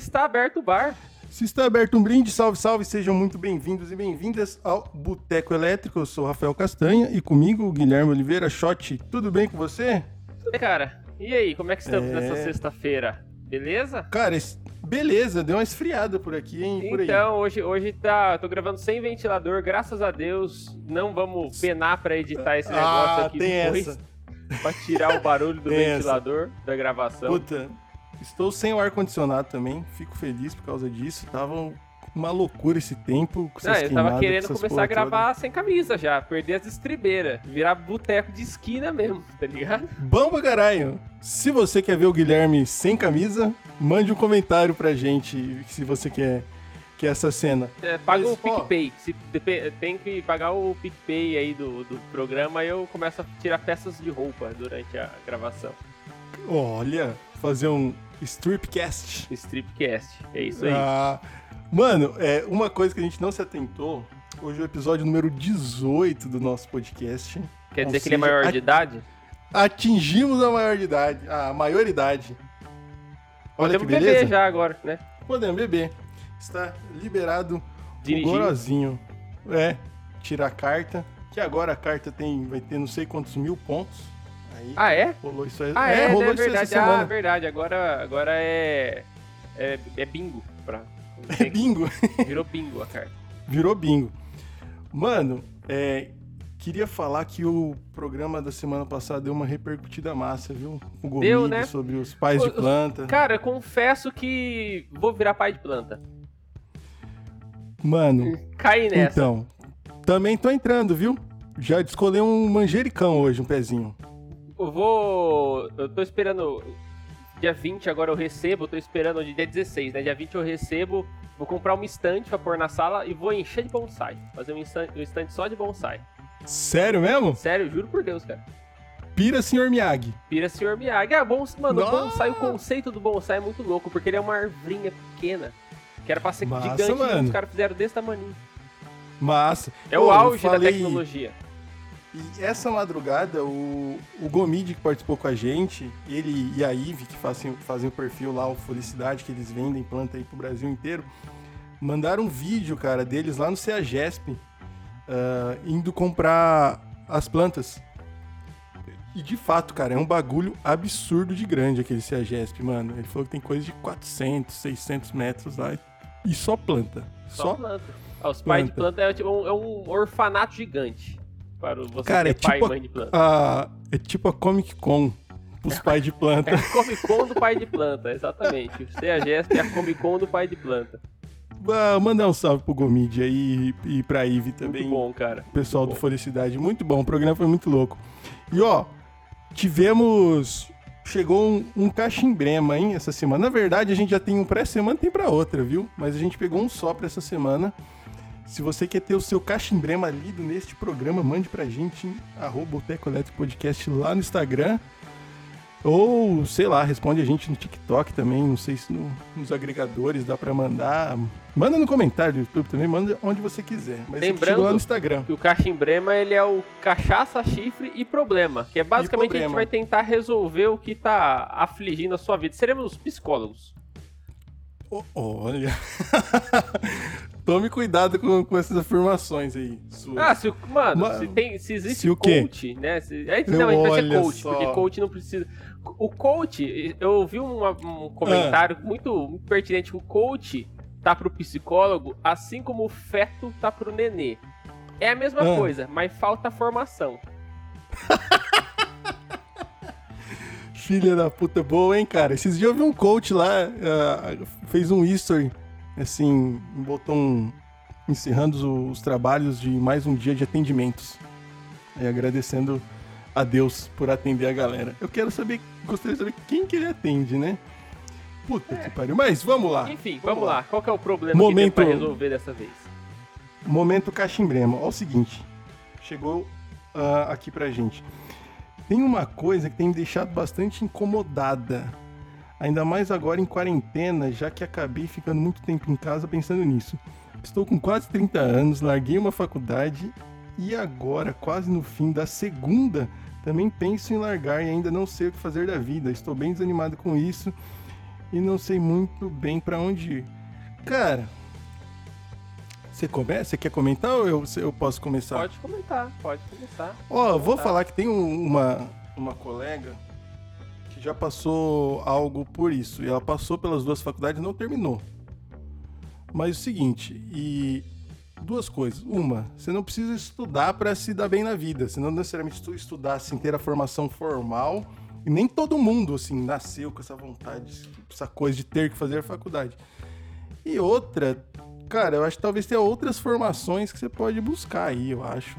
está aberto o bar. Se está aberto um brinde, salve, salve, sejam muito bem-vindos e bem-vindas ao Boteco Elétrico. Eu sou o Rafael Castanha e comigo o Guilherme Oliveira Shot. Tudo bem com você? E, cara, e aí, como é que estamos É. nessa sexta-feira? Beleza? Cara, beleza, deu uma esfriada por aqui, hein? Por. Então, hoje, hoje tá. Tô gravando sem ventilador, graças a Deus. Não vamos penar pra editar esse negócio Ah, aqui tem depois. essa. Pra tirar o barulho do Tem essa. ventilador da gravação. Puta, estou sem o ar-condicionado também, fico feliz por causa disso. Tava uma loucura esse tempo. Com Não, eu tava querendo começar a gravar sem camisa já, perder as estribeiras, virar boteco de esquina mesmo, tá ligado? toda. Bom pra caralho! Se você quer ver o Guilherme sem camisa, mande um comentário pra gente se você quer, quer essa cena. É, paga Mas, o. PicPay. Se tem que pagar o PicPay aí do, do programa, eu começo a tirar peças de roupa durante a gravação. Olha, fazer um stripcast. Stripcast. É isso aí. Ah, mano, é, uma coisa que a gente não se atentou, hoje é o episódio número 18 do nosso podcast. Quer dizer que ele é seja, maior de idade? Atingimos a maioridade, a maioridade. Olha Podemos que beleza. beber já agora, né? Podemos beber. Está liberado Dirigir. o gorozinho. É, tira a carta, que agora a carta tem, vai ter não sei quantos mil pontos. Aí Ah, é? rolou isso aí. Ah, é, rolou né? isso essa verdade. Ah, semana. verdade. Agora, agora é, é. É bingo. Pra, É bingo. Virou bingo a carta. Virou bingo. Mano, é, queria falar que o programa da semana passada deu uma repercutida massa, viu? O Gomide Deu, né? sobre os pais de planta. Cara, confesso que vou virar pai de planta. Mano, Caí nessa. então, também tô entrando, viu? Já descolei um manjericão hoje, um pezinho. Eu vou. Eu tô esperando. Dia 20 agora eu recebo, eu tô esperando dia 16, né? Dia 20 eu recebo. Vou comprar uma estante pra pôr na sala e vou encher de bonsai. Fazer um estante, só de bonsai. Sério mesmo? Sério, juro por Deus, cara. Pira, senhor Miyagi. Pira Sr. Miyagi. Ah, bons, mano, o Nossa! bonsai, o conceito do bonsai é muito louco, porque ele é uma arvrinha pequena. Que era pra ser Massa, gigante, e mano. os caras fizeram desse tamanho. Massa. É Pô, o auge da falei- tecnologia. E essa madrugada, o, o Gomide que participou com a gente, ele e a Ive, que fazem, fazem o perfil lá, o Felicidade, que eles vendem planta aí pro Brasil inteiro, mandaram um vídeo, cara, deles lá no CEAGESP, ah, indo comprar as plantas. E de fato, cara, é um bagulho absurdo de grande aquele CEAGESP, mano. Ele falou que tem coisa de 400, 600 metros lá e só planta. Só, Só, planta. Ah, os pais de planta. é, tipo é um orfanato gigante. Para você Cara, é pai tipo e mãe de planta. a, é tipo a Comic Con pros pais de planta. É a Comic Con do pai de planta, exatamente. O CEAGESP é a Comic Con do pai de planta. Ah, mandar um salve pro Gomide aí e, e pra Ive também. Muito bom, cara. O pessoal Muito do. Felicidade. Muito bom, o programa foi muito louco. E ó, tivemos. Chegou um, um cachimbrema, hein, essa semana. Na verdade, a gente já tem um pré-semana tem pra outra, viu? Mas a gente pegou um só pra essa semana. Se você quer ter o seu cachimbrema lido neste programa, mande pra gente em arroba Podcast lá no Instagram. Ou, sei lá, responde a gente no TikTok também. Não sei se no- nos agregadores dá pra mandar. Manda no comentário do YouTube também, manda onde você quiser. Mas Lembrando- lá no Instagram. Que o cachimbrema, ele é o cachaça, chifre e problema. Que é basicamente a gente vai tentar resolver o que tá afligindo a sua vida. Seremos psicólogos. Olha. Tome cuidado com, com essas afirmações aí. suas. Ah, se o. Mano, Ma- se, tem, se existe se o coach, né? Se, gente, não, a gente vai ser coach, só. porque coach não precisa. O coach, eu ouvi uma- um comentário Ah. muito, muito pertinente. O coach tá pro psicólogo, assim como o feto tá pro nenê. É a mesma Ah. coisa, mas falta formação. Filha da puta boa, hein, cara? Esses dias eu vi um coach lá, ah, fez um history, assim, botou um. encerrando os, os trabalhos de mais um dia de atendimentos. E agradecendo a Deus por atender a galera. Eu quero saber, gostaria de saber quem que ele atende, né? Puta que pariu. Mas vamos lá. Enfim, vamos, lá. Qual que é o problema Momento- que tem pra resolver dessa vez? Momento cachimbrema. Olha o seguinte. Chegou ah, aqui pra gente. Tem uma coisa que tem me deixado bastante incomodada. Ainda mais agora em quarentena, já que acabei ficando muito tempo em casa pensando nisso. Estou com quase 30 anos, larguei uma faculdade e agora, quase no fim da segunda, também penso em largar e ainda não sei o que fazer da vida. Estou bem desanimado com isso e não sei muito bem pra onde ir. Cara, você começa? Você quer comentar ou eu, eu posso começar? Pode comentar, pode começar. Ó, vou Tá. falar que tem um- uma, uma colega que já passou algo por isso. E ela passou pelas duas faculdades e não terminou. Mas o seguinte, e duas coisas. Uma, você não precisa estudar para se dar bem na vida. Você não necessariamente tu estudar sem ter a formação formal. E nem todo mundo, assim, nasceu com essa vontade, essa coisa de ter que fazer a faculdade. E outra, cara, eu acho que talvez tenha outras formações que você pode buscar aí, eu acho.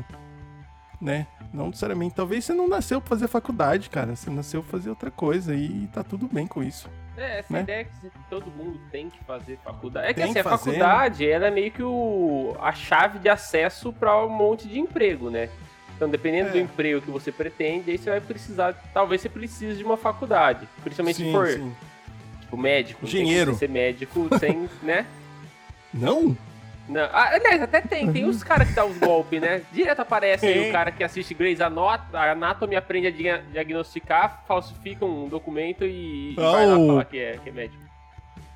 Né? Não necessariamente. Talvez você não nasceu pra fazer faculdade, cara. Você nasceu pra fazer outra coisa e tá tudo bem com isso. É, essa Né? ideia que todo mundo tem que fazer faculdade. É que Tem assim, a fazer, né? faculdade, ela é meio que o, a chave de acesso para um monte de emprego, né? Então, dependendo É. do emprego que você pretende, aí você vai precisar, talvez você precise de uma faculdade. Principalmente se Sim, for sim. tipo, médico. Engenheiro. ser médico sem, né? Não? Não. Ah, aliás, até tem. Tem os caras que dão os golpes, né? Direto aparece aí o cara que assiste Grey's Anatomy, aprende a dia- diagnosticar, falsifica um documento e, e vai lá Oh. falar que é, que é médico.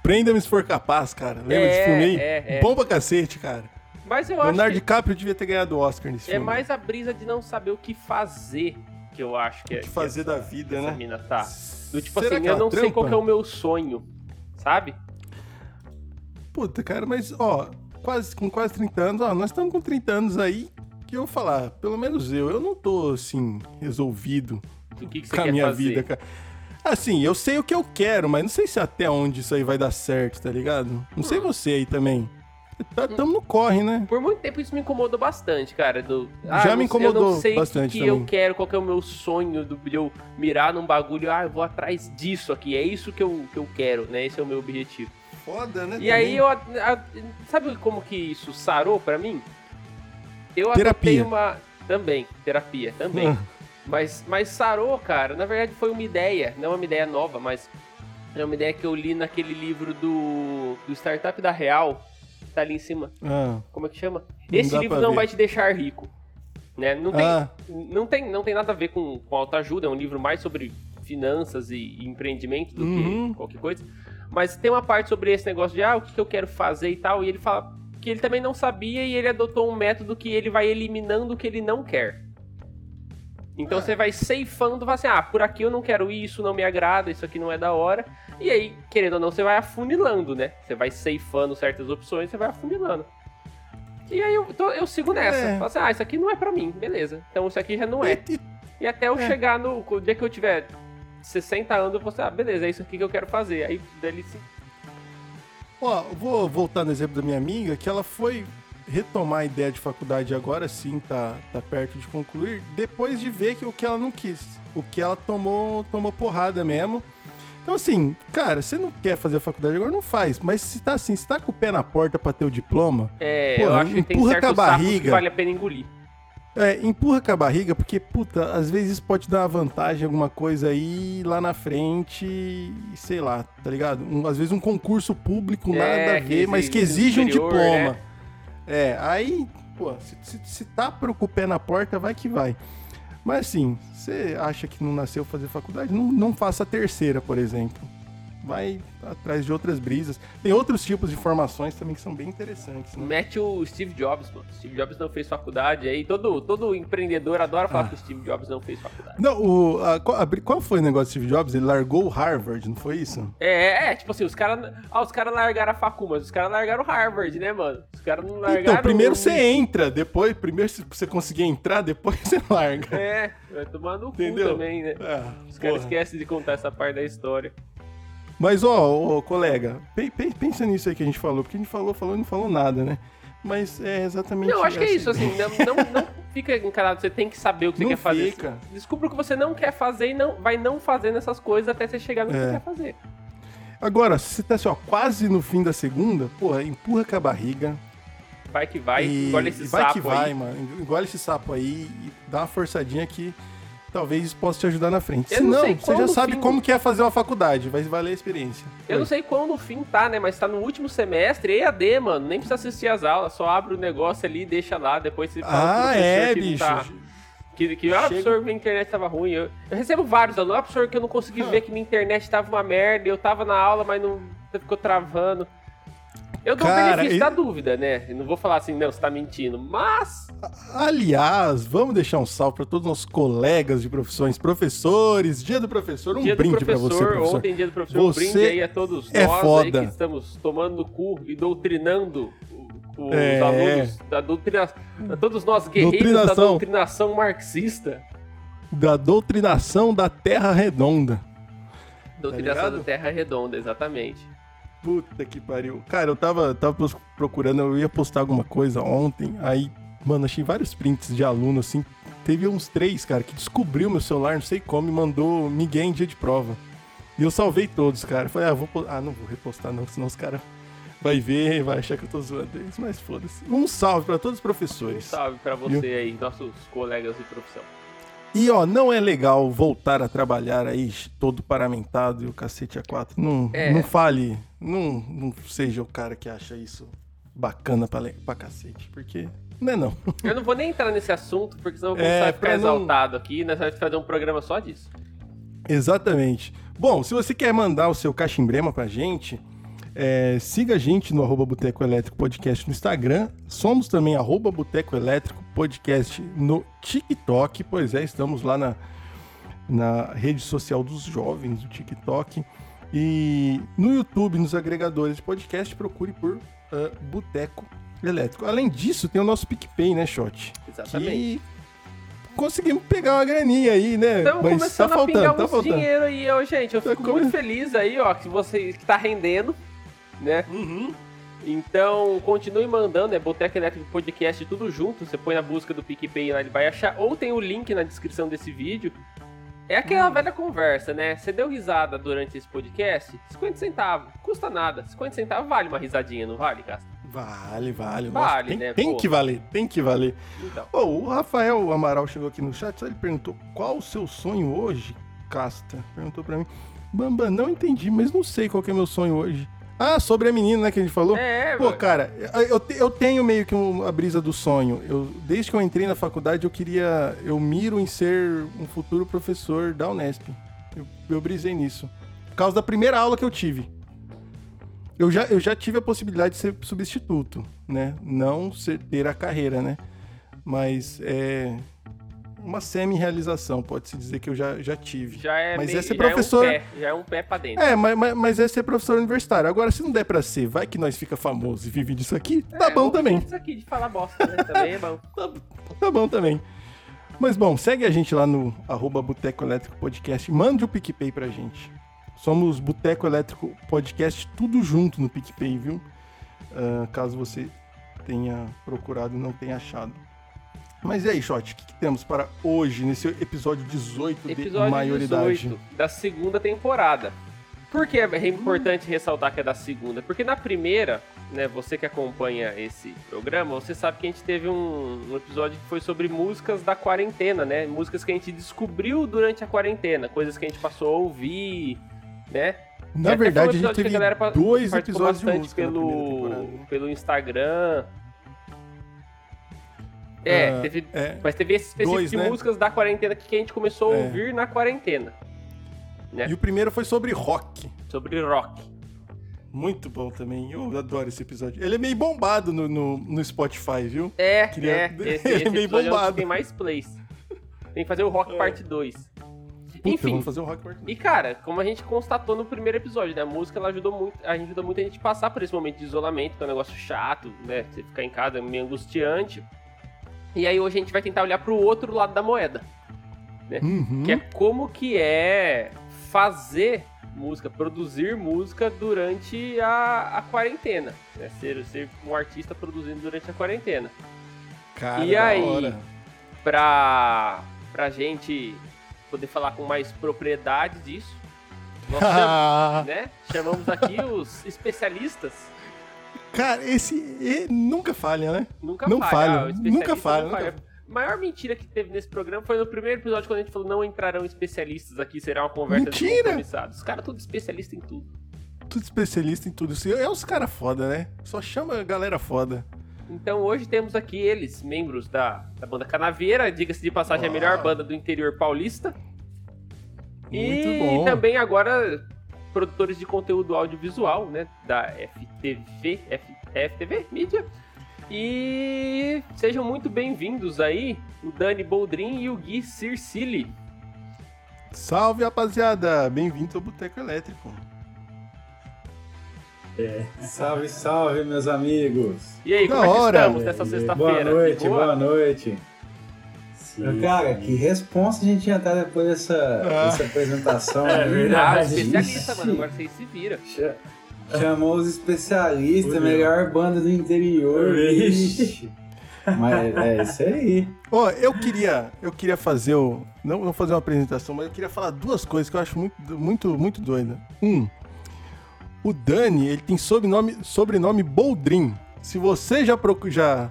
Prenda-me se for capaz, cara. Lembra É, desse filme aí? é, é. Bom pra cacete, cara. Mas eu acho Leonardo que DiCaprio devia ter ganhado o Oscar nesse é filme. mais a brisa de não saber o que fazer que eu acho que é. O que fazer essa, da vida, essa né? mina tá. Do tipo Será assim, que eu não sei trampa? qual que é o meu sonho, sabe? Puta, cara, mas, ó, quase, com quase 30 anos, ó, nós estamos com 30 anos aí, que eu vou falar, pelo menos eu, eu não tô, assim, resolvido que, que com a minha fazer? vida, cara. Assim, eu sei o que eu quero, mas não sei se até onde isso aí vai dar certo, tá ligado? Não sei você aí também. Tá, tamo no corre, né? Por muito tempo isso me incomodou bastante, cara. Do, Já eu me incomodou Eu não sei bastante o que, também. eu quero, qual que é o meu sonho do, de eu mirar num bagulho. Ah, eu vou atrás disso aqui. É isso que eu, que eu quero, né? Esse é o meu objetivo. Foda, né? E aí eu. a- sabe como que isso sarou pra mim? Eu Terapia. adotei uma. Também, terapia, também. Ah. Mas, mas sarou, cara, na verdade foi uma ideia, não uma ideia nova, mas é uma ideia que eu li naquele livro do, do Startup da Real, tá ali em cima. Ah, Como é que chama? Não Esse livro não ver. vai te deixar rico. Né? Não, tem, Ah. não, tem, não tem nada a ver com, com autoajuda, é um livro mais sobre finanças e, e empreendimento do Uhum. que qualquer coisa. Mas tem uma parte sobre esse negócio de ah, o que, que eu quero fazer e tal, e ele fala que ele também não sabia e ele adotou um método que ele vai eliminando o que ele não quer. Então Ah. você vai ceifando, vai assim, ah, por aqui eu não quero isso, não me agrada, isso aqui não é da hora. E aí, querendo ou não, você vai afunilando, né? Você vai ceifando certas opções, você vai afunilando. E aí eu, tô- eu sigo nessa. É. Assim, ah, isso aqui não é pra mim, beleza. Então isso aqui já não é. E até eu É. chegar no. O dia que eu tiver 60 anos, assim, ah, beleza, é isso aqui que eu quero fazer. Aí dele se. Ó, vou voltar no exemplo da minha amiga, que ela foi retomar a ideia de faculdade agora sim, tá, tá perto de concluir, depois de ver que o que ela não quis. O que ela tomou, tomou porrada mesmo. Então, assim, cara, você não quer fazer a faculdade agora, não faz. Mas se tá assim, se tá com o pé na porta pra ter o diploma, É, Pô, eu acho que tem empurra certos com a sapos que barriga. vale a pena engolir. É, empurra com a barriga, porque, puta, às vezes isso pode dar uma vantagem, alguma coisa aí lá na frente, sei lá, tá ligado? Um- às vezes um concurso público, É, nada a ver, mas que exige um diploma. né? É, aí, pô, se, se, se tá pro- com o pé na porta, vai que vai. Mas assim, você acha que não nasceu fazer faculdade? Não, não faça a terceira, por exemplo. Vai atrás de outras brisas. Tem outros tipos de formações também que são bem interessantes, né? Mete o Steve Jobs, mano. Steve Jobs não fez faculdade. Aí todo, todo empreendedor adora falar Ah. que o Steve Jobs não fez faculdade. Não, o, a- qual, foi o negócio do Steve Jobs? Ele largou o Harvard, não foi isso? É, é, tipo assim, os caras. Ah, os caras largaram a facu, mas os caras largaram o Harvard, né, mano? Os caras não largaram. Então, primeiro o- você entra, depois, primeiro você conseguir entrar, depois você larga. É, vai tomar no cu Entendeu? também, né? Ah, Os caras esquecem de contar essa parte da história. Mas, ó, ó, colega, pe- pe- pensa nisso aí que a gente falou, porque a gente falou, falou e não falou nada, né? Mas é exatamente Não, acho que é essa isso, assim, não, não, não fica encarado, você tem que saber o que você Não quer fazer. fica. Descubra o que você não quer fazer e não, vai não fazendo essas coisas até você chegar no que É. você quer fazer. Agora, se você tá assim, ó, quase no fim da segunda, porra, empurra com a barriga. Vai que vai, e, engole esse e vai sapo que vai, aí. mano. Engole esse sapo aí e dá uma forçadinha que talvez isso possa te ajudar na frente. Eu Se não você já sabe fim- como que é fazer uma faculdade, vai valer a experiência. Eu não sei qual no fim tá, né? Mas tá no último semestre, EAD, mano. Nem precisa assistir as aulas, só abre o negócio ali, deixa lá, depois você fala Ah, professor é, que não bicho. tá. Que, que ah, professor, minha internet tava ruim. Eu, eu recebo vários alunos. Ah, professor, que eu não consegui Ah. ver que minha internet tava uma merda. Eu tava na aula, mas não você ficou travando. Eu dou o Cara, benefício e- da dúvida, né? Eu não vou falar assim, não, você tá mentindo. Mas, Aliás, vamos deixar um salve para todos os nossos colegas de profissões, professores, dia do professor, um dia brinde para professor, você, professor. ontem dia do professor, um Você brinde aí a todos é nós foda. aí que estamos tomando no cu e doutrinando o- os É. alunos da doutrinação. Todos nós guerreiros da Doutrinação. doutrinação marxista. Da doutrinação da Terra Redonda. Doutrinação ligado? da Terra Redonda, exatamente. Puta que pariu. Cara, eu tava, tava procurando, eu ia postar alguma coisa ontem, aí, mano, achei vários prints de aluno, assim. Teve uns três, cara, que descobriu meu celular, não sei como, e mandou Miguel em dia de prova. E eu salvei todos, cara. Falei, ah, vou, ah, não vou repostar não, senão os caras vai ver, vai achar que eu tô zoando eles, mas foda-se. Um salve pra todos os Um professores. salve pra você aí, nossos colegas de profissão. E ó, não é legal voltar a trabalhar aí todo paramentado e o cacete a quatro. Não, É. não fale, não, não seja o cara que acha isso bacana pra, pra cacete, porque não é não. Eu não vou nem entrar nesse assunto, porque senão eu vou É, a ficar pra não- exaltado aqui. Nós vamos fazer um programa só disso. Exatamente. Bom, se você quer mandar o seu cachimbrema pra gente, é, siga a gente no arroba Boteco Elétrico Podcast no Instagram. Somos também arroba Boteco Elétrico Podcast no TikTok. Pois é, estamos lá na, na rede social dos jovens, o TikTok. E no YouTube, nos agregadores de podcast, procure por ah, Boteco Elétrico. Além disso, tem o nosso PicPay, né, Shot? Exatamente. Que conseguimos pegar uma graninha aí, né? Estamos Mas começando tá a pingar faltando, tá uns faltando. dinheiro aí, ó, gente. Eu Tá fico come- muito feliz aí, ó, que você que tá rendendo, né? Uhum. Então, continue mandando, é Boteco Elétrico Podcast, tudo junto. Você põe na busca do PicPay lá, ele vai achar. Ou tem o link na descrição desse vídeo. É aquela velha conversa, né? Você deu risada durante esse podcast? 50 centavos. Custa nada. 50 centavos vale uma risadinha, não vale, Casta? Vale, vale. Vale, tem, né, Tem pô? que valer, tem que valer. Então. Ô, o Rafael Amaral chegou aqui no chat, só ele perguntou qual o seu sonho hoje, Casta? Perguntou pra mim. Bamba, não entendi, mas não sei qual que é meu sonho hoje. Ah, sobre a menina, né, que a gente falou? É, Pô, cara, eu, eu tenho meio que um- a brisa do sonho. Eu, desde que eu entrei na faculdade, eu queria. Eu miro em ser um futuro professor da Unesp. Eu, eu brisei nisso. Por causa da primeira aula que eu tive. Eu já, eu já tive a possibilidade de ser substituto, né? Não ser, ter a carreira, né? Mas é uma semi-realização, pode-se dizer que eu já, já tive. Já é Mas meio, é ser já é um professor- pé, já é um pé pra dentro. É, mas, mas, mas é ser professor universitário. Agora, se não der pra ser, vai que nós fica famoso e vive disso aqui, tá É, bom vamos também. Isso aqui de falar bosta, né? Também é bom. Tá, tá bom também. Mas bom, segue a gente lá no arroba Boteco Elétrico Podcast. Mande o PicPay pra gente. Somos Boteco Elétrico Podcast, tudo junto no PicPay, viu? Ah, caso você tenha procurado e não tenha achado. Mas e aí, Shot, o que, que temos para hoje, nesse episódio 18 de Episódio maioridade? 18 da segunda temporada. Por que é importante ressaltar que é da segunda? Porque na primeira, né, você que acompanha esse programa, você sabe que a gente teve um, um episódio que foi sobre músicas da quarentena, né? Músicas que a gente descobriu durante a quarentena, coisas que a gente passou a ouvir, né? Na foi um verdade, a gente teve pa- dois episódios de música pelo, pelo Instagram. É, Ah, teve, é. mas teve esse específico Dois, de né? músicas da quarentena que a gente começou a É. ouvir na quarentena. né? E o primeiro foi sobre rock. Sobre rock. Muito bom também. Eu adoro esse episódio. Ele é meio bombado no, no, no Spotify, viu? É, Queria- é. Esse, Ele é meio é bombado. tem mais plays. Tem que fazer o Rock É. Parte 2. Puta, Enfim, vamos fazer o rock part e cara, como a gente constatou no primeiro episódio, né? A música ela ajudou muito, a gente ajudou muito a gente a passar por esse momento de isolamento, que é um negócio chato, né? Você ficar em casa é meio angustiante. E aí hoje a gente vai tentar olhar pro outro lado da moeda. Uhum. Que é como que é fazer música, produzir música durante a, a quarentena. Né? Ser, ser um artista produzindo durante a quarentena. Cara, E aí? hora. Pra, gente poder falar com mais propriedade disso, nós né? chamamos aqui os especialistas. Cara, esse e- nunca falha, né? Nunca Não falha. falha, ah, nunca falha, não nunca- A maior mentira que teve nesse programa foi no primeiro episódio, quando a gente falou não entrarão especialistas aqui, será uma conversa de Mentira! compromissados. Os caras tudo especialista em tudo. Tudo especialista em tudo isso. É os caras foda, né? Só chama a galera foda. Então hoje temos aqui eles, membros da, da banda Canaveira, diga-se de passagem, a melhor banda do interior paulista. Muito e bom. também agora produtores de conteúdo audiovisual, né? Da FTV, F, FTV Mídia. E sejam muito bem-vindos aí, o Dani Boldrin e o Gui Circili. Salve, rapaziada! Bem-vindo ao Boteco Elétrico. Salve, salve, meus amigos. E aí, Da como é que hora. estamos nessa Boa sexta-feira? noite, De boa? boa noite. Sim, Cara, sim. que responsa a gente ia dar depois dessa, Ah. dessa apresentação. É verdade. Ah, especialista, mano. Agora vocês se viram. Cha- Chamou os especialistas, melhor banda do interior. Ixi. Mas é isso aí. Ó, eu queria, eu queria fazer o. Não vou fazer uma apresentação, mas eu queria falar duas coisas que eu acho muito, muito, muito doida. Um, o Dani, ele tem sobrenome, sobrenome Boldrin. Se você já. Já,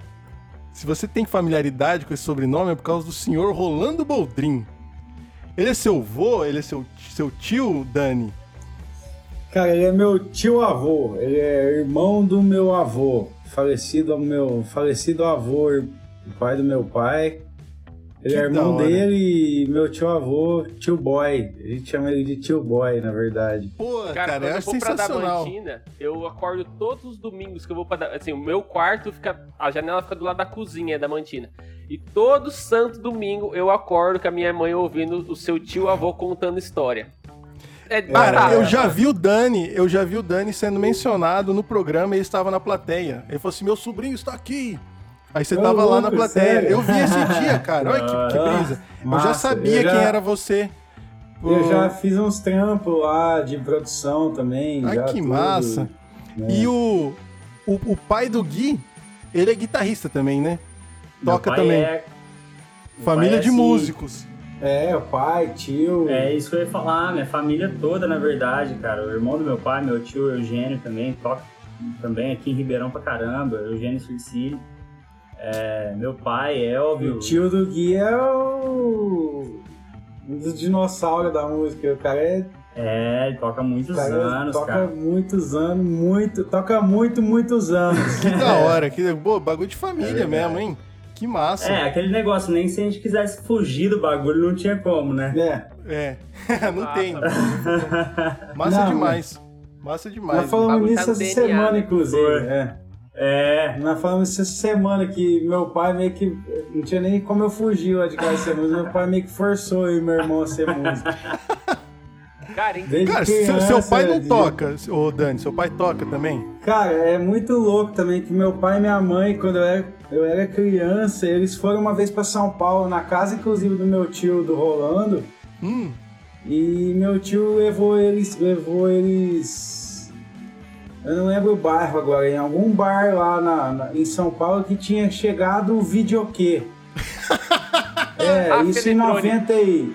se você tem familiaridade com esse sobrenome, é por causa do senhor Rolando Boldrin. Ele é seu vô? Ele é seu, seu tio, Dani? Cara, ele é meu tio avô. Ele é irmão do meu avô. Falecido meu falecido avô, pai do meu pai. Ele é irmão dele e meu tio avô, tio boy. A gente chama ele de tio boy, na verdade. Pô, Cara, cara, quando eu eu acho vou pra sensacional. Damantina, eu acordo todos os domingos que eu vou pra... Assim, o meu quarto fica... A janela fica do lado da cozinha da Mantina. E todo santo domingo eu acordo com a minha mãe ouvindo o seu tio avô contando história. É Cara, batata. eu já vi o Dani, eu já vi o Dani sendo mencionado no programa e ele estava na plateia. Ele falou assim: meu sobrinho está aqui. Aí você Ô, tava lá na louco, plateia. sério? Eu vi esse dia, cara. Olha que, que Ah, brisa. Eu já massa. sabia Eu já- quem era você. Eu Pô, já fiz uns trampos lá de produção também. Ai, já que tudo, massa. né? E o, o, o pai do Gui, ele é guitarrista também, né? Toca pai também. é- Família pai é de assim, músicos. É, o pai, tio. É isso que eu ia falar, minha família toda, na verdade, cara. O irmão do meu pai, meu tio Eugênio também, toca também aqui em Ribeirão pra caramba, Eugênio Circílio. É, meu pai, Elvio. O tio do Gui é o. Um dos dinossauros da música. O cara é. É, ele toca muitos cara anos, toca cara. muitos anos, muito. Toca muito, muitos anos. Que da hora. Que, pô, bagulho de família É mesmo, hein? Que massa. É, aquele negócio, nem se a gente quisesse fugir do bagulho, não tinha como, né? É. É. não tem. Massa Não, demais. Massa demais. Nós falamos nisso tá essa DNA, semana, né? inclusive. Foi. É. É, Nós falamos isso essa semana que meu pai meio que. Não tinha nem como eu fugir lá de casa ser músico. Meu pai meio que forçou eu e meu irmão a ser músico. Cara, Cara, seu, seu pai não de- toca, ô Dani, seu pai toca também? Cara, é muito louco também que meu pai e minha mãe, quando eu era, eu era criança, eles foram uma vez pra São Paulo, na casa inclusive do meu tio, do Rolando, Hum, e meu tio levou eles, levou eles, eu não lembro o bairro agora, em algum bar lá na, na- em São Paulo que tinha chegado o videokê. É, Ah, isso em eletrônico. 90 e...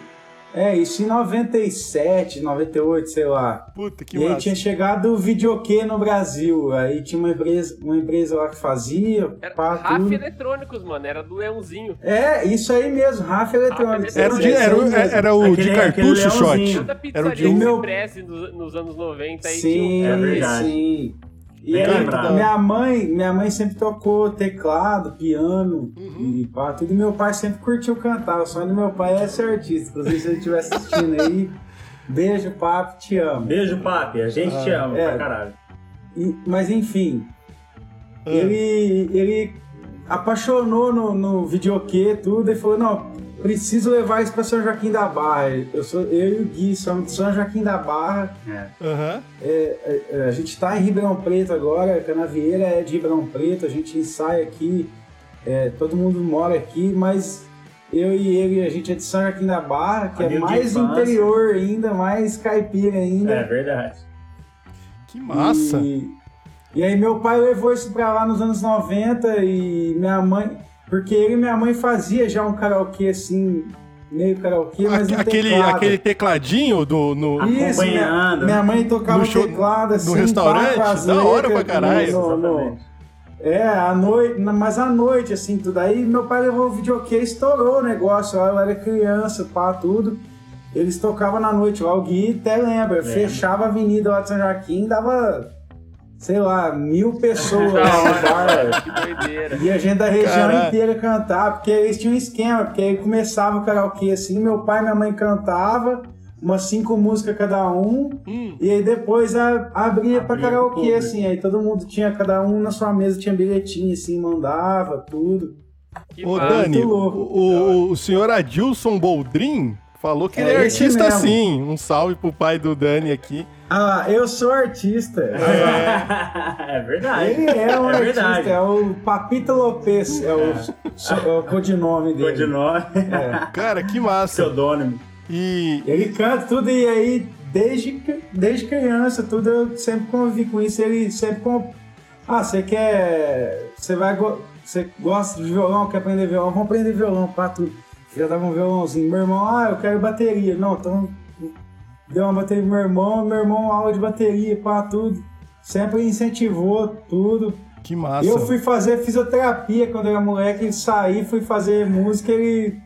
É, isso em 97, 98, sei lá. puta, que e aí massa. tinha chegado o videokê no Brasil. Aí tinha uma empresa, uma empresa lá que fazia, Era pá, Raf. Eletrônicos, mano. Era do Leãozinho. É, isso aí mesmo, Rafa Eletrônicos. Era o, de, É era, o- aí mesmo. era o de Aquele- cartucho aquele shot. Era o de de meu- nos, nos anos 90 aí Sim, tinha um- É verdade. sim. E Bem aí, lembrado. minha mãe, minha mãe sempre tocou teclado, piano Uhum. e pá, tudo. E meu pai sempre curtiu cantar. O sonho do meu pai é ser artista. Inclusive, se ele estiver assistindo aí, beijo, papo, te amo. beijo, papi, a gente te ama é. pra caralho. E- mas enfim, Ah. ele, ele apaixonou no, no videokê tudo e falou, não, preciso levar isso pra São Joaquim da Barra. Eu, sou, eu e o Gui somos de São Joaquim da Barra. É. Aham. É, é, a gente tá em Ribeirão Preto agora, a Canavieira é de Ribeirão Preto, a gente ensaia aqui, é, todo mundo mora aqui, mas eu e ele, a gente é de São Joaquim da Barra, que é Amigo de mais interior ainda, mais caipira ainda. É verdade. Que massa. E, e aí meu pai levou isso pra lá nos anos 90 e minha mãe. Porque ele e minha mãe fazia já um karaokê assim, meio karaokê, mas aquele, teclado. aquele tecladinho do. No, Isso, minha, Acompanhando. minha mãe tocava No show- teclado assim, no restaurante? Da hora pra caralho. no- é, à noite, mas à noite, assim, tudo. Aí meu pai levou o videokê, estourou o negócio lá, eu era criança, pá, tudo. Eles tocavam na noite lá, o Gui até lembra, fechava a avenida lá de São Joaquim, dava sei lá, mil pessoas no bar. que doideira. E a gente da região Caralho. inteira cantar, porque eles tinham um esquema, porque aí começava o karaokê assim, meu pai e minha mãe cantava, umas cinco músicas cada um, Hum. e aí depois a- abria pra Abria pro karaokê, assim, aí todo mundo tinha, cada um na sua mesa tinha bilhetinho, assim, mandava, tudo. Que Ô, massa. Dani, o, louco. o, o senhor Adilson Boldrin falou que ele É é esse artista mesmo. sim. Um salve pro pai do Dani aqui. Ah, eu sou artista. é verdade. Ele é um É artista, verdade. é o Papito Lopes, é o, so- é o codinome dele. Codinome, É. Cara, que massa. pseudônimo. E Ele canta tudo e aí, desde, desde criança, tudo eu sempre convivi com isso. Ele sempre com. Ah, você quer. Você vai. Você gosta de violão, quer aprender violão? Vamos aprender violão, pá, tudo. Já dava um violãozinho. Meu irmão, ah, eu quero bateria. Não, então. Deu uma bateria pro meu irmão, meu irmão, aula de bateria, pá, tudo. Sempre incentivou tudo. que massa. Eu fui fazer fisioterapia quando era moleque, saí, fui fazer música, ele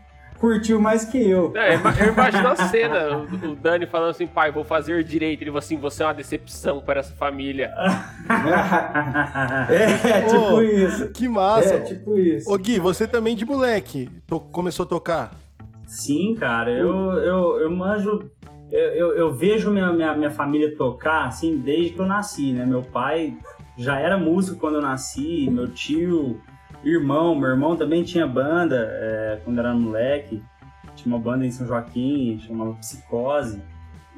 curtiu mais que eu. É, eu ima- eu imagino a cena, o o Dani falando assim, pai, vou fazer direito. Ele falou assim, você é uma decepção para essa família. É, tipo Ô, isso. Que massa. É, tipo isso. Ô Gui, você também de moleque to- começou a tocar? Sim, cara, eu, eu, eu manjo. Eu, eu, eu vejo minha, minha, minha família tocar, assim, desde que eu nasci, né? Meu pai já era músico quando eu nasci, meu tio, irmão, meu irmão também tinha banda é, quando era moleque. Tinha uma banda em São Joaquim, chamava Psicose.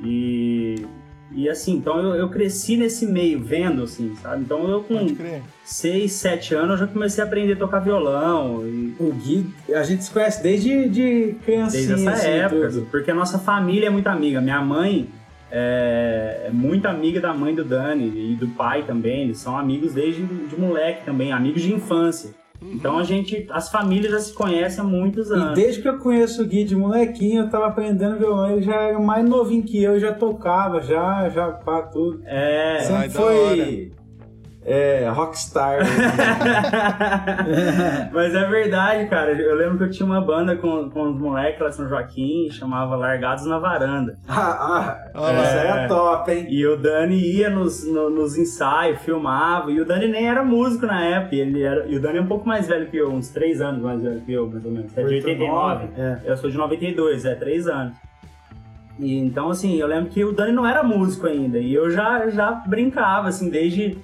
E, e assim, então eu, eu cresci nesse meio, vendo, assim, sabe? Então eu com crer. 6, 7 anos eu já comecei a aprender a tocar violão. E, O Gui, a gente se conhece desde de criancinha. Desde essa assim, época, tudo. porque a nossa família é muito amiga. Minha mãe é, é muito amiga da mãe do Dani e do pai também. Eles são amigos desde de moleque também, amigos de infância. Então a gente, as famílias já se conhecem há muitos E anos. desde que eu conheço o Gui de molequinho, eu tava aprendendo violão. Ele já era mais novinho que eu, já tocava, já, já pá, tudo. É. Ai, Sempre da foi é, rockstar. Mas é verdade, cara. Eu lembro que eu tinha uma banda com, com os moleques lá de São Joaquim, chamava Largados na Varanda. ah, ah, é top, hein? E o Dani ia nos, no- nos ensaios, filmava, e o Dani nem era músico na época, ele era, e o Dani é um pouco mais velho que eu, uns 3 anos mais velho que eu, mais ou menos, é de 89, É. eu sou de 92, é 3 anos. E então, assim, eu lembro que o Dani não era músico ainda, e eu já, já brincava, assim, desde,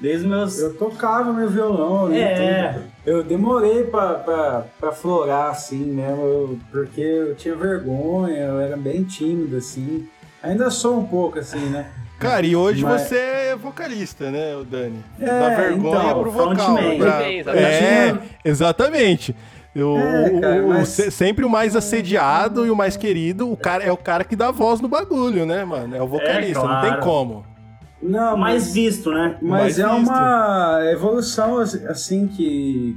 desde meus... Eu tocava meu violão, né? É. Eu demorei pra, pra, pra florar, assim, mesmo, eu- porque eu tinha vergonha, eu era bem tímido, assim. Ainda sou um pouco, assim, né? Cara, e hoje Mas- você é vocalista, né, o Dani? É, da vergonha então, pro vocal. frontman. pra-. É, exatamente. Eu, É, cara, o- mas- sempre o mais assediado e o mais querido, o cara é o cara que dá voz no bagulho, né, mano? É o vocalista, não tem claro. como. Não, mais visto, né? Mas mais é visto. uma evolução assim que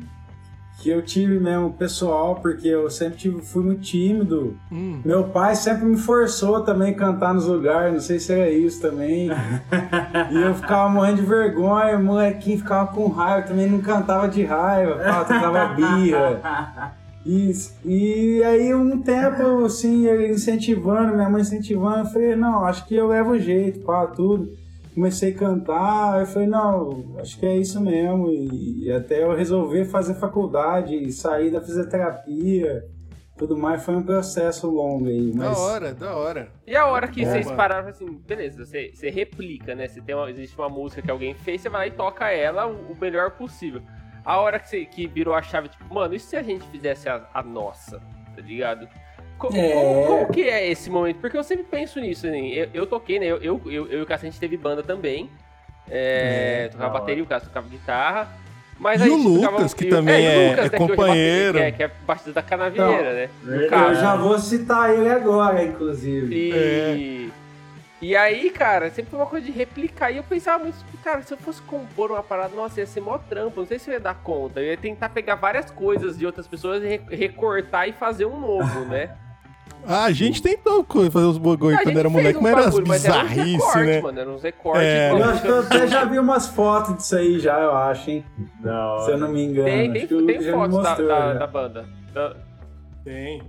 que eu tive mesmo pessoal, porque eu sempre tive, fui muito tímido. Hum. Meu pai sempre me forçou também a cantar nos lugares, não sei se era isso também. e eu ficava morrendo de vergonha, o molequinho ficava com raiva, também não cantava de raiva, tocava birra. E, e aí um tempo, assim, ele incentivando, minha mãe incentivando, eu falei, não, acho que eu levo jeito, pá, tudo. Comecei a cantar, eu falei, não, acho que é isso mesmo. E, e até eu resolver fazer faculdade, e sair da fisioterapia, tudo mais, foi um processo longo aí. Da Mas hora, da hora. E a hora que É, vocês mano. pararam, assim, beleza, você, você replica, né? Você tem uma, existe uma música que alguém fez, você vai lá e toca ela o, o melhor possível. A hora que, você, que virou a chave, tipo, mano, e se a gente fizesse a, a nossa, tá ligado? É. Como, como que é esse momento? Porque eu sempre penso nisso, assim, eu, eu toquei, né? Eu, eu, eu, eu e o Cássio, a gente teve banda também. É, tocava da hora. bateria, o Cássio tocava guitarra. Mas E o tocava- Lucas, que também o é- Lucas, é né, que hoje companheiro. Que é, que é batista da canavieira, né? Caso. eu já vou citar ele agora, inclusive. E, e aí, cara, sempre foi uma coisa de replicar. E eu pensava muito, tipo, cara, se eu fosse compor uma parada, nossa, ia ser mó trampo. Não sei se eu ia dar conta. Eu ia tentar pegar várias coisas de outras pessoas e re- recortar e fazer um novo, né? Ah, a gente tentou fazer os bagulho quando era moleque, um mas era as bagulho, mas era né? mano. Eram uns recortes. É. Eu acho que eu até já vi umas fotos disso aí já, eu acho, hein? Da hora. Se eu não me engano. Tem, tem, que tem fotos da, mostrou, da, já. da banda. Da- Tem.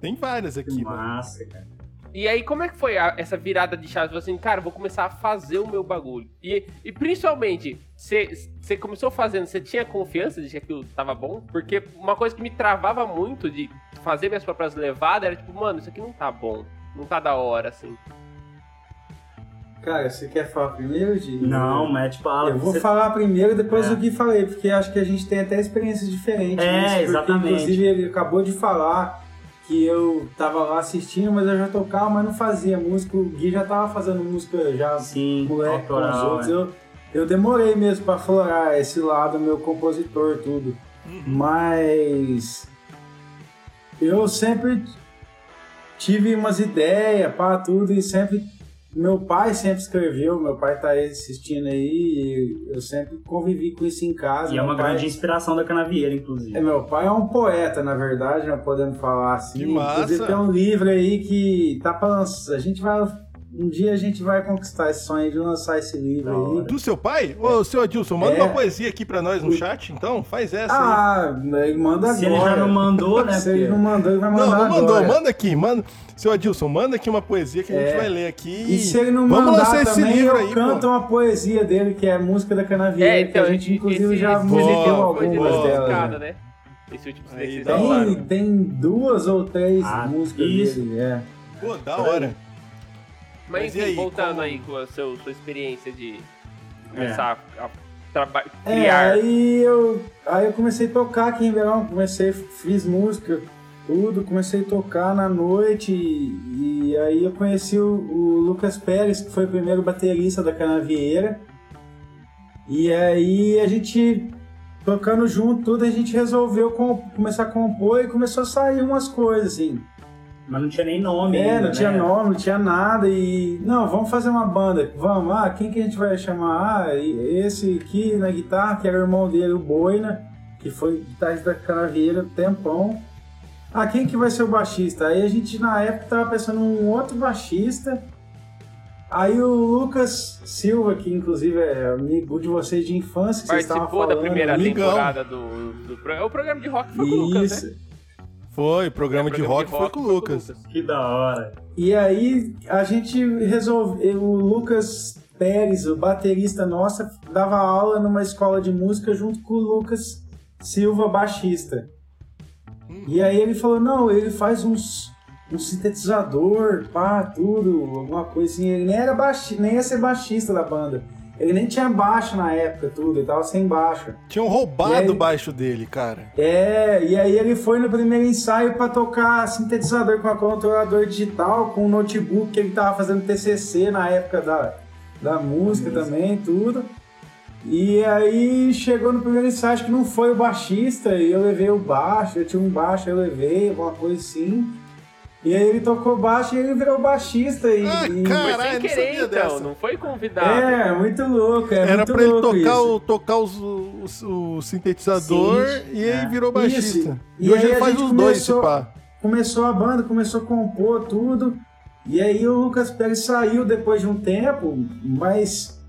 Tem várias Que aqui, mano. massa, cara. E aí, como é que foi a- essa virada de chave? Você falou assim, cara, vou começar a fazer o meu bagulho. E, e principalmente, você começou fazendo, você tinha confiança de que aquilo tava bom? Porque uma coisa que me travava muito de fazer minhas próprias levadas era tipo, mano, isso aqui não tá bom. Não tá da hora, assim. Cara, você quer falar primeiro, Di? Não, mete bala. Eu vou Você- falar primeiro, depois É. o Gui falei, porque acho que a gente tem até experiências diferentes. É, nisso, porque, exatamente. Inclusive, ele acabou de falar que eu tava lá assistindo, mas eu já tocava, mas não fazia música. O Gui já tava fazendo música já Sim, moleque com os autoral, outros. é. Eu, eu demorei mesmo pra florar esse lado, meu compositor, tudo. Mas eu sempre tive umas ideias para tudo e sempre. Meu pai sempre escreveu, meu pai tá aí assistindo aí, e eu sempre convivi com isso em casa. E é uma pai- grande inspiração da Canavieira, inclusive. é, meu pai é um poeta, na verdade, nós podemos falar assim. Que massa. Inclusive tem um livro aí que tá pra lançar. A gente vai. Um dia a gente vai conquistar esse sonho de lançar esse livro aí. Do seu pai? Ô, seu Adilson, manda É. uma poesia aqui pra nós no chat, então. Faz essa aí. Ah, ele manda Se agora. ele já não mandou, né? Se ele não mandou, ele vai mandar Não, não mandou, agora. manda aqui, manda. Seu Adilson, manda aqui uma poesia que a gente É. vai ler aqui. E se ele não Vamos mandar lançar esse também, livro eu aí, canto pô. uma poesia dele, que é a música da Canavieira, É, então, que a gente inclusive esse- já foi algumas boa, delas. né? né? Esse último Aí. Tem, tem duas ou três Ah, músicas isso. dele, é. Pô, da hora. Mas Mas enfim, aí, voltando como- aí com a seu, sua experiência de É. começar a traba- É, criar. aí eu, aí eu comecei a tocar aqui em Ribeirão, comecei, fiz música, tudo, comecei a tocar na noite e, e aí eu conheci o, o Lucas Pérez, que foi o primeiro baterista da Canavieira. E aí a gente, tocando junto, tudo, a gente resolveu com- começar a compor e começou a sair umas coisas, assim. Mas não tinha nem nome É, ainda, não tinha né? nome, não tinha nada e... Não, vamos fazer uma banda. Vamos, ah, quem que a gente vai chamar? Ah, esse aqui na guitarra, que era o irmão dele, o Boina, que foi guitarrista da Canavieira um tempão. Ah, quem que vai ser o baixista? Aí a gente, na época, tava pensando em um outro baixista. Aí o Lucas Silva, que inclusive é amigo de vocês de infância, que vocês estavam Participou falando. da primeira amigão. temporada do, do programa. O programa de rock foi com o Lucas, Isso. né? Foi, programa de programa rock foi com o Lucas. Que da hora. E aí a gente resolveu. O Lucas Pérez, o baterista nossa, dava aula numa escola de música junto com o Lucas Silva, baixista. E aí ele falou, não, ele faz uns um sintetizador, pá, tudo, alguma coisa assim. Ele nem era baixista, nem ia ser baixista da banda. Ele nem tinha baixo na época, tudo, ele tava sem baixo. Tinham roubado aí- o baixo dele, cara. É, e aí ele foi no primeiro ensaio pra tocar sintetizador com a controlador digital, com o notebook que ele tava fazendo TCC na época da, da música também, tudo. E aí chegou no primeiro ensaio, acho que não foi o baixista, e eu levei o baixo, eu tinha um baixo, eu levei, alguma coisa assim. E aí ele tocou baixo e ele virou baixista. E, Ah, e- Caralho, sem não querer, sabia então. dessa. Não foi convidado. É, muito louco, é Era muito pra ele tocar, isso. o, tocar os, os- o sintetizador Sim, e aí é. virou baixista. Isso. E, E hoje aí ele faz os dois, se começou- pá. começou a banda, começou a compor tudo. E aí o Lucas Pérez saiu depois de um tempo, mas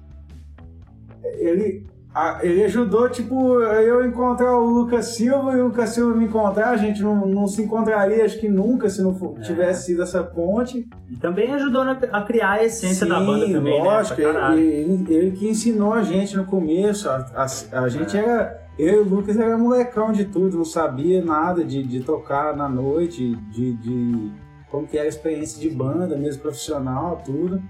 ele, a- ele ajudou, tipo, eu encontrar o Lucas Silva e o Lucas Silva me encontrar. A gente não, não se encontraria, acho que nunca, se não for- É. tivesse sido essa ponte. E também ajudou na- a criar a essência da banda também, lógico, né? Pra caralho. ele, ele, ele que ensinou a gente no começo. A, a- a gente era. Eu e o Lucas era molecão de tudo, não sabia nada de, de tocar na noite, de, de como que era a experiência de banda, mesmo profissional, tudo.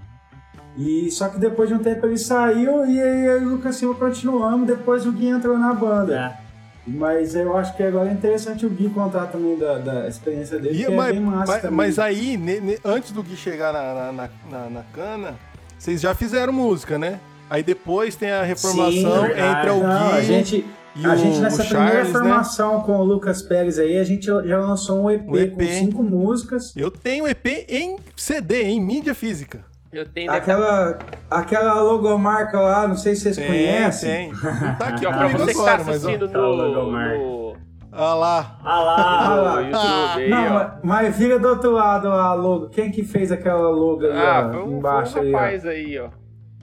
E só que depois de um tempo ele saiu e aí eu e o Lucas Silva continuamos, depois o Gui entrou na banda. É. Mas eu acho que agora é interessante o Gui contar também da, da experiência dele, E- que é mas, bem massa mas- também. mas aí, ne- ne- antes do Gui chegar na, na, na- na- na cana, vocês já fizeram música, né? Aí depois tem a reformação Sim, verdade. entre o Gui Não, a gente, e a o, gente nessa primeira Charles, né? formação com o Lucas Pérez aí, a gente já lançou um EP, Um EP. com cinco músicas. Eu tenho EP em CD, em mídia física. Eu tenho Aquela, aquela logomarca lá, não sei se vocês Tem, conhecem. tem. Não tá aqui ó, pra você que tá assistindo Tá o no, no, Ah lá. Ah lá! lá. no YouTube aí, Não, ó. mas, mas vira do outro lado a logo. Quem que fez aquela logo ali, Ah, ó, foi um, embaixo foi um aí, ó? rapaz aí, ó.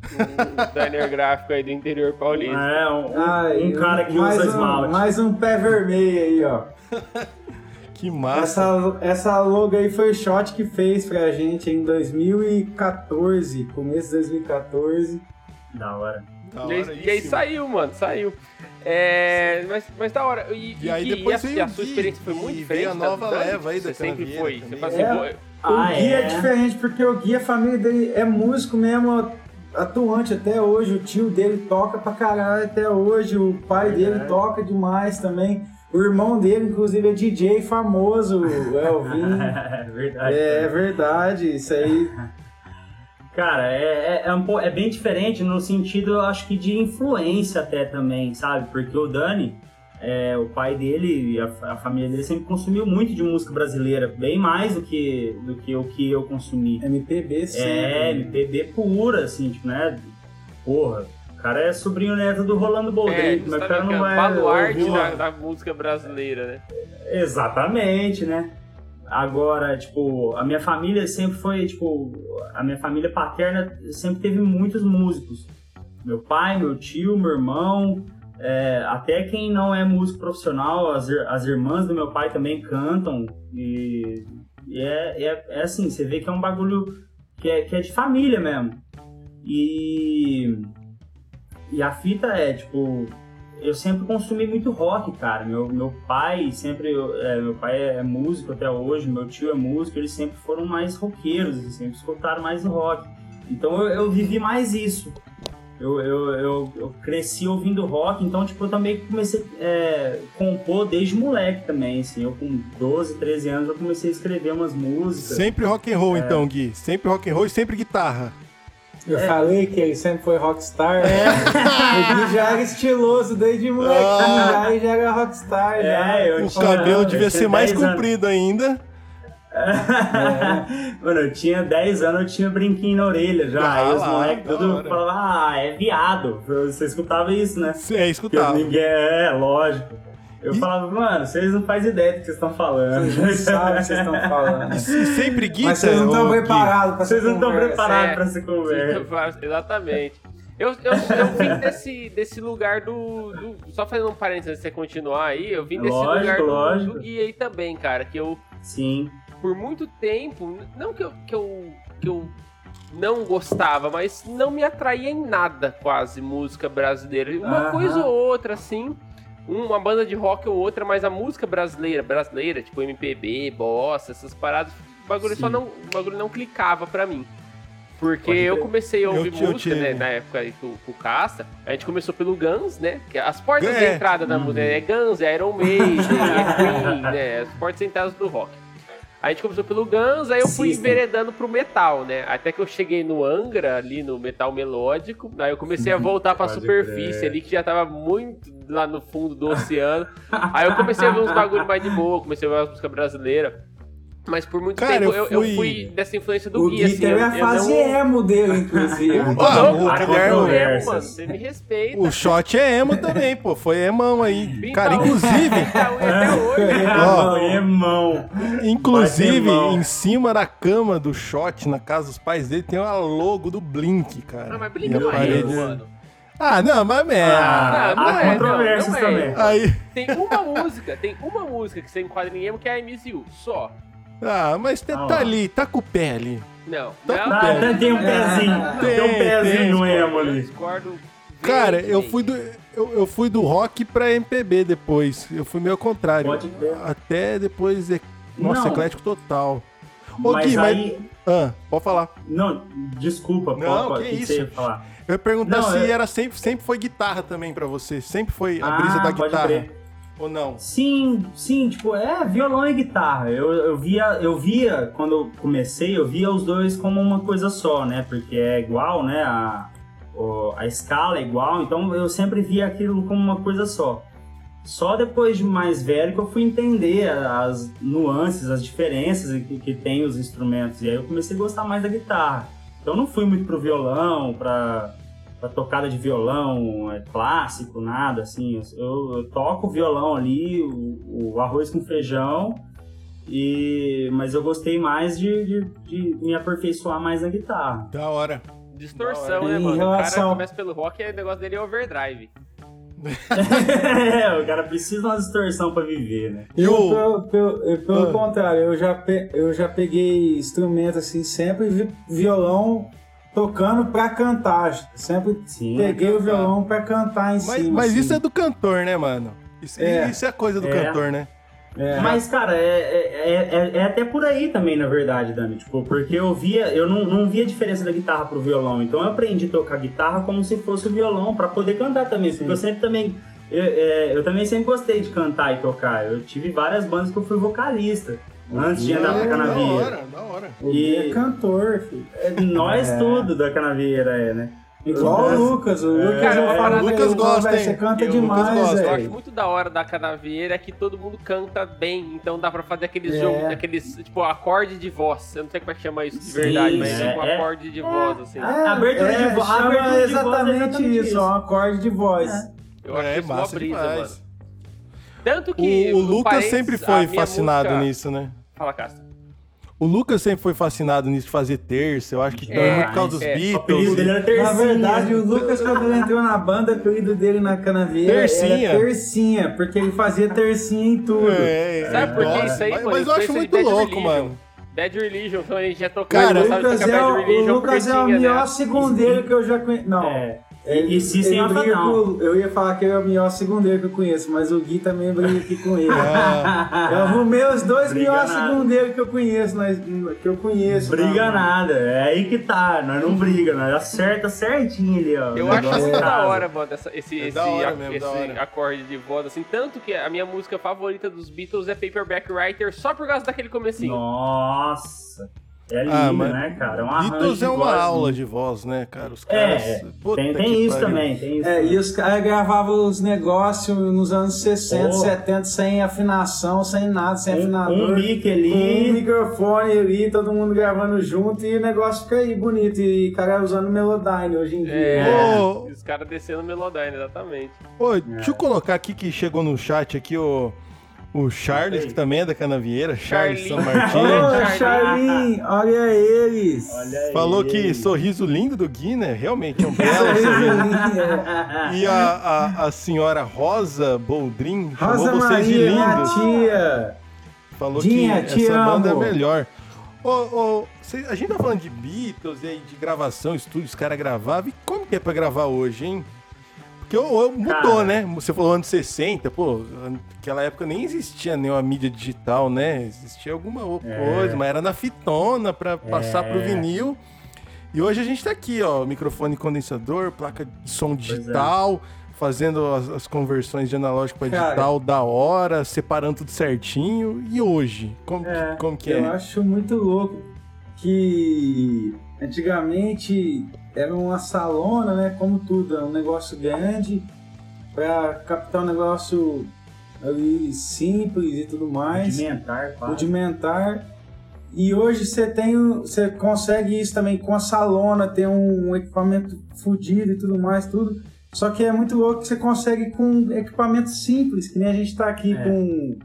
Um designer gráfico aí do interior paulista. É, um, Ai, um cara que usa um, esmalte. Mais um pé vermelho aí, ó. Que massa. Essa, essa logo aí foi o shot que fez pra gente em 2014, começo de 2014. Da hora. Da E aí, hora e aí isso, saiu, mano, saiu. É, mas, mas da hora. E, E aí e- depois e a, veio e a o sua experiência foi muito e diferente. a da nova Dani? leva aí da Você sempre foi. Você assim, É. O Ah, Gui é? é? diferente porque o Gui, a família dele é músico mesmo, atuante até hoje. O tio dele toca pra caralho até hoje. O pai dele Verdade. toca demais também. O irmão dele, inclusive, é DJ famoso, o Elvin. É verdade. é verdade, isso aí. Cara, é, é, é um é bem diferente no sentido, eu acho que de influência até também, sabe? Porque o Dani, é, o pai dele e a, a família dele sempre consumiu muito de música brasileira, bem mais do que, do que o que eu consumi. MPB sempre. É, MPB pura, assim, tipo, né? Porra, o cara é sobrinho neto do Rolando é, Boldrin, mas o cara não é vai... o baluarte ouvir- da, da música brasileira, né? Exatamente, né? Agora, tipo, a minha família sempre foi, tipo, a minha família paterna sempre teve muitos músicos. Meu pai, meu tio, meu irmão, é, até quem não é músico profissional, as, as irmãs do meu pai também cantam. E, e é, é, é assim, você vê que é um bagulho que é, que é de família mesmo. E, e a fita é, tipo, eu sempre consumi muito rock, cara. Meu, meu pai sempre. é, meu pai é músico até hoje, meu tio é músico, eles sempre foram mais roqueiros, eles sempre escutaram mais rock. Então eu, eu vivi mais isso. Eu, eu, eu, eu cresci ouvindo rock, então tipo, eu também comecei a é, compor desde moleque também. Assim, eu com 12, 13 anos eu comecei a escrever umas músicas. Sempre rock and roll, então, Gui. Sempre rock and roll e sempre guitarra. Eu É. falei que ele sempre foi rockstar. o Gui já era estiloso desde molequinho, Ah. já, e já era rockstar. já. É, eu O cabelo devia ser mais 10 anos. comprido ainda. Mano, eu tinha 10 anos, eu tinha brinquinho na orelha já. Ah Aí os moleques tudo falavam, ah, é viado. Você escutava isso, né? É, Porque escutava. ninguém é, lógico. Eu E- falava, mano, vocês não fazem ideia do que vocês estão falando. Vocês não sabem o que vocês estão falando. E sempre guitarra. Mas vocês não estão preparados pra Vocês essa não estão preparados É. pra essa conversa. Exatamente. Eu, eu, eu vim desse, desse lugar do, do- Só fazendo um parênteses antes de você continuar aí, eu vim desse Lógico, lugar do, lógico. do Gui aí também, cara. Que eu, Sim. por muito tempo, não que eu, que eu, que eu não gostava, mas não me atraía em nada quase música brasileira. Uma Aham. coisa ou outra, assim. Uma banda de rock ou outra, mas a música brasileira, brasileira, tipo MPB, bossa, essas paradas, o bagulho só Sim. não, o bagulho não clicava pra mim. Porque eu comecei a ouvir música, né, na época aí com, com o Casta. A gente começou pelo Guns, né? Que as portas É. de entrada da música é Guns, é Iron Maiden, é Queen, né? As portas de entrada do rock. A gente começou pelo Guns, aí eu fui System. enveredando pro metal, né? Até que eu cheguei no Angra, ali no metal melódico. Aí eu comecei a voltar pra superfície crer. ali, que já tava muito lá no fundo do oceano. Aí eu comecei a ver uns bagulho mais de boa, comecei a ver umas músicas brasileiras. Mas por muito Cara, tempo eu eu, eu fui- fui dessa influência do O Gui, Gui assim. teve eu- a eu fase não- emo dele, inclusive. Ah, Ô, o louco, Há eu sou emo, mano. Você me respeita. O shot é emo também, pô. Foi emão aí. Então, Cara, inclusive, Até até hoje. Ó. Irmão. inclusive, Vai ter mão. em cima da cama do shot, na casa dos pais dele, tem uma logo do Blink, cara. Ah, mas Blink a não é parede- emo, mano. Ah, não, mas é. Ah, não há é, controvérsias não, não é. também. Aí, Tem uma música, tem uma música que você enquadra em emo que é a You, só. Ah, mas tá lá. ali, tá com o pé ali. Não. Tá não, com Ah, pé. tem- tem um pezinho. Tem, Tem um pezinho tem. no emo Eu ali. discordo. Cara, eu fui do eu, eu fui do rock pra MPB depois. Eu fui meio ao contrário. Pode crer. Até depois, é- nossa, Não. eclético total. Ô, Mas Gui, mas aí... ah, pode falar. Não, desculpa. Não, pode, que isso. falar? Eu ia perguntar Não, se é- era sempre, sempre foi guitarra também pra você. Sempre foi a brisa Ah, da pode guitarra. crer. Ou não? Sim, sim, tipo, é violão e guitarra. Eu, eu via, eu via, quando eu comecei, eu via os dois como uma coisa só, né? Porque é igual, né? A, a escala é igual, então eu sempre via aquilo como uma coisa só. Só depois de mais velho que eu fui entender as nuances, as diferenças que, que tem os instrumentos. E aí eu comecei a gostar mais da guitarra. Então eu não fui muito pro violão, pra tocada de violão é, clássico, nada assim. Eu, eu toco o violão ali, o, o arroz com feijão, e mas eu gostei mais de, de, de me aperfeiçoar mais na guitarra. Da hora. Distorção, Em né, mano? O relação- cara começa pelo rock e o negócio dele é overdrive. é, o cara precisa de uma distorção pra viver, né? E Eu, o- pelo, pelo- eu, pelo Ah. contrário, eu já, pe- eu já peguei instrumento assim, sempre vi- violão tocando pra cantar. Sempre Sim. peguei o violão pra cantar em Mas, cima. mas assim. isso é do cantor, né, mano? Isso É. isso é coisa do É. cantor, né? É. Mas, cara, é, é, é, é até por aí também, na verdade, Dani. Tipo, porque eu via, eu não, não via a diferença da guitarra pro violão. Então eu aprendi a tocar guitarra como se fosse o violão, pra poder cantar também. Porque eu sempre também. Eu, é, eu também sempre gostei de cantar e tocar. Eu tive várias bandas que eu fui vocalista. Antes de andar pra É, da Canavieira. hora, da hora. E- é cantor, filho. É, Nós É. tudo da Canavieira, é, né? Igual o Lucas. O Lucas Cara, eu falo Lucas gosta, "Velho, hein? Você canta Eu- o demais, Lucas gosta. Eu acho muito da hora da canavieira é que todo mundo canta bem, então dá pra fazer aqueles É. jogos, aqueles, tipo, acorde de voz. Eu não sei como é que chama isso de Sim, verdade, mas é, tipo, é. acorde de voz, assim. Abertura de vo- abertura de voz é exatamente, isso, é um acorde de voz. Eu acho é, isso uma massa brisa, demais. mano. Tanto que. O, o Lucas sempre foi fascinado música- nisso, né? Fala, Casta. O Lucas sempre foi fascinado nisso de fazer terça. Eu acho que É, muito por causa dos é. O apelido Beatles. dele era Tercinha. Na verdade, o Lucas, quando ele entrou na banda, o apelido dele na canavieira Tercinha. era Tercinha, porque ele fazia tercinha em tudo. É, Sabe por que nossa, isso aí, mas, mas eu acho muito louco, Religion. mano. Bad Religion, então a gente já tocou, Cara, o gostava de Lucas, tocar é o, o Lucas é o melhor segundeiro que eu já conheço. Não. É. Ele, E System ele briga com- Eu ia falar que ele é o melhor segundeiro que eu conheço, mas o Gui também briga aqui com ele. Ah, Eu arrumei os dois melhores segundeiros que eu conheço, mas, que eu conheço. Briga não. nada, é aí que tá, nós não briga, nós acerta certinho ali, ó. Eu acho isso em da hora, mano, essa- esse, É esse, da hora a- mesmo, esse da hora. acorde de voz, assim. Tanto que a minha música favorita dos Beatles é Paperback Writer, só por causa daquele comecinho. Nossa, é lindo, Ah, mas né, cara? É um Beatles é uma voz, aula né? de voz, né, cara? Os É, caras. é. Puta tem, que tem isso pariu. também, tem isso. É, também. e os caras gravavam os negócios nos anos 60, Oh. 70, sem afinação, sem nada, sem Um- afinador. um mic ali. Um microfone ali, todo mundo gravando junto e o negócio fica aí bonito. E cara usando Melodyne hoje em dia. É, Ô. os caras descendo Melodyne, exatamente. Ô, deixa eu colocar aqui que chegou no chat aqui o, o Charles, que também é da Canavieira, Charles São. Martins. Ô, Charlin, olha eles! Olha. Falou que sorriso lindo do Gui, né? Realmente é um belo sorriso. É. E a, a, a senhora Rosa Boldrin chamou Rosa vocês de Maria, minha lindos. tia! Falou Dinha, que essa banda é amo. melhor. Ô, ô, cê- a gente tá falando de Beatles e aí de gravação, estúdio, os caras gravavam. E como que é pra gravar hoje, hein? Porque mudou, né? Você falou anos 60, pô, naquela época nem existia nenhuma mídia digital, né? Existia alguma outra É. coisa, mas era na fitona pra passar pro vinil. E hoje a gente tá aqui, ó, microfone condensador, placa de som digital, fazendo as, as conversões de analógico para digital da hora, separando tudo certinho. E hoje, como, É, que, como que Eu é? acho muito louco que antigamente era uma salona, né? Como tudo, é um negócio grande para captar um negócio ali simples e tudo mais, Rudimentar, quase. rudimentar. E hoje você tem, o- você consegue isso também com a salona, ter um equipamento fodido e tudo mais, tudo. Só que é muito louco que você consegue com equipamento simples, que nem a gente tá aqui É. com.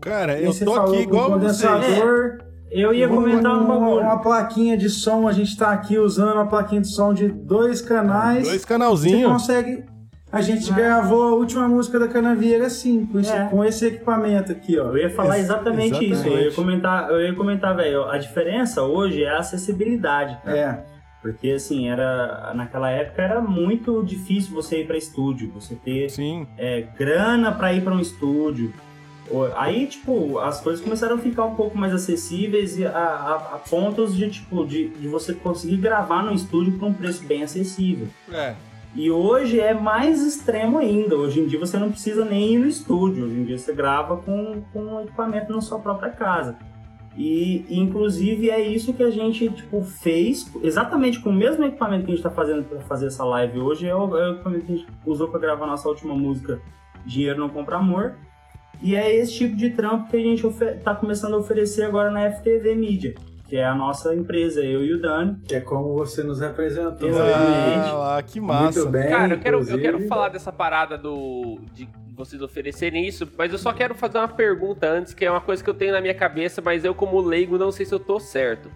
Cara, eu tô falou, aqui igual você. condensador. Eu ia comentar um uma, bagulho. uma plaquinha de som, a gente tá aqui usando uma plaquinha de som de dois canais. Dois Você canalzinhos. consegue. A gente gravou a última música da Canavieira assim, com esse, É. com esse equipamento aqui, ó. Eu ia falar Ex- exatamente, isso. Eu ia exatamente. comentar, eu ia comentar, velho. A diferença hoje é a acessibilidade, cara. É. Porque assim, era naquela época era muito difícil você ir para estúdio, você ter Sim. é, grana para ir para um estúdio. Aí, tipo, as coisas começaram a ficar um pouco mais acessíveis e a, a- a pontos de, tipo, de, de você conseguir gravar no estúdio por um preço bem acessível. É. E hoje é mais extremo ainda. Hoje em dia você não precisa nem ir no estúdio. Hoje em dia você grava com, com equipamento na sua própria casa. E, inclusive, é isso que a gente, tipo, fez, exatamente com o mesmo equipamento que a gente está fazendo para fazer essa live hoje, é o, é o equipamento que a gente usou para gravar nossa última música, Dinheiro Não Compra Amor. E é esse tipo de trampo que a gente está começando a oferecer agora na FTV Mídia, que é a nossa empresa, eu e o Dani. Que é como você nos representou. Exatamente. Ah, que massa. Muito bem. Cara, eu quero, eu quero falar dessa parada do. de vocês oferecerem isso, mas eu só quero fazer uma pergunta antes, que é uma coisa que eu tenho na minha cabeça, mas eu, como leigo, não sei se eu tô certo.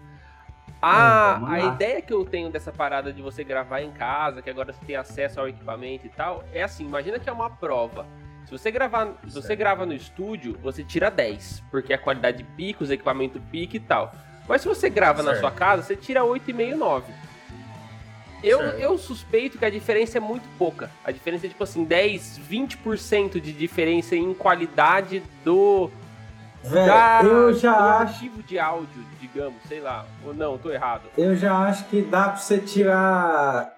A, Vamos a ideia que eu tenho dessa parada de você gravar em casa, que agora você tem acesso ao equipamento e tal, é assim, imagina que é uma prova. Se você gravar, se você grava no estúdio, você tira 10, porque a qualidade pica, os equipamentos pica e tal. Mas se você grava na Certo. sua casa, você tira 8,5, 9. Eu, Certo. eu suspeito que a diferença é muito pouca. A diferença é tipo assim, 10, 20% de diferença em qualidade do, Velho, da- eu do já acho, arquivo de áudio, digamos, sei lá. Ou não, tô errado. eu já acho que dá pra você tirar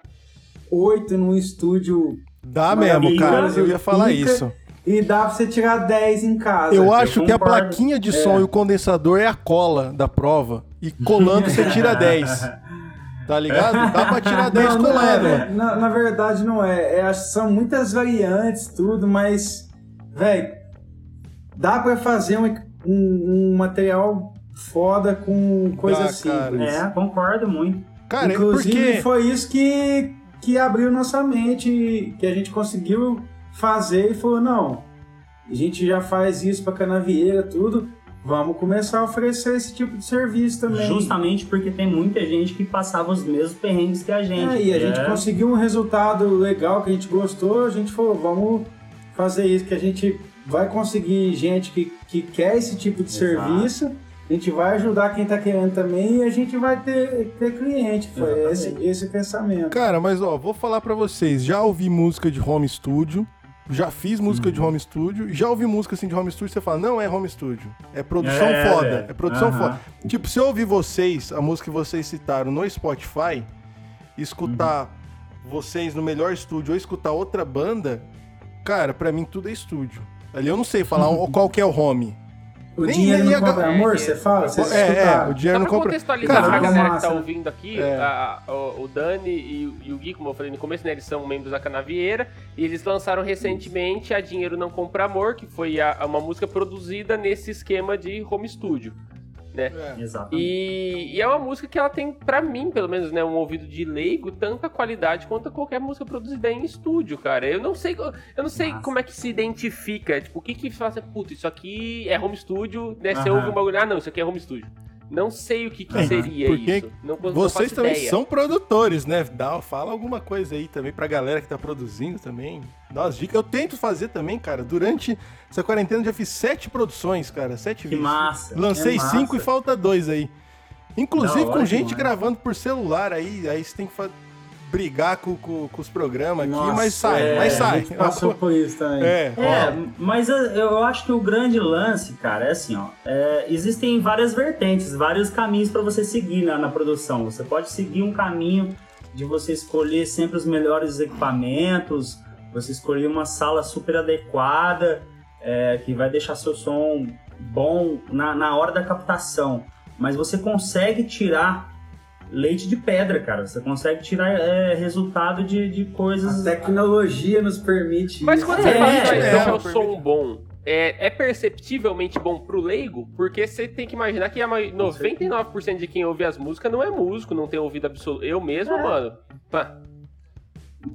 oito num estúdio Dá mesmo, cara. Eu ia falar isso. E dá pra você tirar 10 em casa. Eu acho que a plaquinha de som e o condensador é a cola da prova. E colando você tira 10. Tá ligado? Dá pra tirar 10 Não, não é, colando. velho. na, na verdade não é. É, acho que São muitas variantes, tudo, mas, velho, dá pra fazer um, um- um material foda com coisa Dá, cara. simples. É, concordo muito. Cara, é Inclusive, porque. foi isso que, que abriu nossa mente, que a gente conseguiu fazer e falou, não, a gente já faz isso pra canavieira, tudo, vamos começar a oferecer esse tipo de serviço também. Justamente porque tem muita gente que passava os mesmos perrengues que a gente. É, e a que gente é- conseguiu um resultado legal que a gente gostou, a gente falou, vamos fazer isso, que a gente vai conseguir gente que, que quer esse tipo de Exato. serviço, a gente vai ajudar quem tá querendo também e a gente vai ter, ter cliente. Foi esse, Exatamente. esse o pensamento. Cara, mas ó, vou falar pra vocês. Já ouvi música de home studio. Já fiz música de home studio. Já ouvi música assim de home studio. Você fala, não é home studio. É produção É, foda. velho. É produção Aham. foda. Tipo, se eu ouvir vocês, a música que vocês citaram no Spotify, escutar vocês no melhor estúdio ou escutar outra banda, cara, pra mim tudo é estúdio. Ali eu não sei falar qual que é o home. O Nem- dinheiro nem não a compra ga- amor, é, você fala? Vocês É, é, o dinheiro Só não pra compra. contextualizar Cara, pra fica galera que massa. tá ouvindo aqui, É. a- a- o, o Dani e, o- e o Gui, como eu falei no começo, né, eles são membros da Canavieira, e eles lançaram recentemente A Dinheiro Não Compra Amor, que foi a- uma música produzida nesse esquema de home studio. É. Exatamente. E, e é uma música que ela tem, pra mim, pelo menos, né, um ouvido de leigo, tanta qualidade quanto qualquer música produzida em estúdio, cara. Eu não sei, eu não sei Massa. como é que se identifica, tipo, o que que faz, puta, isso aqui é home studio, né? Você Aham. ouve um bagulho, ah, não, isso aqui é home studio. Não sei o que, que É, seria porque isso. Não, não Vocês também ideia. são produtores, né? Dá, fala alguma coisa aí também pra galera que tá produzindo também. Dá umas dicas. Eu tento fazer também, cara. Durante essa quarentena eu já fiz sete produções, cara. Sete Que vídeos. massa. Lancei É massa. cinco e falta dois aí. Inclusive Da com gente gravando por celular aí. Aí você tem que brigar com, com- com os programas aqui, Nossa, mas sai, é, mas A sai. gente passou por isso também. É, É, mas eu, acho que o grande lance, cara, é assim, ó. é, existem várias vertentes, vários caminhos pra você seguir na, na produção. Você pode seguir um caminho de você escolher sempre os melhores equipamentos, você escolher uma sala super adequada, é, que vai deixar seu som bom na, na hora da captação. Mas você consegue tirar leite de pedra, cara. Você consegue tirar é, resultado de, de coisas. A tecnologia nos permite Mas quando você É, fala que é, o som bom, é, é perceptivelmente bom pro leigo? Porque você tem que imaginar que a mai- 99% de quem ouve as músicas não é músico, não tem ouvido absoluto. Eu mesmo, É. mano. pá.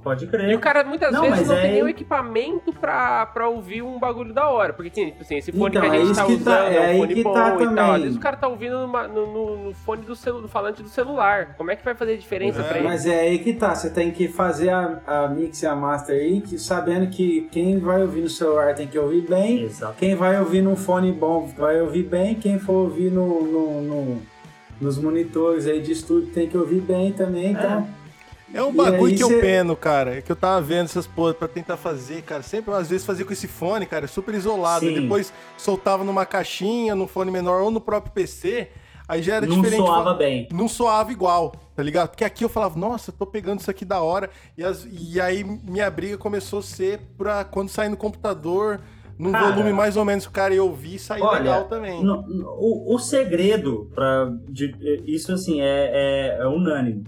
Pode E crer. o cara muitas Não, vezes não é- tem nenhum equipamento pra, pra ouvir um bagulho da hora. Porque, tipo assim, esse fone Então, que a é gente isso tá que usando tá- é é um aí fone que bom tá e tal. também. Às vezes o cara tá ouvindo numa- no, no- no fone do, celu, no falante do celular. Como é que vai fazer diferença É, pra ele? Mas é aí que tá, você tem que fazer a, a mix e a master aí, que, sabendo que quem vai ouvir no celular tem que ouvir bem, Exato. quem vai ouvir num fone bom vai ouvir bem, quem for ouvir no, no- no- nos monitores aí de estúdio tem que ouvir bem também, então... É um bagulho que eu cê- peno, cara. É que eu tava vendo essas porra pra tentar fazer, cara. Sempre, às vezes, fazia com esse fone, cara, super isolado. Sim. Depois soltava numa caixinha, num fone menor ou no próprio PC. Aí já era Não diferente. soava bem. Não soava igual, tá ligado? Porque aqui eu falava, nossa, tô pegando isso aqui da hora. E, as- e aí minha briga começou a ser pra quando sair no computador, num Cara, volume mais ou menos que o cara ia ouvir, sair olha, legal também. No- no- o, o segredo para isso assim é, é, é unânime.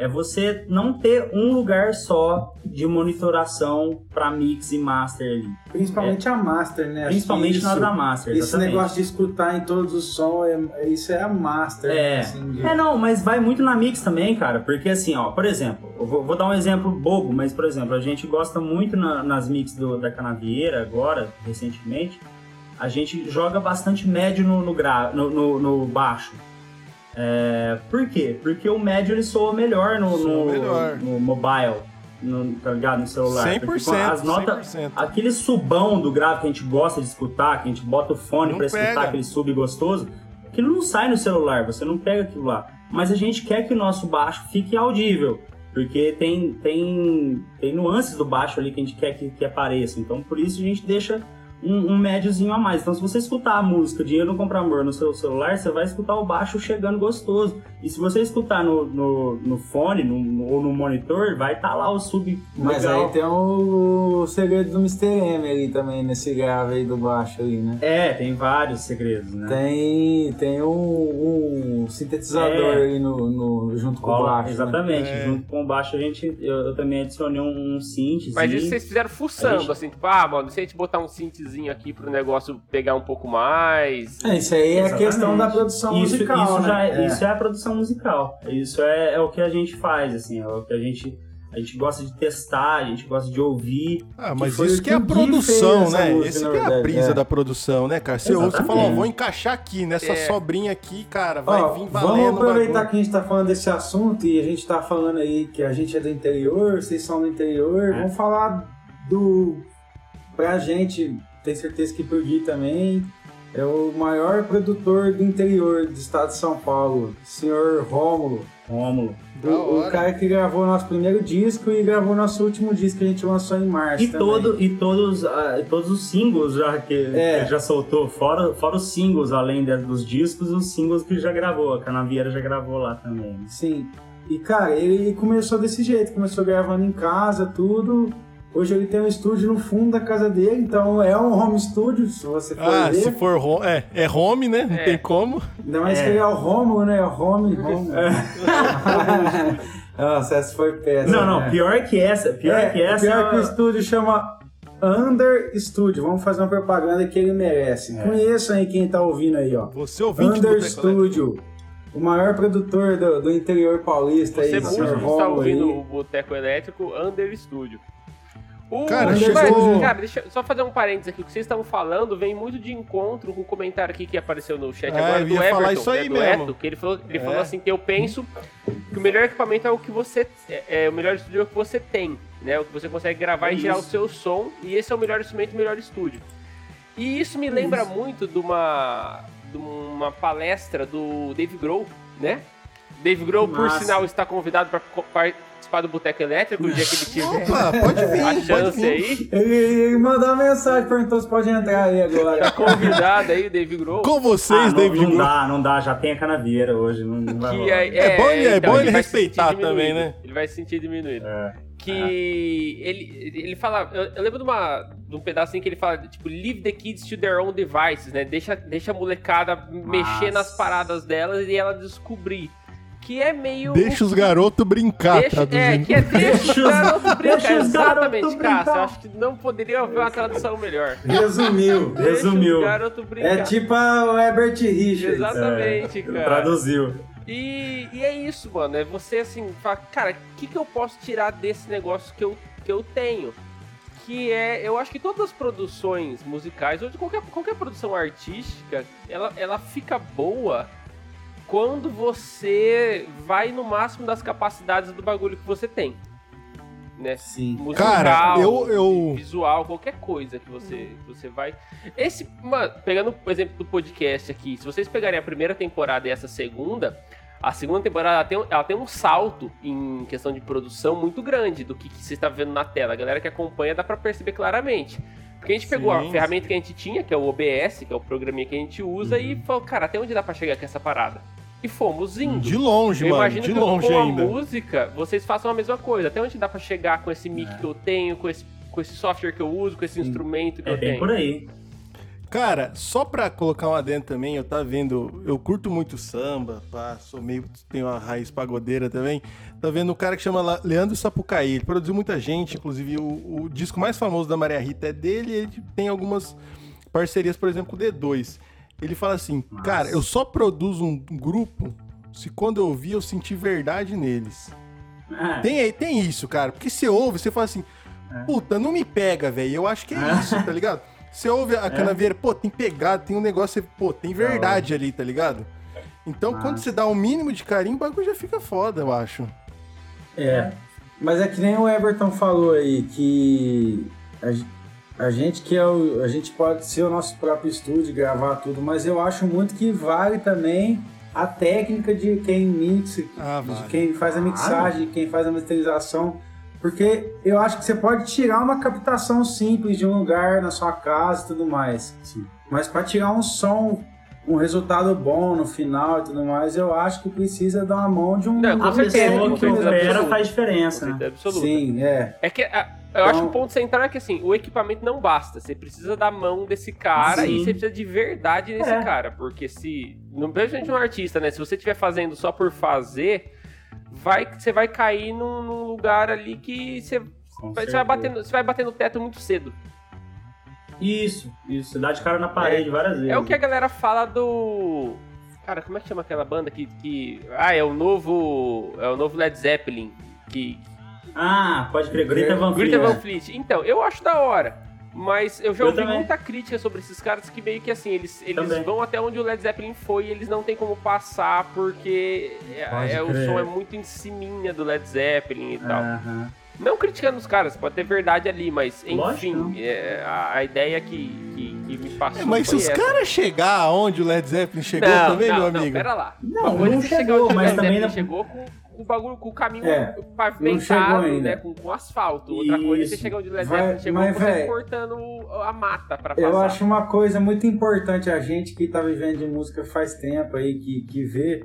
É você não ter um lugar só de monitoração para mix e master ali. Principalmente a master, né? Principalmente na isso- da master. Esse exatamente. negócio de escutar em todos os sons, é- isso é a master. É. né, assim, de- É, não, mas vai muito na mix também, cara. Porque assim, ó, por exemplo, eu vou, vou dar um exemplo bobo, mas por exemplo, a gente gosta muito na- nas mix do- da Canavieira agora, recentemente. A gente joga bastante médio no, no, gra, no, no- no baixo. É, por quê? Porque o médio ele soa melhor no, Soa no, melhor. no mobile, no, tá ligado? No celular. 100%, Porque, tipo, as notas, 100%. aquele subão do grave que a gente gosta de escutar, que a gente bota o fone pra escutar aquele sub gostoso, aquilo não sai no celular, você não pega aquilo lá. Mas a gente quer que o nosso baixo fique audível. Porque tem, tem, tem nuances do baixo ali que a gente quer que, que apareça. Então, por isso a gente deixa um, um médiozinho a mais. Então, se você escutar a música Dinheiro Não Compra Amor no seu celular, você vai escutar o baixo chegando gostoso. E se você escutar no, no, no fone no- no- ou no monitor, vai estar lá o sub Mas legal. aí tem o, o segredo do Mr. M ali também, nesse grave aí do baixo ali, né? É, tem vários segredos, né? Tem, tem um, um sintetizador É. ali no, no- junto com o Rola- baixo. né? Exatamente. É. Junto com o baixo a gente. Eu, eu também adicionei um, um synthzinho. Mas isso vocês fizeram fuçando, gente- assim, tipo, ah, mano, se a gente botar um synthzinho aqui pro negócio pegar um pouco mais. É, isso aí é a Exatamente. questão da produção isso, musical, isso né? já é, É. isso é a produção musical. Isso é, é o que a gente faz, assim, é o que a gente a gente gosta de testar, a gente gosta de ouvir. Ah, mas foi isso que é a que produção, né? música, Esse na que é a brisa é. da produção, né, cara? Você ouve, você fala, ó, vou encaixar aqui, nessa É. sobrinha aqui, cara, vai Ó, vir valendo vamos aproveitar bagulho. que a gente tá falando desse assunto e a gente tá falando aí que a gente é do interior, vocês são do interior. É. Vamos falar do. Pra gente, tenho certeza que pro Gui também, é o maior produtor do interior do estado de São Paulo, senhor Rômulo. Rômulo. O hora. cara que gravou nosso primeiro disco e gravou nosso último disco que a gente lançou em março. E, também. todo, e todos, e todos os singles já que, É. que já soltou, fora, fora os singles, além de- dos discos, os singles que já gravou. A Canavieira já gravou lá também. Sim. E cara, ele começou desse jeito, começou gravando em casa, tudo. Hoje ele tem um estúdio no fundo da casa dele, então é um home studio, se você for Ah, ver. se for home, é, é home, né? Não É. tem como. Ainda mais É. que ele é o Romulo, né? O Home, Home. Nossa, essa foi péssima. Não, não, né? pior que essa, pior É, que essa. pior que o é- estúdio chama Under Studio. Vamos fazer uma propaganda que ele merece. É. Conheçam aí quem tá ouvindo aí, ó. Você ouvinte do Under Boteco Elétrico. Studio. O maior produtor do, do interior paulista Você aí, músico senhor que está ouvindo aí. o Boteco Elétrico Under Studio. O... Cara, Studio. Cara, deixa eu só fazer um parênteses aqui. O que vocês estavam falando vem muito de encontro com o comentário aqui que apareceu no chat É, agora eu do ia Everton, falar isso né, aí do mesmo. Eto, que ele falou, ele É. falou assim que eu penso que o melhor equipamento é o que você é, é o melhor estúdio que você tem, né? O que você consegue gravar É e tirar o isso. seu som e esse é o melhor instrumento, o melhor estúdio. E isso me lembra muito de uma de uma palestra do Dave Grohl, né? Dave Grohl, por sinal, está convidado para participar do Boteco Elétrico o dia que ele tiver Opa, pode vir, a pode chance vir. aí. Ele, ele mandou uma mensagem, perguntou se pode entrar aí Tá agora. convidado aí, o Dave Grohl. Com Ah, vocês, não, David não Grohl. dá, não dá, já tem a Canavieira hoje, não, não vai rolar. é, É bom ele- é bom ele vai se sentir respeitar também, né? Ele vai se sentir diminuído. É. Que ele, ele fala. Eu, eu lembro de, uma, de um pedacinho que ele fala, tipo, leave the kids to their own devices, né? Deixa, deixa a molecada mexer nas paradas delas e ela descobrir. Que é meio. Deixa os garotos brincar, Deixa, é, que é deixa os garotos brincar. deixa os Exatamente, Cássio. acho que não poderia haver uma tradução melhor. Resumiu. Deixa Resumiu. os garotos brincar. É tipo a- o Herbert Richards. Exatamente, É, cara. Traduziu. E, e é isso, mano. É você assim, fala, cara, o que, que eu posso tirar desse negócio que eu, que eu tenho? Que é, eu acho que todas as produções musicais, ou de qualquer, qualquer produção artística, ela, ela fica boa quando você vai no máximo das capacidades do bagulho que você tem. Né? Sim. Musical, Cara, eu- eu- visual, qualquer coisa que você, que você vai. Esse, mano, pegando o exemplo do podcast aqui, se vocês pegarem a primeira temporada e essa segunda, a segunda temporada ela tem, ela tem um salto em questão de produção muito grande do que, que você está vendo na tela. A galera que acompanha dá pra perceber claramente. Porque a gente pegou a Sim. ferramenta que a gente tinha, que é o OBS, que é o programinha que a gente usa, e falou, cara, até onde dá pra chegar com essa parada? E fomos indo. De longe, Eu mano. imagino De que longe com ainda. a música, vocês façam a mesma coisa. Até onde dá pra chegar com esse mic É. que eu tenho, com esse, com esse software que eu uso, com esse instrumento que É eu bem tenho. por aí. Cara, só pra colocar um adendo também, eu tava vendo, eu curto muito samba, pá, sou meio, tenho uma raiz pagodeira também. Tá vendo um cara que chama Leandro Sapucaí, ele produziu muita gente, inclusive o, o disco mais famoso da Maria Rita é dele, e ele tem algumas parcerias, por exemplo, com o D2. Ele fala assim, Nossa. cara, eu só produzo um grupo se quando eu ouvir eu sentir verdade neles. É. Tem, tem isso, cara. Porque você ouve, você fala assim, É. puta, não me pega, velho. Eu acho que é É. isso, tá ligado? Você ouve a canaveira, pô, tem pegada, tem um negócio, pô, tem verdade ali, tá ligado? Então, quando você dá o mínimo de carinho, o bagulho já fica foda, eu acho. É. Mas é que nem o Everton falou aí, que a, ge- a gente que é o, a gente pode ser o nosso próprio estúdio, gravar tudo, mas eu acho muito que vale também a técnica de quem mixa, Ah, de vale. quem faz a mixagem, de quem faz a masterização. Porque eu acho que você pode tirar uma captação simples de um lugar na sua casa e tudo mais. Sim. Mas para tirar um som, um resultado bom no final e tudo mais, eu acho que precisa dar uma mão de um. Não, com A certeza, pessoa que opera faz diferença, né? absoluta. Sim, é. É que a- eu acho que Então- o ponto central é que assim, o equipamento não basta. Você precisa da mão desse cara Sim. e você precisa de verdade nesse É. cara. Porque se. Não principalmente um artista, né? Se você estiver fazendo só por fazer, vai, você vai cair num, num lugar ali que você, vai, você, vai no- você vai bater no teto muito cedo. Isso, isso. Você dá de cara na parede várias vezes. É o que a galera fala do. Cara, como é que chama aquela banda que. que... Ah, é o novo. É o novo Led Zeppelin. Que. Ah, pode crer. Greta Van Fleet. Greta Van é. Fleet. Então, eu acho da hora. Mas eu já Eu ouvi também. muita crítica sobre esses caras que meio que assim, eles, eles Também. vão até onde o Led Zeppelin foi e eles não tem como passar porque é, é- o som é muito em ciminha do Led Zeppelin e tal. Aham. Não criticando os caras, pode ter verdade ali, mas enfim, não. é, a, a ideia que, que, que me passou É, mas se os caras chegar aonde o Led Zeppelin chegou não, também, não, meu não, amigo. pera lá. Não, é não chegar chegou, onde o mas Led também Zeppelin não- chegou com o bagulho, com o caminho É, pavimentado, né? Com, com asfalto. Outra coisa é você Isso. chegar onde o Led Zeppelin chegou mas, você cortando a mata pra passar. Eu acho uma coisa muito importante a gente que tá vivendo de música faz tempo aí, que, que vê.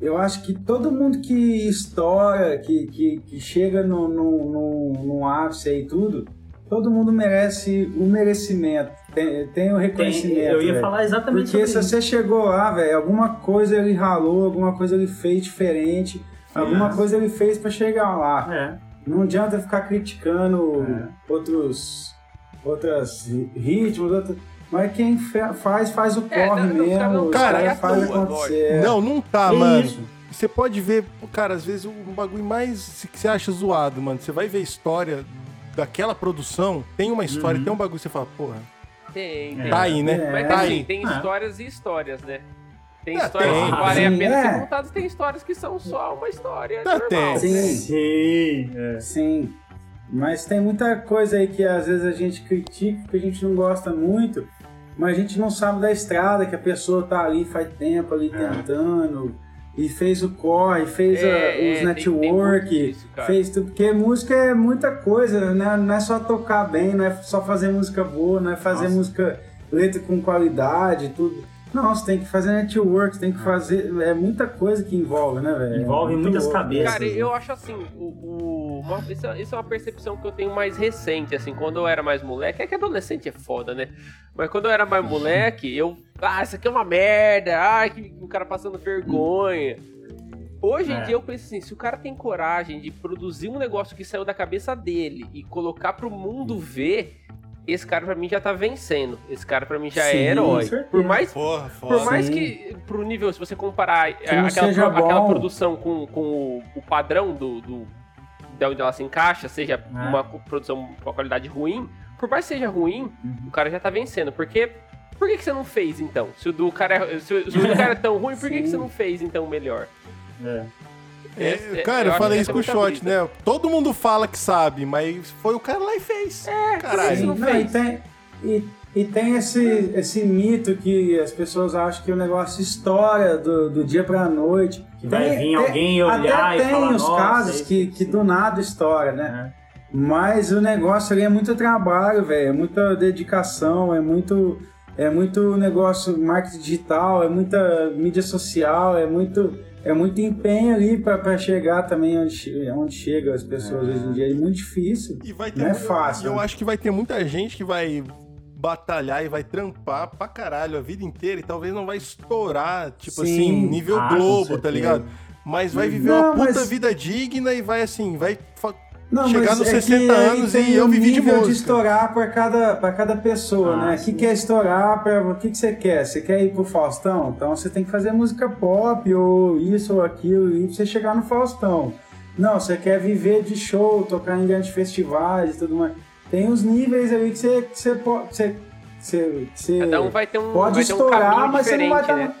Eu acho que todo mundo que estoura, que, que, que chega no, no, no, no ápice aí e tudo, todo mundo merece o merecimento, tem, tem o Tem- reconhecimento. eu ia velho. falar exatamente Porque sobre se isso. você chegou lá, velho, alguma coisa ele ralou, alguma coisa ele fez diferente, alguma É. coisa ele fez pra chegar lá. É. Não adianta ficar criticando É. outros outros ri- ritmos, outros... mas quem faz, faz o É, corre não, não, mesmo, não Cara, é faz acontecer. Não, não tá, É mano. isso. Você pode ver, cara, às vezes um bagulho mais que você acha zoado, mano. Você vai ver a história daquela produção, tem uma história, Uhum. tem um bagulho que você fala, porra, Tem, É. tem. tá aí, né? É. Mas Tá assim, aí. tem Ah. histórias e histórias, né? Tem Ah, histórias tem. que valem a pena é. ser contadas, tem histórias que são só uma história normal. tem. Sim. Sim. é. Sim. Mas tem muita coisa aí que às vezes a gente critica, que a gente não gosta muito, mas a gente não sabe da estrada, que a pessoa tá ali faz tempo ali É. tentando, e fez o corre, fez É, a- é, os tem- tem network, disso, cara. fez tudo. Porque música é muita coisa, né? Não é só tocar bem, não é só fazer música boa, não é fazer Nossa. música, letra com qualidade, tudo. Não, você tem que fazer network, você tem que fazer. É muita coisa que envolve, né, velho? Envolve É muitas louco. cabeças. Cara, eu acho assim, o, o- uma- isso, é- isso é uma percepção que eu tenho mais recente, assim, quando eu era mais moleque, é que adolescente é foda, né? Mas quando eu era mais moleque, eu, ah, isso aqui é uma merda, ah, que o cara passando vergonha. Hoje em É. dia eu penso assim, se o cara tem coragem de produzir um negócio que saiu da cabeça dele e colocar pro mundo ver, esse cara pra mim já tá vencendo. Esse cara pra mim já Sim, é herói. com certeza. Por mais porra, por mais Sim. que, pro nível, se você comparar é, aquela, pro- aquela produção com, com o, o padrão do, do, de onde ela se encaixa, seja É. uma produção com uma qualidade ruim, por mais que seja ruim, Uhum. o cara já tá vencendo. Porque, por que, que você não fez, então? Se o do cara é, se, o- se o do cara é tão ruim, por que, que você não fez, então, melhor? É. É, Esse- cara, eu, acho falei isso essa com o é shot, brisa. né? Todo mundo fala que sabe, mas foi o cara lá e fez. É, Sim. caralho. não Não, fez. e tem, e, e tem esse, esse mito que as pessoas acham que o negócio estoura do, do dia pra noite. Que vai Tem- vir tem- alguém olhar até e tem falar, os "Nossa, casos que, que do nada estoura, né? né? Mas o negócio ali é muito trabalho, velho. É muita dedicação, é muito, é muito negócio marketing digital, é muita mídia social, é muito, é muito empenho ali pra pra chegar também onde, onde chega as pessoas hoje em dia. É muito difícil. E vai ter Não é fácil, E eu né? acho que vai ter muita gente que vai batalhar e vai trampar pra caralho a vida inteira e talvez não vai estourar, tipo Sim. assim, nível Ah, Globo, tá ligado? Mas vai viver Não, uma puta mas- vida digna e vai assim, vai Não, Chegar mas nos é 60 que aí anos e eu um vivi de nível música. estourar para cada, pra cada pessoa, Ah, né? O que quer estourar? Pra, o que, que você quer? Você quer ir pro Faustão? Então você tem que fazer música pop ou isso ou aquilo e pra você chegar no Faustão. Não, você quer viver de show, tocar em grandes festivais e tudo mais. Tem uns níveis ali que você, que você pode. Você, você, você um vai ter um, pode vai ter um estourar, caminho mas você não vai estar. né?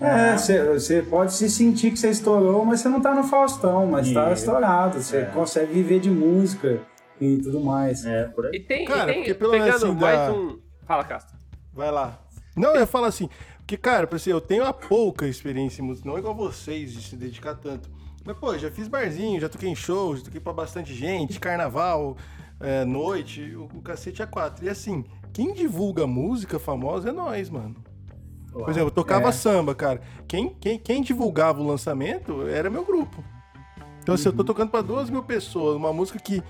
É, você pode se sentir que você estourou, mas você não tá no Faustão, mas tá E- estourado. Você é. consegue viver de música e tudo mais. É, por aí. E tem, e Cara, tem porque pelo pegando assim, mais da- um. Fala, Castro. Vai lá. Não, eu falar assim, porque, cara, pra você, eu tenho a pouca experiência em música, não é igual vocês de se dedicar tanto. Mas, pô, já fiz barzinho, já toquei em shows, já toquei pra bastante gente, carnaval, é, noite, o, o cacete é quatro. E assim, quem divulga música famosa é nós, mano. Por exemplo, eu tocava É. samba, cara. Quem, quem, quem divulgava o lançamento era meu grupo. Então, assim, eu tô tocando pra duas mil pessoas, uma música que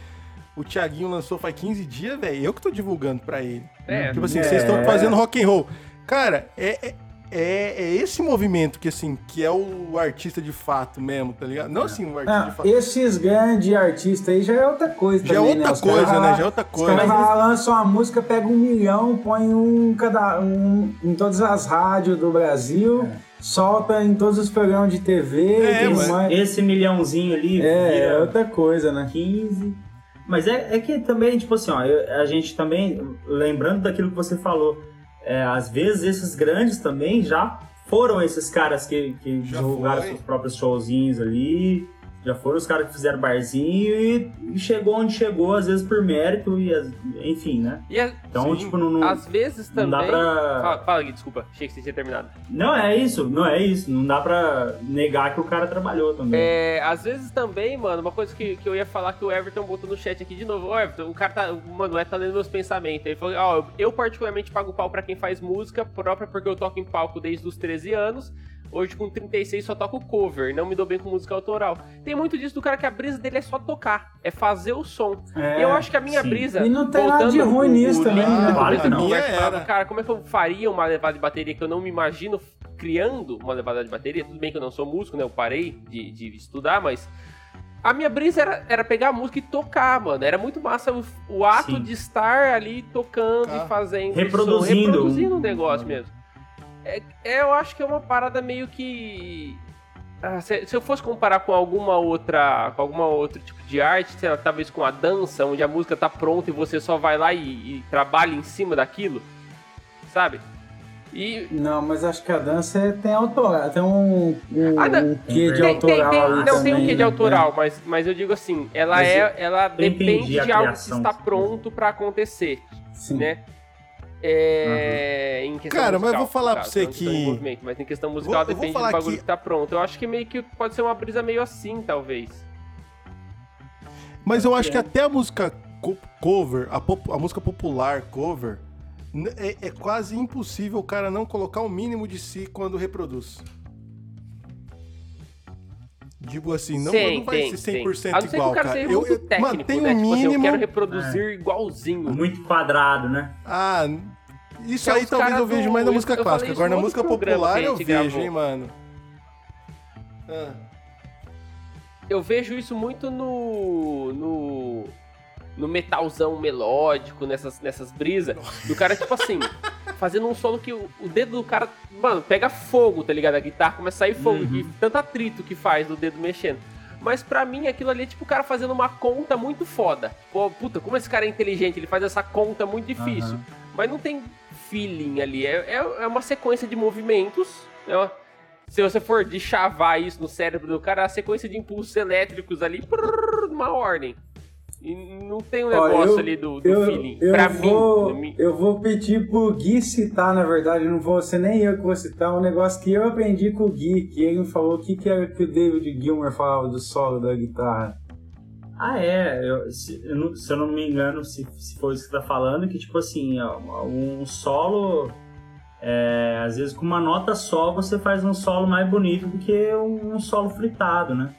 o Thiaguinho lançou faz 15 dias, velho, eu que tô divulgando pra ele. É, Tipo assim, É. vocês estão fazendo rock and roll. Cara, é, é, é, é esse movimento que, assim, que é o artista de fato mesmo, tá ligado? Não assim, o artista Ah, de fato. esses grandes artistas aí já é outra coisa Já é também, outra né? Os coisa, caras né? Já é outra Os coisa. caras lá lançam uma música, pega um milhão, põe um, cada, um em todas as rádios do Brasil, solta em todos os programas de TV É, mais. Esse milhãozinho ali É, é outra coisa, né? 15. Mas é, é que também, tipo assim, ó, a gente também, lembrando daquilo que você falou, é, às vezes esses grandes também já foram esses caras que, que divulgaram seus próprios showzinhos ali, já foram os caras que fizeram barzinho e, chegou onde chegou, às vezes por mérito, e enfim, né? A- Então, Sim. tipo, não, não, às vezes não também. dá pra. Fala, fala Gui, desculpa, achei que você tinha terminado. Não é isso, não é isso. Não dá pra negar que o cara trabalhou também. É, às vezes também, mano, uma coisa que, que eu ia falar que o Everton botou no chat aqui de novo. Ô, Everton, o cara tá. Mano, o Everton tá lendo meus pensamentos. Ele falou, ó, eu particularmente pago pau pra quem faz música própria porque eu toco em palco desde os 13 anos. Hoje, com 36, só toco cover, não me dou bem com música autoral. Tem muito disso do cara que a brisa dele é só tocar, é fazer o som. É, E eu acho que a minha sim. brisa. E não tem nada de ruim nisso também, né? do Claro que não. conversa, Era. eu falava, Cara, como é que eu faria uma levada de bateria que eu não me imagino criando uma levada de bateria? Tudo bem que eu não sou músico, né? Eu parei de, de estudar, mas. A minha brisa era, era pegar a música e tocar, mano. Era muito massa o, o ato Sim. de estar ali tocando Tá. e fazendo. Reproduzindo. som, reproduzindo o negócio mesmo. É, é, eu acho que é uma parada meio que. ah, se, se eu fosse comparar com alguma outra. com alguma outro tipo de arte, sei lá, talvez com a dança, onde a música tá pronta e você só vai lá e, e trabalha em cima daquilo, sabe? E. Não, mas acho que a dança é- tem autoral, tem um, um, Ah, não. um quê de Tem, tem, autoral tem, ali não, tem um também, quê de né? autoral, mas, mas eu digo assim, ela Mas é. Ela depende de algo que está pronto pra acontecer, Sim. né? É, em questão Cara, mas eu musical, vou falar no pra caso, você que- mas em questão musical Vou- eu vou depende do bagulho que- que tá pronto. Eu acho que meio que pode ser uma brisa meio assim, talvez. Mas eu acho que até a música co- cover, a, pop- a música popular cover, é, é quase impossível o cara não colocar o mínimo de si quando reproduz. Digo assim, não, Tem, não vai tem, ser tem. 100% A não ser que igual, o cara seja Eu, muito eu técnico, mantenho né? o Tipo assim, eu mínimo... quero reproduzir igualzinho. Muito quadrado, né? Ah, isso Que é aí talvez eu vejo do- mais na música clássica. Agora na música popular eu vejo, gravou. hein, mano. Ah. Eu vejo isso muito no. no. No metalzão melódico, nessas, nessas brisas. Do cara, tipo assim, fazendo um solo que o, o dedo do cara, mano, pega fogo, tá ligado? A guitarra começa a sair fogo, Uhum. e tanto atrito que faz do dedo mexendo. Mas pra mim aquilo ali é tipo o cara fazendo uma conta muito foda. Pô, puta, como esse cara é inteligente, ele faz essa conta muito difícil. Aham. Mas não tem feeling ali. É, é, é uma sequência de movimentos. É uma- se você for de chavar isso no cérebro do cara, é a sequência de impulsos elétricos ali, prrr, numa ordem. E não tem um Ó, negócio eu- ali do, do Eu, feeling. eu pra vou, mim, eu vou pedir pro Gui citar, na verdade, não vou ser nem eu que vou citar, um negócio que eu aprendi com o Gui, que ele me falou o que, que era que o David Gilmer falava do solo da guitarra. Ah, é. Eu- se, eu não, se eu não me engano, se, se for isso que você tá falando, que tipo assim, ó, um solo. é, às vezes com uma nota só você faz um solo mais bonito do que um, um solo fritado, né?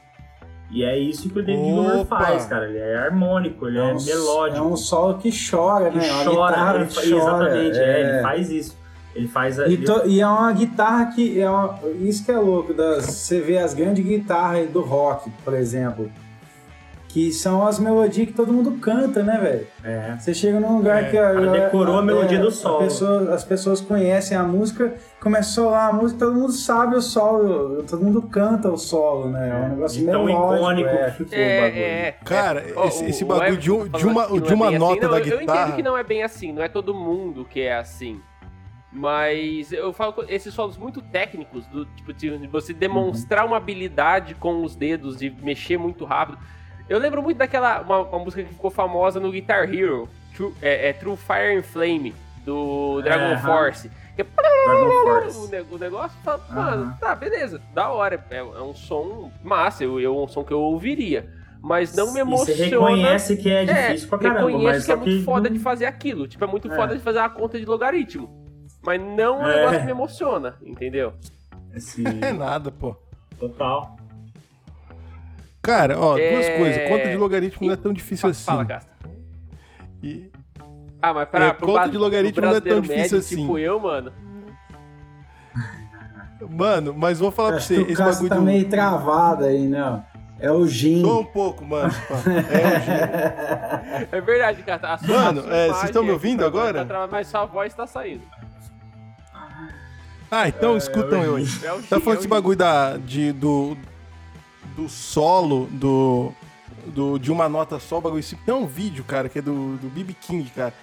E é isso que o David Gilmer Opa! faz, cara. Ele é harmônico, ele é, um, melódico. É um solo que chora, que né? Uma chora, guitarra ele chora, exatamente, é, é. ele faz isso. Ele faz a, E, ele- to- e é uma guitarra que. É uma- isso que é louco. Das, você vê as grandes guitarras do rock, por exemplo. Que são as melodias que todo mundo canta, né, velho? é. Você chega num lugar É, que a, ela decorou a melodia do solo. a pessoa- as pessoas conhecem a música, começou lá a música, todo mundo sabe o solo, todo mundo canta o solo, né? É um negócio de tão icônico é. que ficou o bagulho. É, é. Cara, esse, o- esse o bagulho de, um- Everton de uma, de uma é bem nota assim. Não, da eu- Eu entendo guitarra. que não é bem assim, não é todo mundo que é assim. Mas eu falo com esses solos muito técnicos, do tipo de você demonstrar uma habilidade com os dedos, de mexer muito rápido. Eu lembro muito daquela uma, uma música que ficou famosa no Guitar Hero, True, é, é True Fire and Flame, do Dragon É. Force. Que é Dragon Force. o, ne- o negócio, fala, mano, tá, beleza, da hora. É, é um som massa, eu, eu- é um som que eu ouviria. Mas não me E você emociona. reconhece que é difícil pra caramba, reconheço mas que é muito que foda de fazer aquilo. Tipo, é muito É. foda de fazer a conta de logaritmo. Mas não é um É. negócio que me emociona, entendeu? Sim, É nada, pô. total. Cara, ó, duas É. coisas. Conta de logaritmo não é tão difícil Fa- assim. Fala, Casta. E- Ah, mas pra, É, conta de logaritmo não é tão difícil médio, assim. Tipo eu, mano. Mano, mas vou falar pra você, que o esse bagulho tá do... meio travado aí, não. É o Gin. Só um pouco, mano. É o gênio. É verdade, cara. A sua- Mano, é, vocês estão me ouvindo tá- agora? tá mas sua voz tá saindo. Ah, então escutam eu aí. É o Tá falando é desse o bagulho da, de, do, do solo, do, do, de uma nota só, o bagulho assim. Tem um vídeo, cara, que é do, do BB King, cara.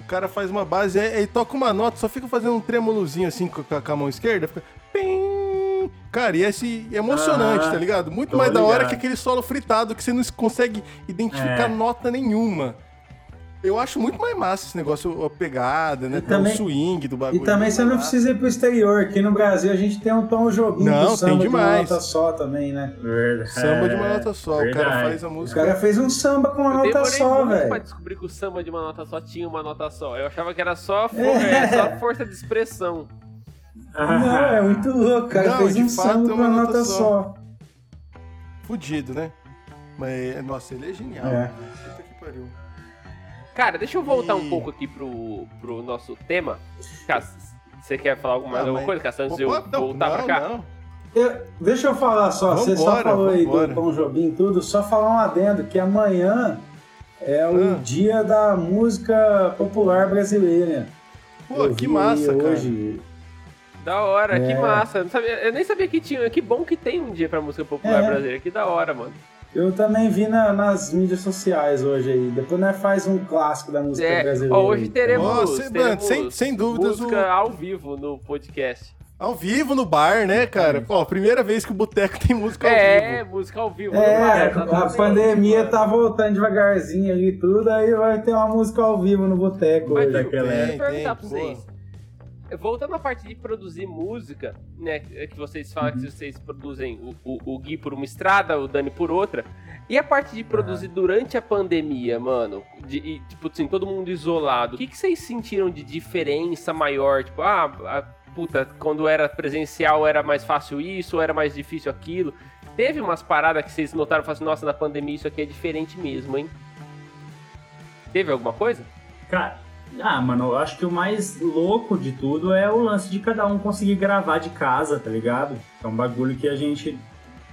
O cara faz uma base, aí ele toca uma nota, só fica fazendo um tremolozinho assim com a, com a mão esquerda, fica... Pim! Cara, e esse é emocionante, Ah, tá ligado? Muito mais da hora ligado. que aquele solo fritado que você não consegue identificar É. nota nenhuma. Eu acho muito mais massa esse negócio, a pegada, né? Tem também- o swing do bagulho. E também você não precisa ir pro exterior. Aqui no Brasil a gente tem um tom joguinho Não, do samba tem de uma demais. nota só também, né? Verdade. Samba de uma nota só. O cara verdade. faz a O música. cara fez um samba com uma Eu nota só, muito pra velho. descobrir que o samba de uma nota só tinha uma nota só. Eu achava que era só, for- É. é, só força de expressão. Não, é muito louco. O cara Não, fez de um fato, samba com uma uma nota nota só. só. Fudido, né? Mas, nossa, ele é genial. É. Puta que pariu. Cara, deixa eu voltar E- um pouco aqui pro, pro nosso tema. Cass, você quer falar alguma, Ah, alguma mas- coisa, Cass, antes de eu Opa, não, voltar pra não, cá? não. Eu- deixa eu falar só, você só Vambora, falou aí vambora. do Tom Jobim e tudo, só falar um adendo, que amanhã é o Ah. dia da música popular brasileira. Pô, Eu que massa, cara. hoje. Da hora, que É. massa. Eu, não sabia- eu nem sabia que tinha. Que bom que tem um dia pra música popular É. brasileira. Que da hora, mano. Eu também vi na- nas mídias sociais hoje aí. Depois nós faz um clássico da música É, brasileira. ó, hoje teremos, Nossa, teremos mano, sem- sem dúvidas, música ao vivo no podcast. Ao vivo no bar, né, cara? Pô, primeira vez que o boteco tem música ao É, vivo. música ao vivo. É, no bar, a exatamente. pandemia tá voltando devagarzinho ali e tudo, aí vai ter uma música ao vivo no boteco hoje. Daquela Tem, perguntar pra vocês. Voltando à parte de produzir música, né? Que vocês falam Uhum. que vocês produzem o, o, o Gui por uma estrada, o Dani por outra. E a parte de produzir durante a pandemia, mano? De, e, tipo assim, todo mundo isolado. O que, que vocês sentiram de diferença maior? Tipo, ah, a- puta, quando era presencial era mais fácil isso, ou era mais difícil aquilo? Teve umas paradas que vocês notaram e falaram assim, nossa, na pandemia isso aqui é diferente mesmo, hein? Teve alguma coisa? Cara, ah, mano, eu acho que o mais louco de tudo é o lance de cada um conseguir gravar de casa, tá ligado? É um bagulho que a gente.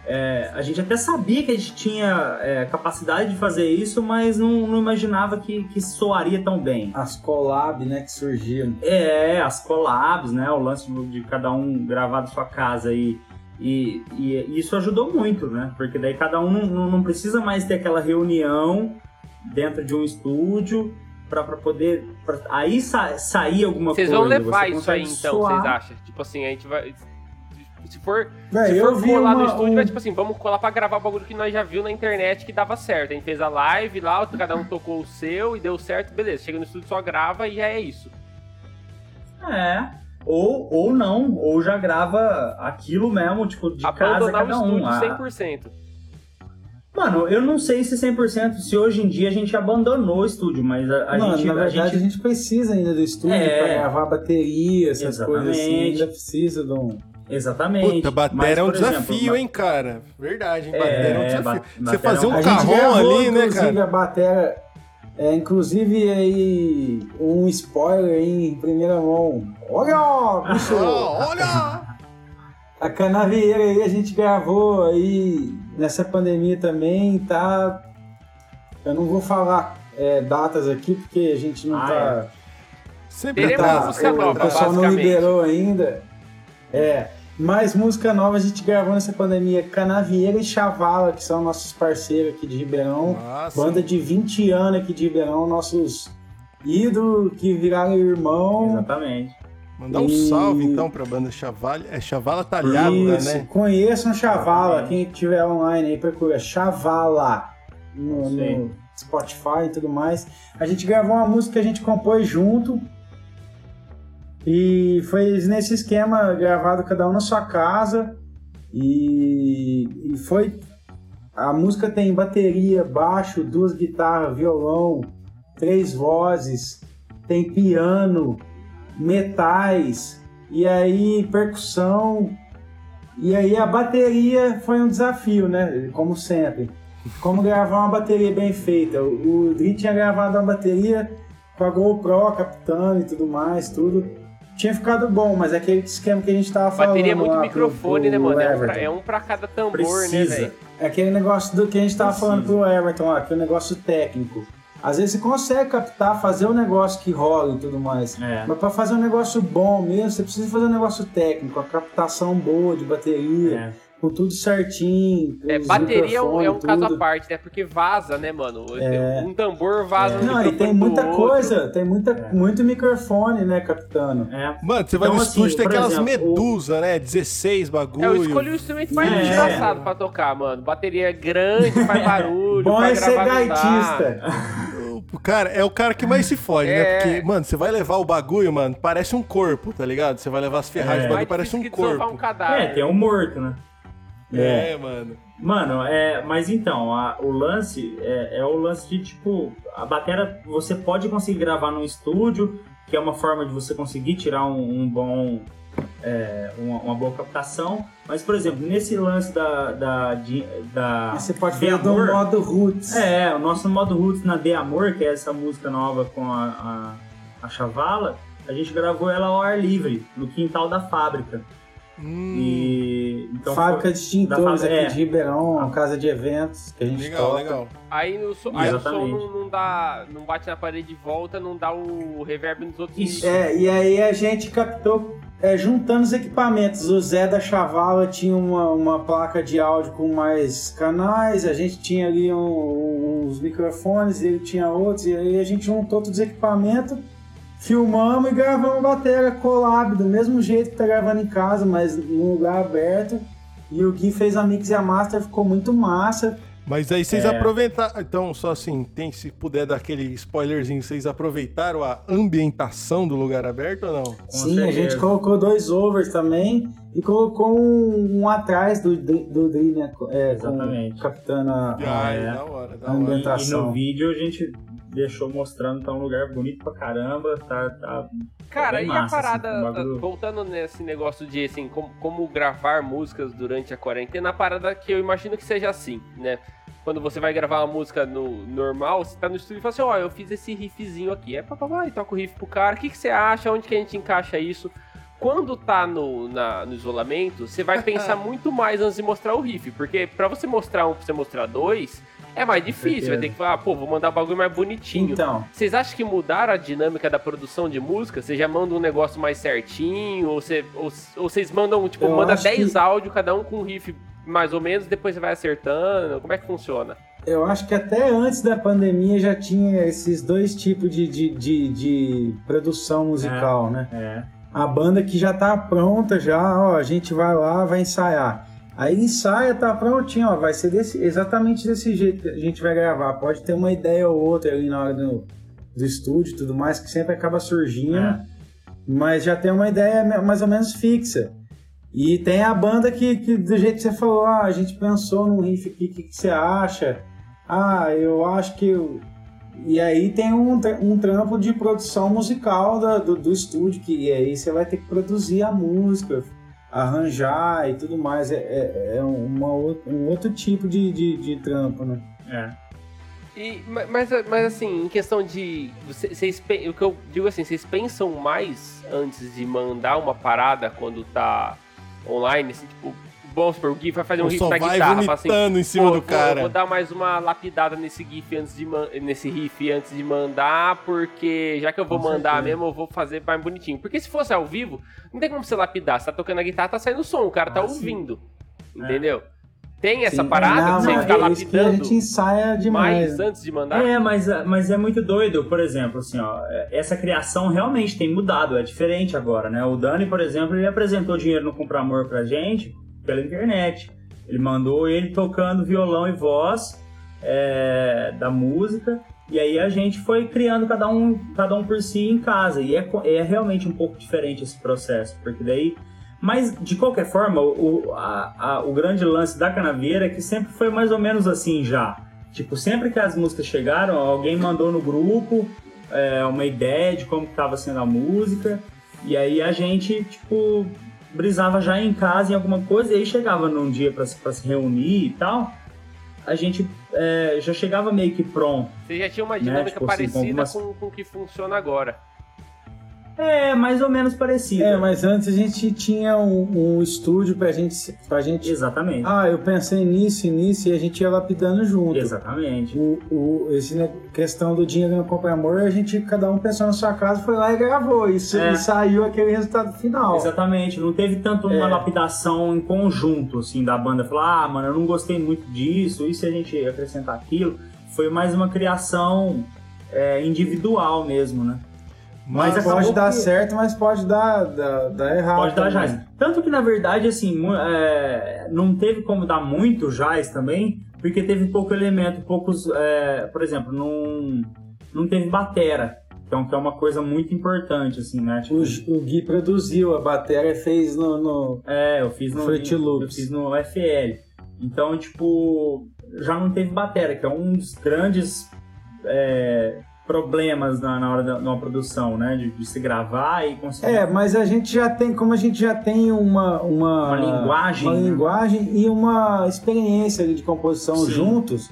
é, a gente até sabia que a gente tinha é, capacidade de fazer isso, mas não, não imaginava que, que soaria tão bem. As collab, né, que surgiram. É, as collabs, né? O lance de cada um gravar da sua casa e, e, e isso ajudou muito, né? Porque daí cada um não, não precisa mais ter aquela reunião dentro de um estúdio pra, pra poder. pra- aí sa, sair alguma Vocês coisa. vão levar você isso aí então, vocês acham? Tipo assim, a gente vai. Se for, Véi, se for colar no uma- estúdio, um- vai tipo assim, vamos colar pra gravar o bagulho que nós já viu na internet que dava certo. A gente fez a live lá, cada um tocou o seu e deu certo, beleza. Chega no estúdio, só grava e já é isso. É. Ou, ou não, ou já grava aquilo mesmo, tipo, de casa Abandonar o cada um. estúdio Ah, 100%. Mano, eu não sei se 100%, se hoje em dia a gente abandonou o estúdio, mas a, a Mano, gente. na verdade, a a gente gente precisa ainda do estúdio É. pra gravar bateria, essas Exatamente. coisas assim. Ainda precisa de um. Exatamente. Puta, bateria Mas, é um exemplo, desafio, ma- hein, cara? Verdade, hein? É, Bateria é um desafio. ba- Você fazer um gente carrão ali, né, inclusive, cara? a bateria. É, inclusive aí, um spoiler aí em primeira mão. Olha, bicho! Ah, olha! A canavieira aí a gente gravou aí nessa pandemia também, tá? Eu não vou falar é, datas aqui porque a gente não Ah, tá. Sempre Teremos atrasa, tá música sempre o nova, atrasa. pessoal não liberou ainda. É. Mais música nova a gente gravou nessa pandemia. Canavieira e Chavala, que são nossos parceiros aqui de Ribeirão. Nossa. Banda de 20 anos aqui de Ribeirão, nossos ídolos que viraram irmão. Exatamente. Mandar um E- salve então pra banda Chavala. É Chavala Talhada, Isso, né? conheçam Chavala, quem tiver online aí procura Chavala no, no Spotify e tudo mais. A gente gravou uma música que a gente compôs junto e foi nesse esquema gravado cada um na sua casa e, e foi a música tem bateria, baixo, duas guitarras, violão, três vozes, tem piano, metais, e aí percussão, e aí a bateria foi um desafio, né? Como sempre. Como gravar uma bateria bem feita. O Dri tinha gravado uma bateria com a GoPro captando e tudo mais, tudo. Tinha ficado bom, mas é aquele esquema que a gente tava falando. Bateria é muito lá pro- microfone, pro né, mano? É um, Everton. é um pra cada tambor, né, Precisa. velho? É aquele negócio do que a gente tava Precisa. falando pro Everton é o negócio técnico. Às vezes você consegue captar, fazer um negócio que rola e tudo mais. É. Mas pra fazer um negócio bom mesmo, você precisa fazer um negócio técnico, a captação boa de bateria, É. com tudo certinho. É, bateria é um, é um caso à parte, né? Porque vaza, né, mano? É. Um tambor vaza no Não, e tem muita outro. coisa, tem muita, É. muito microfone, né, captando. É. Mano, você vai Então, no assim, estúdio, tem por aquelas exemplo, medusa, né? 16 bagulho. É, eu escolhi o instrumento mais É. engraçado pra tocar, mano. Bateria grande, faz barulho. Bom pra é ser gaitista. O cara é o cara que mais se fode, É. né? Porque, mano, você vai levar o bagulho, mano, parece um corpo, tá ligado? Você vai levar as ferragens É. do bagulho, parece um corpo. um cadáver. É, tem um morto, né? É, mano. Mano, é, mas então, a- o lance é, é o lance de tipo, a bateria você pode conseguir gravar num estúdio, que é uma forma de você conseguir tirar um, um bom. É, uma, uma boa captação. Mas, por exemplo, nesse lance da. da, de- da Você pode de fazer do modo roots. É, o nosso modo roots na De Amor, que é essa música nova com a, a, a Chavala, a gente gravou ela ao ar livre, no quintal da fábrica. Hum, E. Então Fábrica foi- de extintores aqui fábrica- de Ribeirão, casa de eventos que a gente legal, toca. legal. Aí, no so- aí o som não, não dá. Não bate na parede de volta, não dá o reverb nos outros Isso. É, e aí a gente captou é, juntando os equipamentos. O Zé da Chavala tinha uma, uma placa de áudio com mais canais, a gente tinha ali um- uns microfones, ele tinha outros, e aí a gente juntou todos os equipamentos, filmamos e gravamos a bateria collab, do mesmo jeito que tá gravando em casa, mas num lugar aberto. E o Gui fez a mix e a master, ficou muito massa. Mas aí vocês É. aproveitaram. Então, só assim, tem, se puder dar aquele spoilerzinho, vocês aproveitaram a ambientação do lugar aberto ou não? Com Sim, a certeza. gente colocou dois overs também e colocou um, um atrás do, Dri- do Dri, né? É, Exatamente. captando a, Ah, é. da hora, da A hora. ambientação. E no vídeo a gente deixou mostrando tá um lugar bonito pra caramba, tá, tá Cara, bem e massa, a parada, assim, bagulho- voltando nesse negócio de, assim, como, como gravar músicas durante a quarentena, a parada que eu imagino que seja assim, né? Quando você vai gravar uma música no normal, você tá no estúdio e fala assim, ó, eu fiz esse riffzinho aqui. É papapá, e toca o riff pro cara. O que, que você acha? Onde que a gente encaixa isso? Quando tá no, na- no isolamento, você vai pensar muito mais antes de mostrar o riff. Porque pra você mostrar um, pra você mostrar dois, é mais difícil. Vai ter que falar, pô, vou mandar o bagulho mais bonitinho. Então, Vocês acham que mudaram a dinâmica da produção de música? Você já manda um negócio mais certinho? Ou, você, ou, ou vocês mandam, tipo, Eu manda acho 10 que- áudios, cada um com um riff mais ou menos, depois você vai acertando? Como é que funciona? eu acho que até antes da pandemia já tinha esses dois tipos de, de, de, de produção musical, né? é, A banda que já tá pronta, já, ó, a gente vai lá, vai ensaiar. Aí ensaia, tá prontinho, ó, vai ser desse- exatamente desse jeito que a gente vai gravar. Pode ter uma ideia ou outra ali na hora do, do estúdio e tudo mais, que sempre acaba surgindo, É. mas já tem uma ideia mais ou menos fixa. E tem a banda que, que do jeito que você falou, ah, a gente pensou num riff aqui, o que, que você acha? Ah, eu acho que... eu- E aí tem um, um trampo de produção musical da- do, do estúdio, que aí você vai ter que produzir a música, arranjar e tudo mais. É, é, é uma, um outro tipo de, de, de trampo, né? é. E, ma- mas, mas assim, em questão de. você- Vocês, o que eu digo assim, vocês pensam mais antes de mandar uma parada quando tá online? Assim, tipo, vamos supor, o Gui vai fazer um riff na guitarra, fala assim. em cima do eu vou- cara. Eu vou dar mais uma lapidada nesse GIF antes de nesse riff antes de mandar, porque já que eu vou Com mandar certeza. mesmo, eu vou fazer mais bonitinho. Porque se fosse ao vivo, não tem como você lapidar. Você tá tocando a guitarra, tá saindo som, o cara tá Ah, sim. ouvindo. Entendeu? Tem essa Sim, parada não, de você ficar é isso que a lapidando gente ensaia demais. mais antes de mandar? É, mas, mas é muito doido, por exemplo, assim, ó, essa criação realmente tem mudado, é diferente agora, né? O Dani, por exemplo, ele apresentou dinheiro no Comprar Amor pra gente pela internet. Ele mandou ele tocando violão e voz é, da música, e aí a gente foi criando cada um, cada um por si em casa. E é, é realmente um pouco diferente esse processo, porque daí. Mas, de qualquer forma, o, a- a- o grande lance da Canaveira é que sempre foi mais ou menos assim já. Tipo, sempre que as músicas chegaram, alguém mandou no grupo é, uma ideia de como estava sendo a música, e aí a gente, tipo, brisava já em casa em alguma coisa, e aí chegava num dia para se reunir e tal, a gente é, já chegava meio que pronto. Você já tinha uma dinâmica Tipo assim, com parecida algumas- com, com o que funciona agora. É, mais ou menos parecido. É, mas antes a gente tinha um, um estúdio pra gente, pra gente. Exatamente. Ah, eu pensei nisso e nisso e a gente ia lapidando junto. Exatamente. O, o, esse ne- questão do dinheiro não compra amor, a gente, cada um pensou na sua casa, foi lá e gravou. Isso, É. E saiu aquele resultado final. Exatamente, não teve tanto uma É. lapidação em conjunto, assim, da banda falar, ah, mano, eu não gostei muito disso, e se a gente acrescentar aquilo? Foi mais uma criação é, individual mesmo, né? Mas Mas pode dar que- certo, mas pode dar, dar, dar errado. Pode dar jazz. Tanto que, na verdade, assim, é, não teve como dar muito jazz também, porque teve pouco elemento, poucos. é, por exemplo, não, não teve batera. Então, que é uma coisa muito importante, assim, né? Tipo, O, o Gui produziu, a bateria fez no. no- É, eu fiz no Fruit Loops. eu fiz no FL. Então, tipo, já não teve bateria, que é um dos grandes é, problemas na, na hora da, de uma produção, né? De, de se gravar e conseguir. É, mas a gente já tem, como a gente já tem uma. Uma, Uma linguagem, uma né? linguagem e uma experiência de composição Sim. juntos.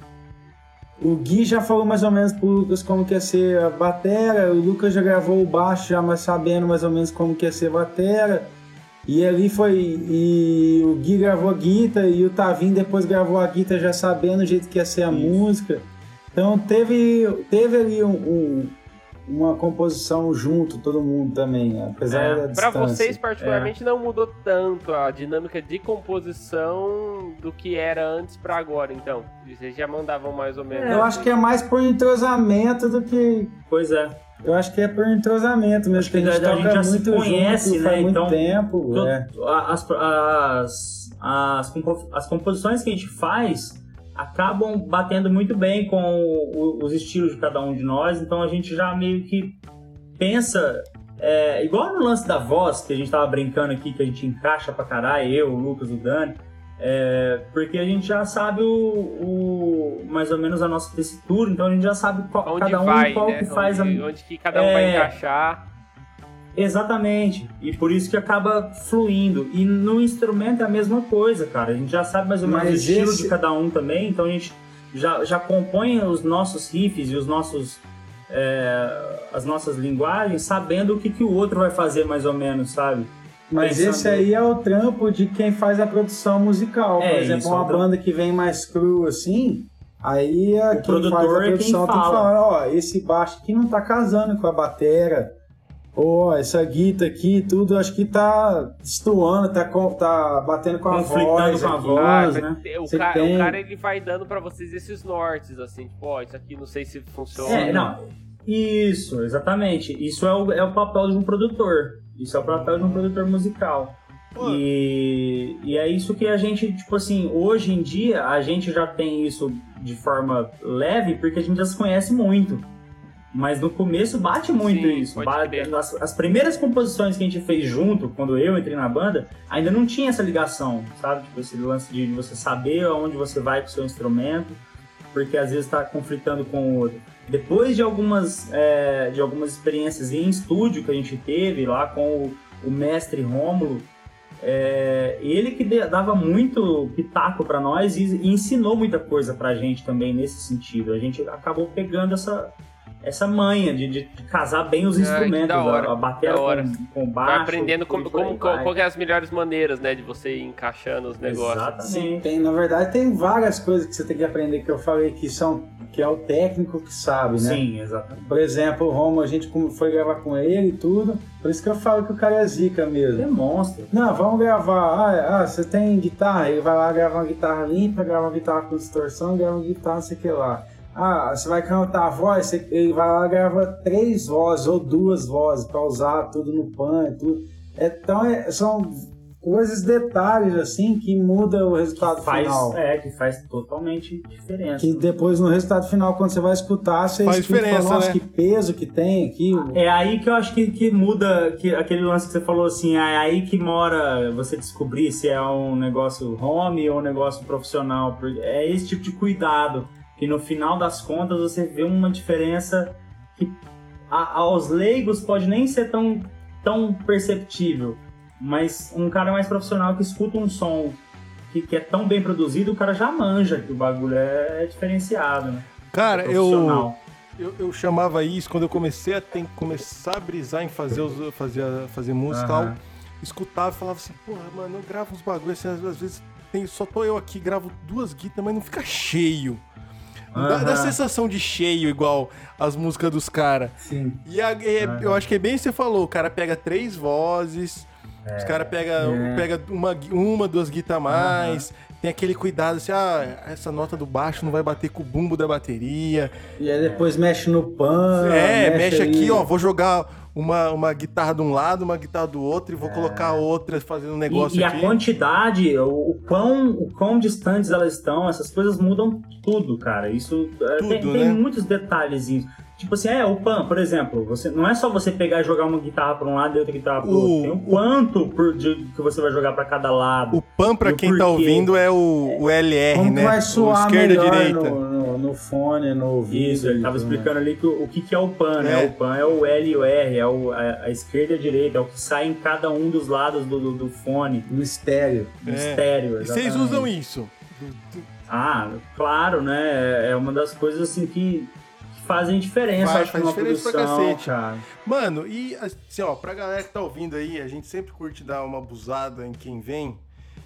O Gui já falou mais ou menos pro Lucas como que ia ser a batera, o Lucas já gravou o baixo já mais sabendo mais ou menos como que ia ser a batera. E ali foi. E o Gui gravou a guitarra e o Tavim depois gravou a guitarra já sabendo o jeito que ia ser a Isso. música. Então teve, teve ali um- um- uma composição junto, todo mundo também, apesar É, da Pra distância. vocês, particularmente, não mudou tanto a dinâmica de composição do que era antes pra agora, então. Vocês já mandavam mais ou menos. Eu acho que é mais por entrosamento do que. Pois é. Eu acho que é por entrosamento mesmo, Acho que a que gente a gente já se muito conhece, junto, né? faz muito Então, tempo. To- é. As, as, as, as composições que a gente faz acabam batendo muito bem com o- os estilos de cada um de nós, então a gente já meio que pensa. é, igual no lance da voz, que a gente tava brincando aqui, que a gente encaixa pra caralho, eu, o Lucas, o Dani, é, porque a gente já sabe o, o- mais ou menos a nossa tessitura, então a gente já sabe qual, Onde cada um vai, qual né? que faz onde, a, onde que cada um vai É. encaixar. Exatamente. E por isso que acaba fluindo. E no instrumento é a mesma coisa, cara. A gente já sabe mais ou menos Mas o estilo esse- de cada um também, então a gente já, já compõe os nossos riffs e os nossos. é, as nossas linguagens sabendo o que, que o outro vai fazer mais ou menos, sabe? Mas pensando- esse aí é o trampo de quem faz a produção musical. Por É, exemplo, isso é uma o banda que vem mais cru assim, aí a quem produtor faz a é quem produção tem que fala. falar, ó, esse baixo aqui não tá casando com a batera. Ó, essa guitarra aqui, tudo, acho que tá destoando, tá, com- tá batendo com a Conflitando voz. com a aqui. voz. Ah, né? o, Você ca- tem- o cara ele vai dando pra vocês esses nortes, assim, tipo, ó, isso aqui não sei se funciona. É, não. Isso, exatamente. Isso é o, é o papel de um produtor. Isso é o papel de um produtor musical. Pô. E, e é isso que a gente, tipo assim, hoje em dia a gente já tem isso de forma leve porque a gente já se conhece muito. Mas no começo bate muito Sim, isso. pode Ba- crer. As, as primeiras composições que a gente fez junto, quando eu entrei na banda, ainda não tinha essa ligação, sabe? Tipo, esse lance de você saber aonde você vai com o seu instrumento, porque às vezes está conflitando com o outro. Depois de algumas, é, de algumas experiências em estúdio que a gente teve lá com o, o mestre Rômulo, é, ele que dava muito pitaco para nós e, e ensinou muita coisa pra gente também nesse sentido. A gente acabou pegando essa, essa manha de, de, casar bem os Ah, instrumentos, hora, a, a hora. com, com baixo. Vai aprendendo como, como, vai. qual é as melhores maneiras, né, de você ir encaixando os negócios. Sim, tem, na verdade tem várias coisas que você tem que aprender que eu falei que são que é o técnico que sabe, né? Sim, exatamente. Por exemplo, o Romo, a gente como foi gravar com ele e tudo, por isso que eu falo que o cara é zica mesmo. Demonstra. Não, vamos gravar. Ah, ah, você tem guitarra? Ele vai lá gravar uma guitarra limpa, grava uma guitarra com distorção, grava uma guitarra não sei o que lá. Ah, você vai cantar a voz, você- ele vai lá e grava três vozes ou duas vozes pra usar tudo no pan e tudo. Então é- são coisas, detalhes assim que muda o resultado Faz, final. é, que faz totalmente diferença. Que depois no resultado final, quando você vai escutar, você Faz escuta fala, diferença, nossa, né? que peso que tem aqui. É aí que eu acho que, que muda que, aquele lance que você falou assim, é aí que mora você descobrir se é um negócio home ou um negócio profissional. É esse tipo de cuidado que no final das contas você vê uma diferença que a- aos leigos pode nem ser tão, tão perceptível, mas um cara mais profissional que escuta um som que, que é tão bem produzido, o cara já manja que o bagulho é, diferenciado, né? Cara, eu, Profissional. eu, eu chamava isso quando eu comecei a começar a brisar em fazer, os, fazer, fazer música e tal. Aham. Escutava e falava assim, porra, mano, eu gravo uns bagulhos assim, às, às vezes tem, só tô eu aqui, gravo duas guitarras, mas não fica cheio. Não dá, dá sensação de cheio igual as músicas dos caras. Sim. E a- é- eu acho que é bem isso que você falou, o cara pega três vozes, os caras pega, É. pega uma, uma, duas guitarras a mais, tem aquele cuidado assim, ah, essa nota do baixo não vai bater com o bumbo da bateria. E aí depois mexe no pan. é, mexe, ali. aqui, ó, vou jogar uma, uma guitarra de um lado, uma guitarra do outro e vou colocar outra fazendo um negócio É. E, e aqui. a quantidade, o, o quão, o quão distantes elas estão, essas coisas mudam tudo, cara. Isso é, tem, Tudo, tem né? muitos detalhezinhos. Tipo assim, é, o pan, por exemplo, você, não é só você pegar e jogar uma guitarra pra um lado e outra guitarra pro O- outro. Tem o quanto por, de, que você vai jogar pra cada lado. O PAN, pra o quem tá porquê? ouvindo, é o, o LR, Como né? vai o soar esquerda direita. No, no, no fone, no ouvido. Isso, ele tava né? explicando ali que o, o que, que é o pan, né? É. O pan é o L e o R, é o, a, a esquerda e a direita, é o que sai em cada um dos lados do, do, do fone, No estéreo. do É. estéreo. E vocês exatamente. usam isso? Ah, claro, né? É uma das coisas assim que, fazem diferença, Faz- acho, faz diferença pra produção, cacete. cara. Mano, e assim, ó, pra galera que tá ouvindo aí, a gente sempre curte dar uma abusada em quem vem,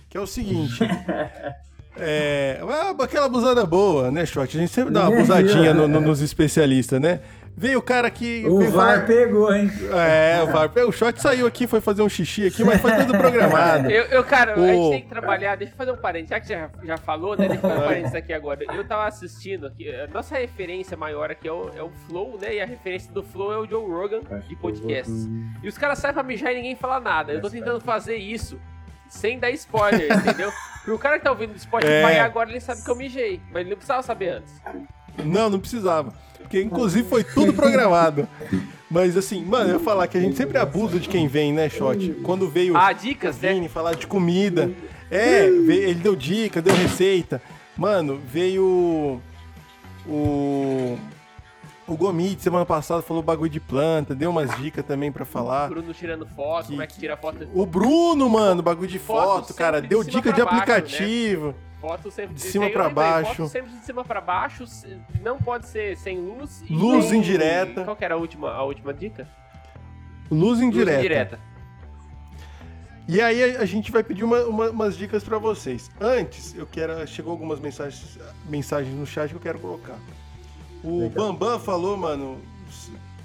que é o seguinte. é, ah, aquela abusada boa, né, Shot? A gente sempre dá uma abusadinha no- no- nos especialistas, né? Veio o cara que. O VAR falar- pegou, hein? É, o VAR. O Shot saiu aqui, foi fazer um xixi aqui, mas foi tudo programado. Eu, eu, cara, a Ô. gente tem que trabalhar. Deixa eu fazer um parênteses. Já que você já, já falou, né? Deixa eu fazer um parênteses aqui agora. Eu tava assistindo aqui. A nossa referência maior aqui é o, é o Flow, né? E a referência do Flow é o Joe Rogan de podcasts. E os caras saem pra mijar e ninguém fala nada. Eu tô tentando fazer isso sem dar spoiler, entendeu? Porque o cara que tá ouvindo do Spotify É. agora, ele sabe que eu mijei. Mas ele não precisava saber antes. Não, não precisava. Porque, inclusive, foi tudo programado. Mas, assim, mano, eu ia falar que a gente sempre abusa de quem vem, né, Shot? Quando veio Ah, dicas, o né? Vini falar de comida. É, veio- ele deu dica, deu receita. Mano, veio o. O Gomit, semana passada, falou bagulho de planta, deu umas dicas também pra falar. Bruno tirando foto, Que- como é que tira foto. O Bruno, mano, bagulho de Foto foto, cara, de deu dica de baixo, né? aplicativo. Foto sempre De cima lembrei, baixo. Foto sempre de cima pra baixo, não pode ser sem luz. e Luz indireta. Qual que era a última, a última dica? Luz indireta. Luz indireta. E aí a, gente vai pedir uma- uma- umas dicas pra vocês. Antes, eu quero. Chegou algumas mensagens, mensagens no chat que eu quero colocar. O Bambam falou, mano.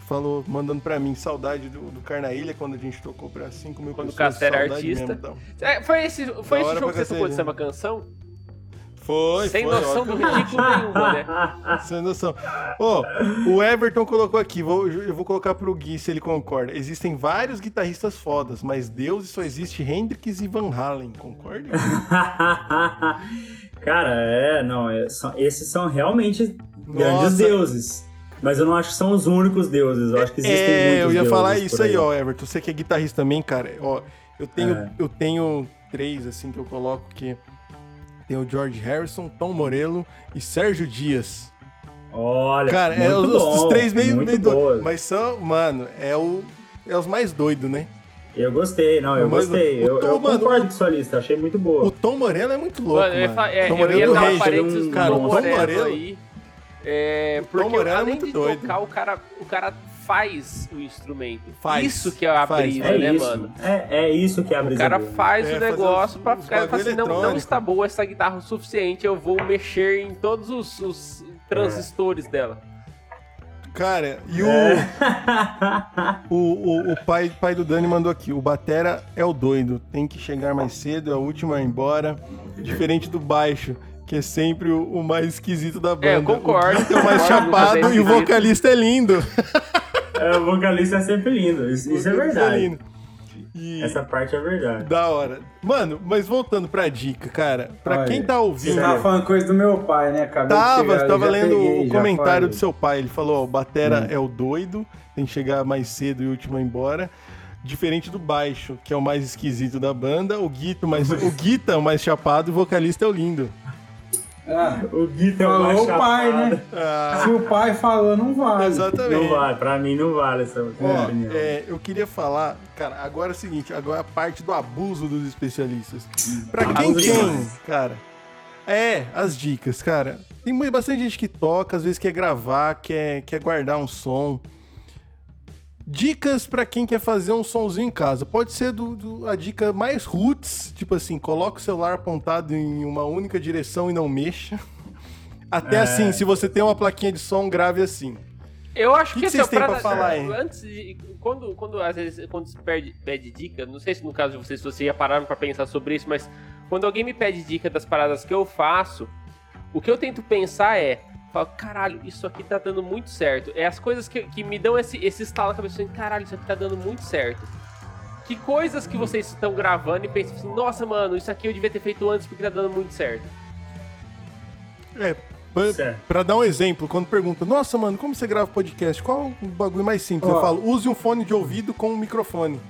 Falou, mandando pra mim, saudade do, do Carnaília quando a gente tocou pra 5 mil Quando o pessoas. Castro era saudade artista. mesmo, então. É, foi esse, foi esse jogo que você tocou de cacete. samba canção? Foi, Sem foi. noção ó, do ridículo nenhuma, né? Sem noção. Ó, o Everton colocou aqui, vou, eu vou colocar pro Gui se ele concorda. Existem vários guitarristas fodas, mas Deus só existe Hendrix e Van Halen, concorda? Cara, é, não, é, são- esses são realmente grandes deuses. Mas eu não acho que são os únicos deuses, eu acho que existem É, muitos eu ia deuses falar isso aí, ó, Everton. Você que é guitarrista também, cara. Ó, eu tenho, É. eu tenho três, assim, que eu coloco que tem o George Harrison, Tom Morello e Sérgio Dias. Olha, Cara, é muito os, os bom, três meio, muito meio boa. doidos. Mas são, mano, é, o, é os mais doidos, né? Eu gostei, não, eu Mas o- gostei. o Eu, eu Tom, mano, concordo o- com sua lista, achei muito boa. O Tom Morello é muito louco, Mano, eu é, Tom eu Morello ia do dar um Rage. parênteses do Cara, o Tom Morello... aí. É, Tom porque é além muito de doido. tocar, o cara, o cara faz o instrumento. Faz. Isso que é a Faz, brisa. É né, isso. mano? É, é isso que é a O brisa cara dele. faz É, o negócio os- pra ficar bagulho assim, não, não está boa essa guitarra o suficiente, eu vou mexer em todos os, os transistores dela. Cara, e o, É. o, o, o pai, pai do Dani mandou aqui: o Batera é o doido, tem que chegar mais cedo, é o último a ir embora. Diferente do baixo, que é sempre o, o mais esquisito da banda. É, eu concordo. O Guita é o mais Concordo, chapado é e o vocalista é lindo. É, o vocalista é sempre lindo. Isso, isso é vocalista verdade. lindo. E Essa parte é verdade. da hora. Mano, mas voltando pra dica, cara, pra Olha, quem tá Você ouvindo. tava falando coisa do meu pai, né? Acabei de Tava, chegar, você eu tava lendo peguei, o comentário falei. do seu pai. Ele falou: ó, o Batera é o doido, tem que chegar mais cedo e o último embora. Diferente do baixo, que é o mais esquisito da banda, o Guito, mais, o Guita é o mais chapado e o vocalista é o lindo. Ah, O Gui é o falou o pai, né? Ah, Se o pai falou, não vale. exatamente. Não vale, pra mim não vale essa Ó, opinião. é, eu queria falar, cara, agora é o seguinte, agora é a parte do abuso dos especialistas. Pra quem tem, cara, é, as dicas, cara. Tem bastante gente que toca, às vezes quer gravar, quer, quer guardar um som. Dicas pra quem quer fazer um sonzinho em casa. Pode ser do, do- a dica mais roots, tipo assim, coloca o celular apontado em uma única direção e não mexa. Até É. assim, se você tem uma plaquinha de som, grave assim. Eu acho Que que, que vocês têm ó, pra falar aí? Antes de. Quando, quando às vezes quando se perde, pede dica, não sei se no caso de vocês, se vocês já pararam pra pensar sobre isso, mas quando alguém me pede dica das paradas que eu faço, o que eu tento pensar é. Falo, caralho, isso aqui tá dando muito certo. É as coisas que, que me dão esse, esse estalo na cabeça. assim, Caralho, isso aqui tá dando muito certo. Que coisas que vocês estão gravando e pensam assim, nossa, mano, isso aqui eu devia ter feito antes porque tá dando muito certo. É, pra, Certo. pra dar um exemplo, quando pergunta, nossa, mano, como você grava podcast? Qual o bagulho mais simples? Eu Ó. falo, use um fone de ouvido com um microfone.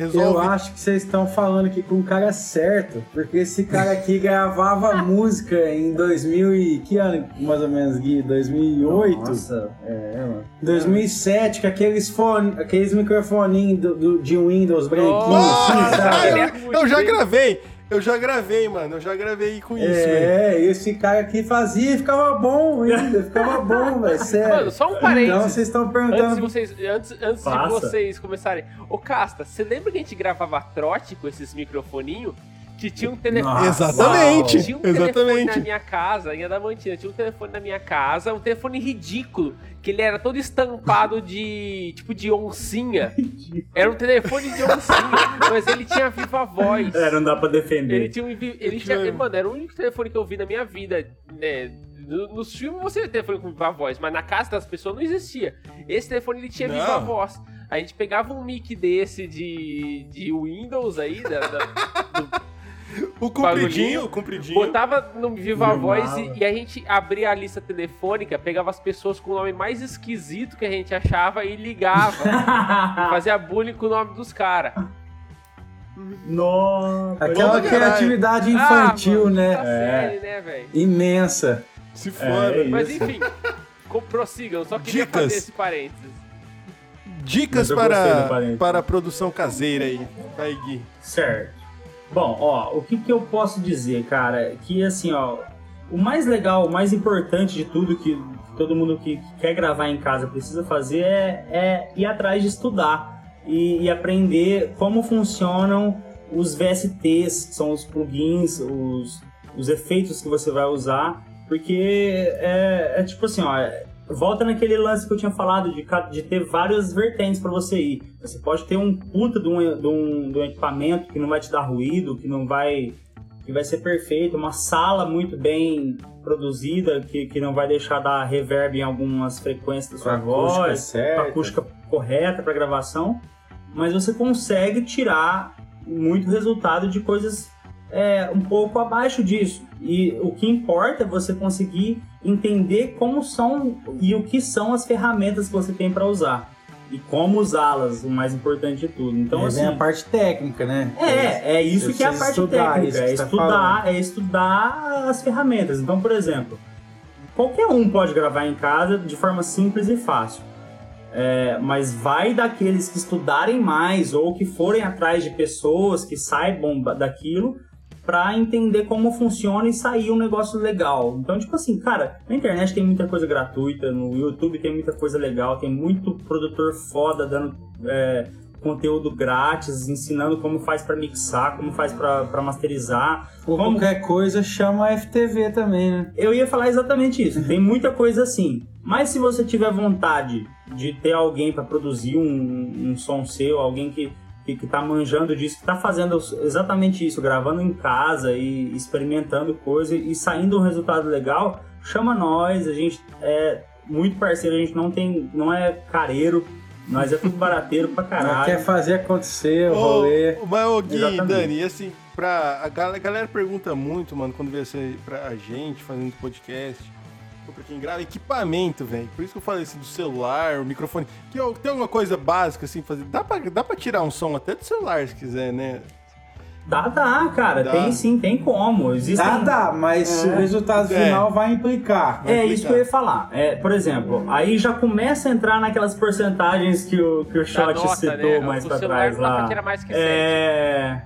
Eu Resolve. acho que vocês estão falando aqui com o cara certo, porque esse cara aqui gravava música em 2000 e... Que ano, mais ou menos, Gui? 2008? Nossa, é, mano. 2007, com aqueles, fone, aqueles microfoninhos do, do- de Windows branquinhos, Nossa, assim, sabe? eu, eu já gravei, eu já gravei, mano. Eu já gravei com isso, velho. É, esse cara aqui fazia e ficava bom ainda, ficava bom, velho, sério. Mano, só um parênteses. Então vocês estão Antes de perguntando... vocês, antes, antes de vocês começarem. Ô Casta, você lembra que a gente gravava trote com esses microfoninhos? Que tinha um telefone. Nossa. Exatamente, Tinha um telefone na exatamente. minha casa, em Adamantina, tinha um telefone na minha casa, um telefone ridículo, que ele era todo estampado de, tipo, de oncinha. Era um telefone de oncinha, mas ele tinha viva voz. É, não dá pra defender. Ele tinha um. Ele tinha, mano, era o único telefone que eu vi na minha vida. Né? No- Nos filmes você vê telefone com viva voz, mas na casa das pessoas não existia. Esse telefone ele tinha Não. viva voz. A gente pegava um mic desse de, de Windows aí, da- da- O compridinho, o compridinho. botava no Viva Filmava. Voz e, e a gente abria a lista telefônica, pegava as pessoas com o nome mais esquisito que a gente achava e ligava. fazia bullying com o nome dos caras. Nossa. Aquela caralho. criatividade infantil, ah, mano, né? Tá série, né, velho? Imensa. Se foda. É, Mas Isso. enfim, prossigam, só queria Dicas. fazer esse parênteses. Dicas para, para a produção caseira aí. Vai, Gui. Certo. Bom, ó, o que, que eu posso dizer, cara? Que assim, ó, o mais legal, o mais importante de tudo que todo mundo que, que quer gravar em casa precisa fazer é, é ir atrás de estudar e, e aprender como funcionam os VSTs, que são os plugins, os, os efeitos que você vai usar, porque é, é tipo assim, ó, é- volta naquele lance que eu tinha falado de, de ter várias vertentes para você ir. Você pode ter um puta de um, de, um, de um equipamento que não vai te dar ruído, que não vai que vai ser perfeito, uma sala muito bem produzida, que, que não vai deixar dar reverb em algumas frequências da sua acústica voz, certa. com a acústica correta para gravação, mas você consegue tirar muito resultado de coisas é, um pouco abaixo disso. E o que importa é você conseguir entender como são e o que são as ferramentas que você tem para usar e como usá-las, o mais importante de tudo. Então, Então, assim, a parte técnica, né? é, é isso que é a parte estudar técnica, é tá estudar, é estudar as ferramentas. Então, por exemplo, qualquer um pode gravar em casa de forma simples e fácil. É, mas vai daqueles que estudarem mais ou que forem atrás de pessoas que saibam ba- daquilo pra entender como funciona e sair um negócio legal. Então, tipo assim, cara, na internet tem muita coisa gratuita, no YouTube tem muita coisa legal, tem muito produtor foda dando é, conteúdo grátis, ensinando como faz pra mixar, como faz pra pra masterizar. Ou Como- qualquer coisa chama a FTV também, né? Eu ia falar exatamente isso. Tem muita coisa assim. Mas se você tiver vontade de ter alguém para produzir um, um som seu, alguém que, que, que tá manjando disso, que tá fazendo exatamente isso, gravando em casa e experimentando coisa e saindo um resultado legal, chama nós. A gente é muito parceiro, a gente não tem, não é careiro, nós é tudo barateiro pra caralho. quer fazer acontecer o rolê. mas, ô, Gui, Exatamente. Dani, e assim, pra, a gal- a galera pergunta muito, mano, quando vê assim, pra gente fazendo podcast, ou pra quem grava, equipamento, velho. Por isso que eu falei assim, do celular, o microfone. Que, ó, tem alguma coisa básica, assim, fazer. Dá pra, dá pra tirar um som até do celular, se quiser, né? Dá, dá, cara. Dá. Tem sim, tem como. Existem... Tá, tá, mas É. o resultado É. final vai implicar. Vai É explicar. isso que eu ia falar. É, por exemplo, aí já começa a entrar naquelas porcentagens que o, que o Shot nota, citou né? mais O pra trás não dá pra lá. tirar mais que é...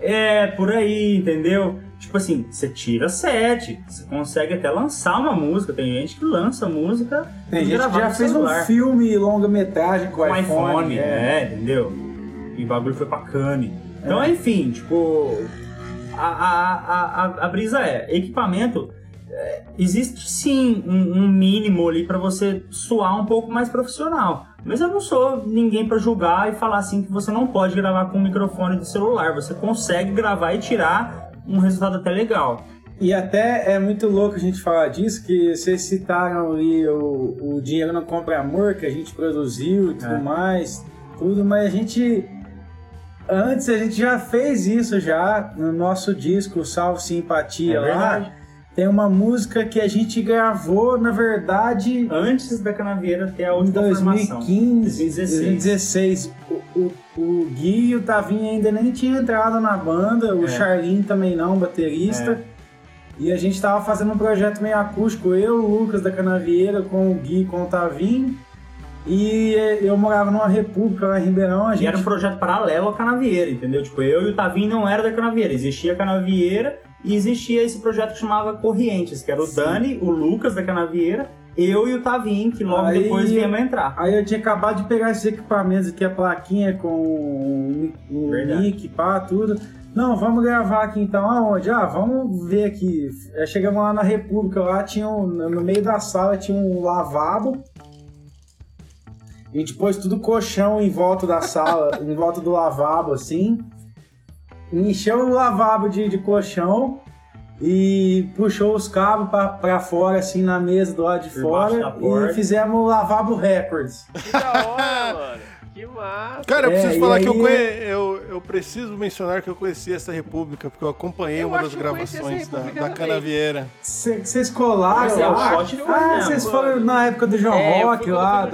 é, por aí, entendeu? Tipo assim, você tira 7, você consegue até lançar uma música. Tem gente que lança música Tem gente que já fez um filme longa-metragem com com iPhone. iPhone, é. é, entendeu? E o bagulho foi pra Cane. Então, enfim, tipo, a, a, a, a- brisa é, equipamento, é, existe sim um, um mínimo ali pra você suar um pouco mais profissional. Mas eu não sou ninguém pra julgar e falar assim que você não pode gravar com o microfone do celular. Você consegue gravar e tirar um resultado até legal. E até é muito louco a gente falar disso, que vocês citaram ali o, o Dinheiro Não Compra Amor, que a gente produziu e tudo É. mais, tudo, mas a gente. Antes a gente já fez isso já no nosso disco Salve Simpatia É lá. verdade. Tem uma música que a gente gravou, na verdade, Antes da Canavieira ter a última formação. 2015, 2016. 2016. O, o, o Gui e o Tavinho ainda nem tinham entrado na banda, o É. Charlin também não, baterista. E a gente tava fazendo um projeto meio acústico, eu, o Lucas da Canavieira, com o Gui, com o Tavinho. E eu morava numa república lá em Ribeirão, a E gente... era um projeto paralelo à Canavieira, entendeu? Tipo, eu e o Tavinho não era da Canavieira. Existia a Canavieira e existia esse projeto que chamava Corrientes, que era o Dani, o Lucas da Canavieira, eu e o Tavinho, que logo Aí- depois viemos entrar. Aí eu tinha acabado de pegar esses equipamentos aqui, a plaquinha com o, o Verdade. mic, pá, tudo. Não, vamos gravar aqui então. Aonde? Ah, vamos ver aqui. Aí chegamos lá na República, lá tinha um, no meio da sala tinha um lavabo. A gente pôs tudo colchão em volta da sala, em volta do lavabo, assim. Encheu o lavabo de, de colchão e puxou os cabos pra, pra fora, assim, na mesa do lado de Por fora. E fizemos o lavabo records. Que da hora, mano. Que massa. Cara, eu É, preciso e falar que eu, aí- conhe... eu, eu preciso mencionar que eu conheci essa república, porque eu acompanhei Eu uma das gravações da, da. Canavieira. Vocês colaram é, o lá? Ah, vocês foram na época do João É, Rock lá, João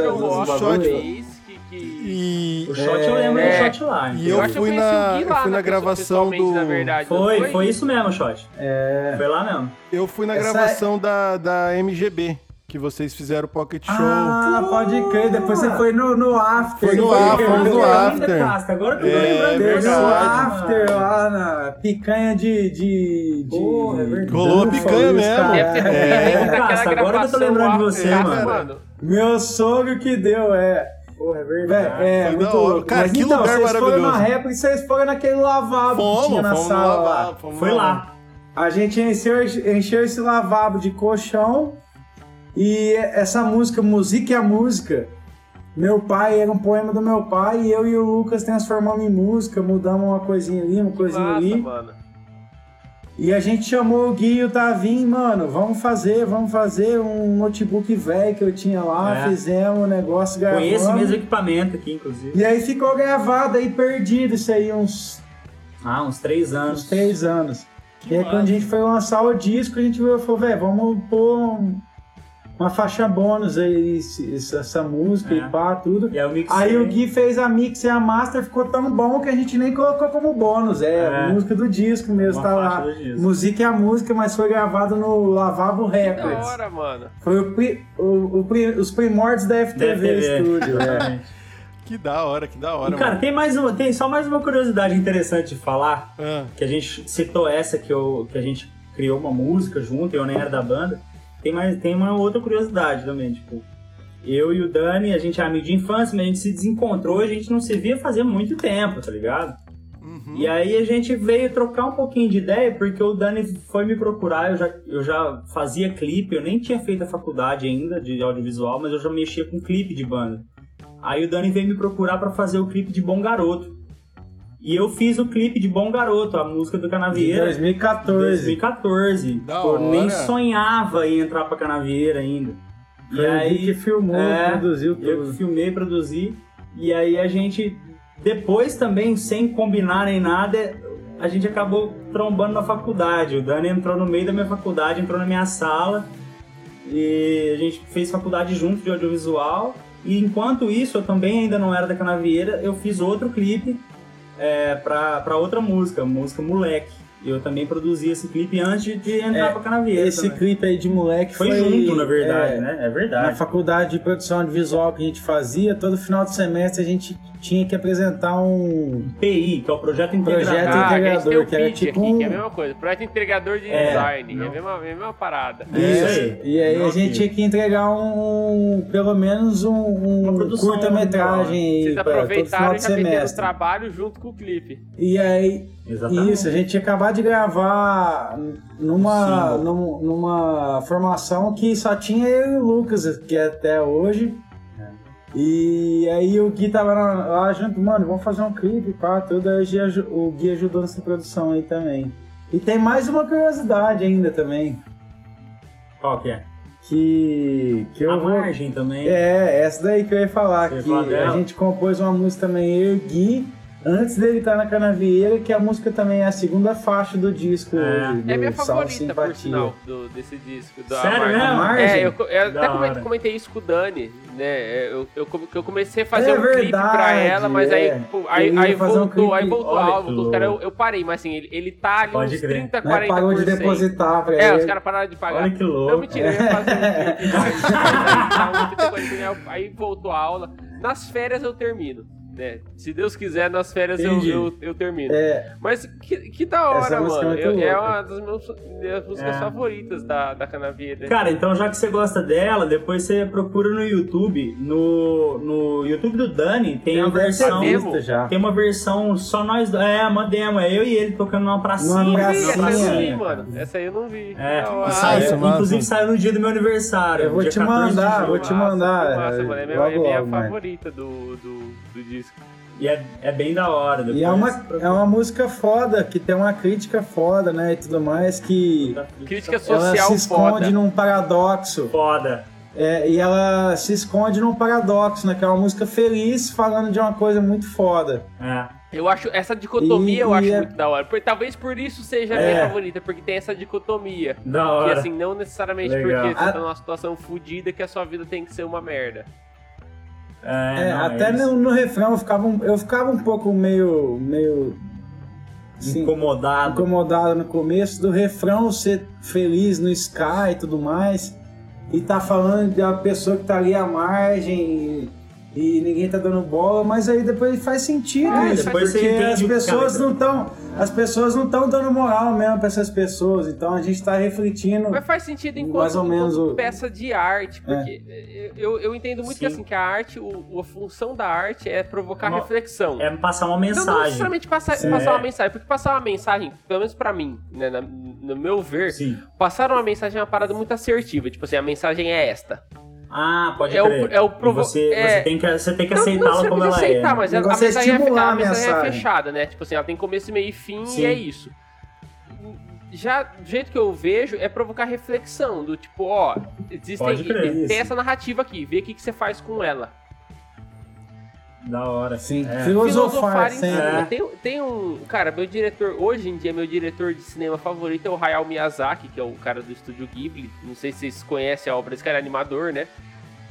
E, O É. do e entendeu? eu acho que fui conheci na, o Gui eu lá fui na gravação pessoalmente, do. na verdade. não Foi, foi isso mesmo, shot. É. Foi lá mesmo. Eu fui na Essa gravação da, da MGB, que vocês fizeram o Pocket Show. Ah, pode crer. Depois você foi no, no after. Foi no Foi- after, fomos no after. Casca, Agora que eu tô É, lembrando Teve disso. no after lá na picanha de. de, de Porra, é. Rolou Búfalo, picanha mesmo. É. é. Casca, agora que eu tô gravação lembrando de lá, você, mano. Meu sogro que deu, é. Porra, é verdade. é, Foi muito louco. Cara, Mas que então, lugar vocês foram maravilhoso. na réplica e vocês foram naquele lavabo que Fomos, tinha na fomos sala no lá. lavabo, fomos Foi lá. A gente encheu, encheu esse lavabo de colchão e essa música, Música é a Música, meu pai, era um poema do meu pai e eu e o Lucas transformamos em música, mudamos uma coisinha ali, uma coisinha Massa, ali. mano. E a gente chamou o Gui e o mano, vamos fazer, vamos fazer um notebook velho que eu tinha lá, É. fizemos o negócio gravando. Com esse mesmo equipamento aqui, inclusive. E aí ficou gravado aí, perdido isso aí, uns, Ah, uns três anos. uns três anos. Que e aí massa. quando a gente foi lançar o disco, a gente falou, velho, vamos pôr um- uma faixa bônus aí, essa, música É. e pá, tudo. E aí o mix Aí o Gui fez a mix e a master, ficou tão bom que a gente nem colocou como bônus. É, É. música do disco mesmo, Uma tá lá. Música é a música, mas foi gravado no Lavabo Que da Records. hora, mano. Foi o pri- o- o pri- os primórdios da FTV, Da. Studio. é. Exatamente. Que da hora, que da hora, E, cara, mano. tem, mais uma, tem só mais uma curiosidade interessante de falar. Ah, que a gente citou essa que, eu, que a gente criou uma música junto, eu nem era da banda. Tem, mais, tem uma outra curiosidade também, tipo, eu e o Dani, a gente é amigo de infância, mas a gente se desencontrou, a gente não se via fazia muito tempo, tá ligado? uhum. E aí a gente veio trocar um pouquinho de ideia, porque o Dani foi me procurar, eu já, eu já fazia clipe, eu nem tinha feito a faculdade ainda de audiovisual, mas eu já mexia com clipe de banda. Aí o Dani veio me procurar pra fazer o clipe de Bom Garoto. E eu fiz o clipe de Bom Garoto, a música do Em Canavieira. 2014. 2014. Da eu nem sonhava em entrar pra Canavieira ainda. E Foi Gui aí que filmou, é, produziu eu tudo. filmei, produzi. E aí a gente, depois também, sem combinar nem nada, a gente acabou trombando na faculdade. O Dani entrou no meio da minha faculdade, entrou na minha sala. E a gente fez faculdade junto de audiovisual. E enquanto isso, eu também ainda não era da Canavieira, eu fiz outro clipe é, pra outra música, música Moleque. E eu também produzi esse clipe antes de entrar É, pra Canavieira. Esse também. clipe aí de moleque foi, foi, junto, na verdade, é, né? É Na verdade. faculdade de produção audiovisual que a gente fazia, todo final de semestre a gente tinha que apresentar um PI, que é o Projeto Integrador. Projeto Ah, que a gente tem integrador, o que era tipo aqui, que é a um- mesma coisa. Projeto entregador de É, design. É não. a mesma, a mesma parada. Isso Isso. aí. E aí Não, a gente que- tinha que entregar um, pelo menos um, um curta-metragem Vocês todo final aproveitaram e de já o semestre. trabalho junto com o clipe. E aí, Exatamente. isso, a gente tinha acabado de gravar numa, num- numa formação que só tinha eu e o Lucas, que é até hoje. E aí o Gui tava lá, junto, mano, vamos fazer um clipe, pá, tudo. Aí o Gui ajudou nessa produção aí também. E tem mais uma curiosidade ainda também, Qual que é? que, que eu a vou... margem também. É, essa daí que eu ia falar, Você que a gente compôs uma música também, eu e o Gui, antes dele estar na Canavieira, que a música também é a segunda faixa do disco É. do É minha favorita, por sinal, do, desse disco. Da Sério Margem. mesmo? Margem? É, eu, eu até come- hora. comentei isso com o Dani, né? Eu, eu, eu comecei a fazer É um clipe verdade, pra ela, mas aí, é. pô, aí, Eu ia aí fazer um voltou, aí clipe- voltou aula, voltou, cara, eu, eu parei, mas assim, ele, ele tá ali Pode uns crer. 30, Né, parou de 40%. depositar pra É, ele. os caras pararam de pagar. Olha que louco. Não, mentira, eu ia fazer um clipe, mas aí tá um 30, 40%, aí voltou a aula. Nas férias eu termino. Né? Se Deus quiser, nas férias eu, eu, eu termino. É, Mas que, que da hora, música mano. é Eu- é uma das meus- minhas músicas É. favoritas da, da Canavieira. Cara, então já que você gosta dela, depois você procura no YouTube. No, no YouTube do Dani tem a deve ter versão. demo? visto já. Tem uma versão só nós dois. É, uma demo. É eu e ele tocando numa pracinha. Vi, pracinha. essa eu não vi, Sim. mano. Essa aí eu não vi. É, saiu- massa. inclusive saiu no dia do meu aniversário. Eu vou te 14 de mandar, vou te mandar, Massa, é, mano. É minha, logo, é minha favorita do, do, do disco. E é, é bem da hora. E é depois- uma, é uma música foda, que tem uma crítica foda, né, e tudo mais, que Crítica ela social se esconde foda. num paradoxo. Foda. É, e ela se esconde num paradoxo, né? Que é uma música feliz falando de uma coisa muito foda. É. Eu acho essa dicotomia E- eu acho e é- muito da hora. Por- talvez por isso seja a É. minha favorita, porque tem essa dicotomia. Da Que hora. assim, não necessariamente Legal. porque você A- tá numa situação fodida que a sua vida tem que ser uma merda. É, É, não, até no, no refrão eu ficava, um- eu ficava um pouco meio. meio. assim, Incomodado. incomodado no começo do refrão ser feliz no Sky e tudo mais. E tá falando de uma pessoa que tá ali à margem e, ninguém tá dando bola, mas aí depois faz sentido É, isso, depois porque as que pessoas não estão. As pessoas não estão dando moral mesmo pra essas pessoas. Então a gente tá refletindo. Mas faz sentido enquanto, Mais ou menos enquanto o- peça de arte, porque eu, eu entendo muito que Sim. assim, que a arte, o, a função da arte é provocar Uma- reflexão. É passar uma Não, não mensagem. necessariamente passar, Sim. passar uma É. mensagem, porque passar uma mensagem, pelo menos pra mim, né, na- no meu ver, Sim. passar uma mensagem é uma parada muito assertiva. Tipo assim, a mensagem é esta. Ah, pode É o- crer. é o provo- você, é- você tem que, você tem que aceitá-la você como pode ela aceitar, é. mas O a, é mensagem, é, estimular a a mensagem é fechada, né? Tipo assim, ela tem começo, meio e fim Sim. e é isso. Já do jeito que eu vejo, é provocar reflexão, do tipo, ó, crer, tem isso. essa narrativa aqui, vê o que, que você faz com ela. Da hora. Sim, É. filosofar em sempre. É. Tem, tem um. Cara, meu diretor, hoje em dia, meu diretor de cinema favorito é o Hayao Miyazaki, que é o cara do estúdio Ghibli. Não sei se vocês conhecem a obra desse cara, é animador, né?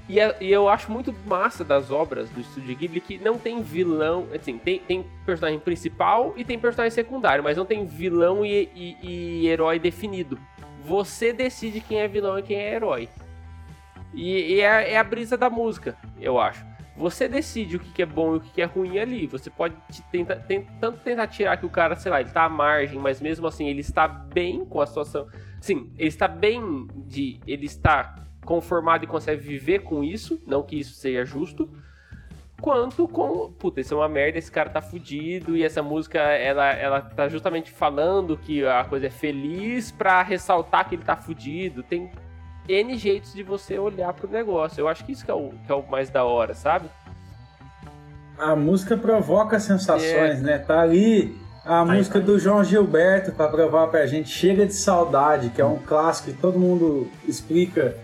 E, é- e eu acho muito massa das obras do estúdio Ghibli que não tem vilão. Assim, tem, tem personagem principal e tem personagem secundário, mas não tem vilão e, e- e herói definido. Você decide quem é vilão e quem é herói. E, e é, é a brisa da música, eu acho. Você decide o que, é bom e o que, é ruim ali. Você pode tentar, tanto tentar tirar que o cara, sei lá, ele tá à margem, mas mesmo assim ele está bem com a situação. Sim, ele está bem de. Ele está conformado e consegue viver com isso. Não que isso seja justo quanto com, puta, isso é uma merda, esse cara tá fudido e essa música ela, ela tá justamente falando que a coisa é feliz para ressaltar que ele tá fudido. Tem N jeitos de você olhar pro negócio. Eu acho que isso que é o, que é o mais da hora, sabe? A música provoca sensações, é. né? Tá ali a música do João Gilberto para provar pra gente Chega de Saudade, que é um clássico que todo mundo explica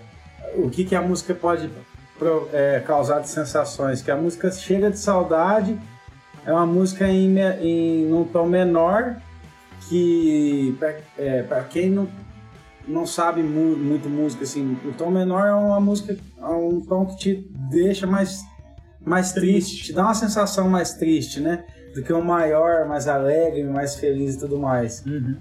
o que, que a música pode é, causar de sensações, que a música Chega de Saudade é uma música em, em num tom menor que para é, quem não, não sabe mu muito música assim, o tom menor é uma música é um tom que te deixa mais mais triste, te dá uma sensação mais triste, né? Do que o maior, mais alegre, mais feliz e tudo mais. Uhum.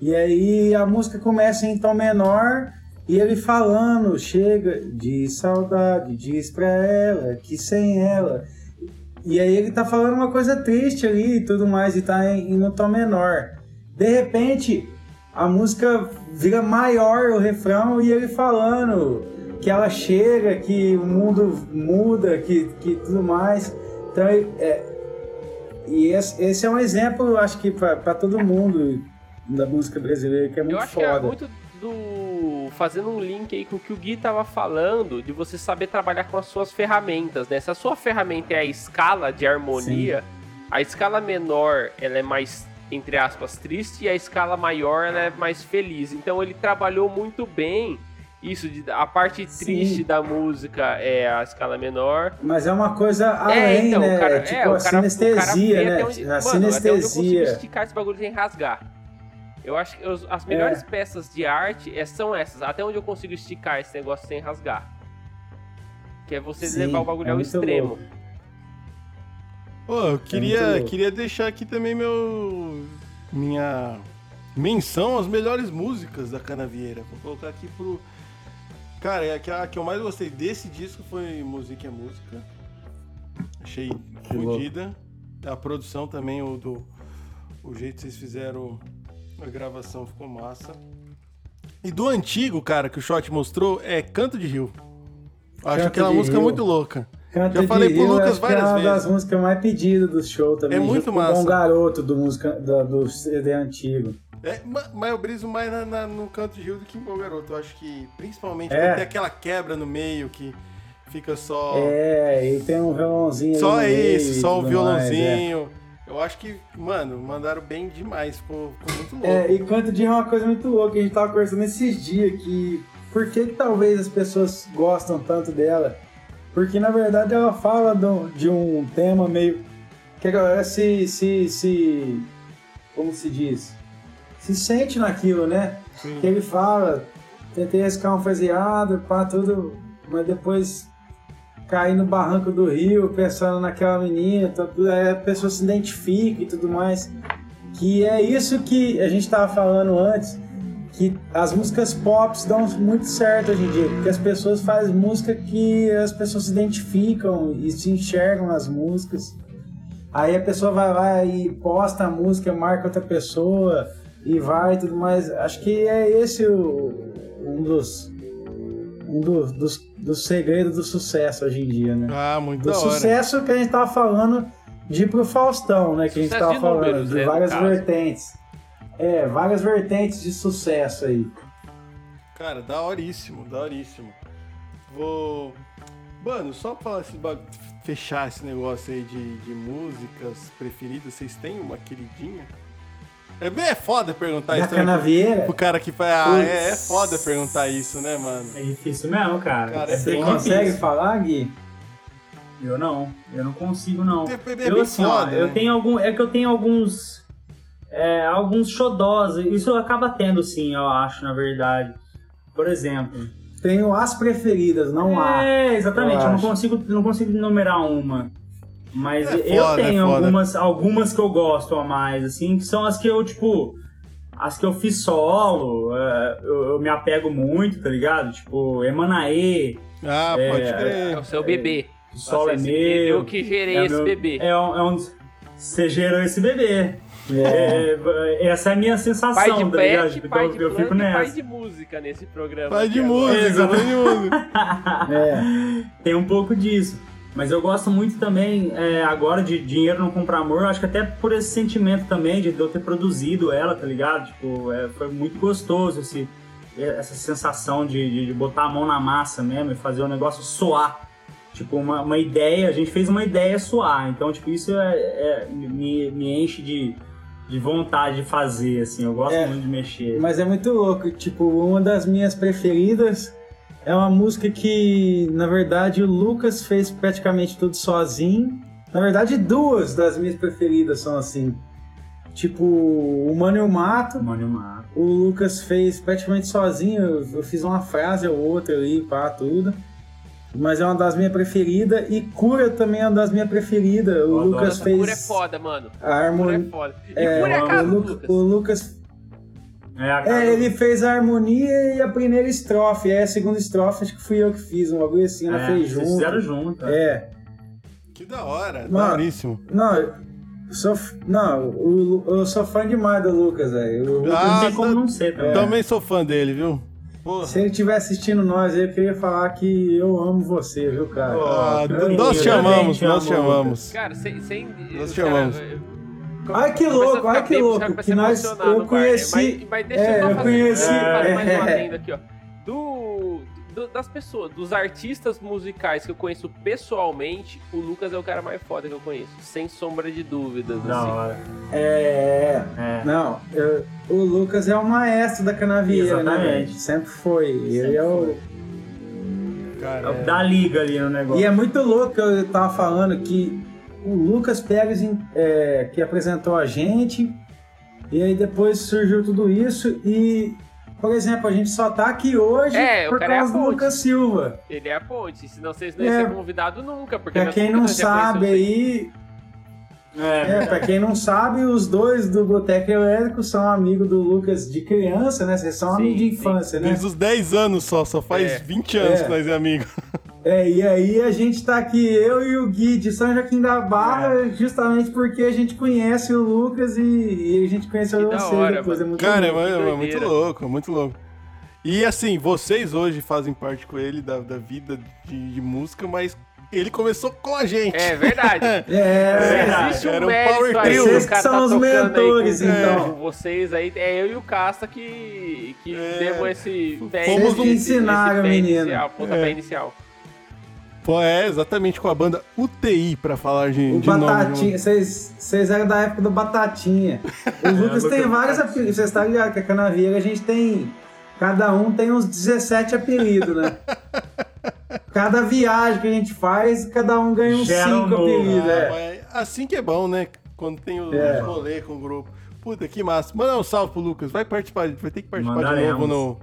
E aí a música começa em tom menor e ele falando, chega de saudade, diz pra ela que sem ela. E aí ele tá falando uma coisa triste ali e tudo mais, e tá em, no tom menor. De repente, a música vira maior, o refrão, e ele falando que ela chega, que o mundo muda, que, que tudo mais. Então, é, e esse, esse, é um exemplo, acho que para todo mundo da música brasileira, que é muito eu acho foda. Que é muito do. fazendo um link aí com o que o Gui tava falando, de você saber trabalhar com as suas ferramentas, né? Se a sua ferramenta é a escala de harmonia, Sim. a escala menor ela é mais, entre aspas, triste, e a escala maior ela é mais feliz. Então ele trabalhou muito bem isso de, a parte triste Sim. da música é a escala menor. Mas é uma coisa é, além, é, então, né? Cara, tipo é, a cara, sinestesia, né? Onde, a mano, sinestesia. Até onde eu consigo esticar esse bagulho sem rasgar. Eu acho que as melhores é. peças de arte é, são essas, até onde eu consigo esticar esse negócio sem rasgar. Que é você Sim, levar o bagulho é ao extremo. Pô, eu queria, é queria deixar aqui também meu. Minha menção às melhores músicas da Canavieira. Vou colocar aqui pro. Cara, é a que, a que eu mais gostei desse disco foi Música é Música. Achei fodida. A produção também, o do. O jeito que vocês fizeram a gravação ficou massa. E do antigo, cara, que o Shot mostrou, é Canto de Rio. Acho Canto aquela música Rio. muito louca. Canto Já falei pro Lucas várias vezes. É uma das músicas mais pedidas do show também. É muito massa. Bom Garoto do, música, do, do CD antigo. É, mas eu briso mais na, na, no Canto de Rio do que em Bom Garoto. Eu acho que, principalmente, é. tem aquela quebra no meio que fica só... É, e tem um violãozinho Só isso, só o violãozinho. Mais, é. Eu acho que, mano, mandaram bem demais, ficou, ficou muito louco. É, e Canto de é uma coisa muito louca, a gente tava conversando esses dias que por que, que talvez as pessoas gostam tanto dela? Porque na verdade ela fala do, de um tema meio. que a galera se, se, se. como se diz? Se sente naquilo, né? Sim. Que ele fala, tentei riscar um faseado, pá, tudo, mas depois cair no barranco do rio pensando naquela menina, então, a pessoa se identifica e tudo mais. Que é isso que a gente estava falando antes, que as músicas pop dão muito certo hoje em dia, porque as pessoas fazem música que as pessoas se identificam e se enxergam nas músicas. Aí a pessoa vai lá e posta a música, marca outra pessoa e vai e tudo mais. Acho que é esse o, um dos um do, dos, dos segredos do sucesso hoje em dia, né? Ah, muito Do sucesso que a gente tava falando de ir pro Faustão, né? Que sucesso a gente tava falando, números, de né, várias vertentes. É, várias vertentes de sucesso aí. Cara, daoríssimo, daoríssimo. Vou. Mano, só pra esse bag... fechar esse negócio aí de, de músicas preferidas, vocês têm uma queridinha? É bem é foda perguntar da isso. Canavieira? O cara que faz. Ah, é, é, foda perguntar isso, né, mano? É difícil mesmo, cara. cara é Você consegue difícil. falar, Gui? Eu não. Eu não consigo, não. É, é eu, assim, foda, ó, né? eu tenho algum. É que eu tenho alguns. É, alguns xodós. Isso acaba tendo, sim, eu acho, na verdade. Por exemplo. Tenho as preferidas, não há. É, exatamente. Eu, eu não, consigo, não consigo numerar uma. Mas é eu foda, tenho é algumas, algumas que eu gosto a mais, assim, que são as que eu, tipo, as que eu fiz solo, é, eu, eu, me apego muito, tá ligado? Tipo, Emanaê. Ah, é, pode crer. É o seu bebê. O solo Nossa, é meu. Eu que gerei é esse meu- bebê. É um, é um- Você gerou esse bebê. É, essa é a minha sensação, pai de tá ligado? pet, Tipo, pai então de eu fico e pai nessa. de música nesse programa. Pai de música, pai de música. É. Tem um pouco disso. Mas eu gosto muito também, é, agora, de Dinheiro Não Compra Amor. Acho que até por esse sentimento também de eu ter produzido ela, tá ligado? Tipo, é, foi muito gostoso esse, essa sensação de, de, de botar a mão na massa mesmo e fazer o negócio soar. Tipo, uma, uma ideia, a gente fez uma ideia soar. Então, tipo, isso é, é- me, me enche de, de vontade de fazer, assim. Eu gosto É. muito de mexer. Mas é muito louco. Tipo, uma das minhas preferidas é uma música que, na verdade, o Lucas fez praticamente tudo sozinho. Na verdade, duas das minhas preferidas são assim. Tipo, o Mano e o Mato, Mano, Mato. o Lucas fez praticamente sozinho. Eu, eu fiz uma frase ou outra ali, pá, tudo. Mas é uma das minhas preferidas. E Cura também é uma das minhas preferidas. O adoro Lucas Nossa, fez Cura é foda, mano. a Cura é harmonia. foda. E É, Cura é a casa o, do Lu- Lucas. o Lucas É, a cara É, ele fez a harmonia e a primeira estrofe. É, a segunda estrofe acho que fui eu que fiz, um bagulho assim, ela é, fez junto. fizeram junto. é. É. Que da hora, Mano. daoríssimo. Não, eu sou, f- não eu sou fã demais do Lucas, velho. Ah, não tem como tá- não ser também. Também sou fã dele, viu? Porra. Se ele estiver assistindo nós, eu queria falar que eu amo você, viu, cara? Ah, eu nós te amamos, te nós te amo, amamos. Cara, sem. sem Nós te cara- amamos. Ai, que louco, ai, que louco, que nós- eu né? conheci- Mas, mas deixa é, eu só eu fazer, conheci- mais um é. adendo aqui, ó. Do, do- das pessoas, dos artistas musicais que eu conheço pessoalmente, o Lucas é o cara mais foda que eu conheço. Sem sombra de dúvidas. Da assim. hora. É. É. Não, eu- o Lucas é o maestro da canavieira, né? Exatamente. velho? Sempre foi. Ele Sempre é o. foi. Cara, é. Dá liga ali no negócio. E é muito louco que eu tava falando que o Lucas Pérez é, que apresentou a gente, e aí depois surgiu tudo isso, e, por exemplo, a gente só tá aqui hoje É, o por é a causa do ponte. Lucas Silva. Ele é a ponte, senão vocês não iam É. ser convidados nunca. Porque Pra quem não sabe aí, É, é, pra quem não sabe, os dois do Boteco Elétrico são amigos do Lucas de criança, né? Vocês são Sim, amigos de sim. infância, né? Desde os 10 anos só, só faz É. 20 anos É. que nós é amigo. É, e aí a gente tá aqui, eu e o Gui de São Joaquim da Barra, justamente porque a gente conhece o Lucas e, e a gente conheceu Que você hora, depois. É muito Cara, é, louco. é doideira. muito louco, é muito louco. E assim, vocês hoje fazem parte com ele da, da vida de, de música, mas ele começou com a gente. É verdade. É, verdade. Existe um Era um power aí, trio. Vocês que são tá os mentores, com- então. com vocês aí, é eu e o Casta que, que É. demos esse pé Fomos esse- um- ensinaram, menino. Inicial, pontapé É. inicial. Pô, é exatamente com a banda UTI, pra falar de, O de nome. Batatinha, vocês vocês eram da época do Batatinha. O Lucas Lucas tem vários apelidos, vocês estão ligados que a Canavieira a gente tem. Cada um tem uns 17 apelidos, né? Cada viagem que a gente faz, cada um ganha uns Gera um 5 novo. apelidos. Ah, é. assim que é bom, né? Quando tem o É. rolê com o grupo. Puta, que massa. Manda um salve pro Lucas. Vai participar, vai ter que participar de Mandaremos. novo no,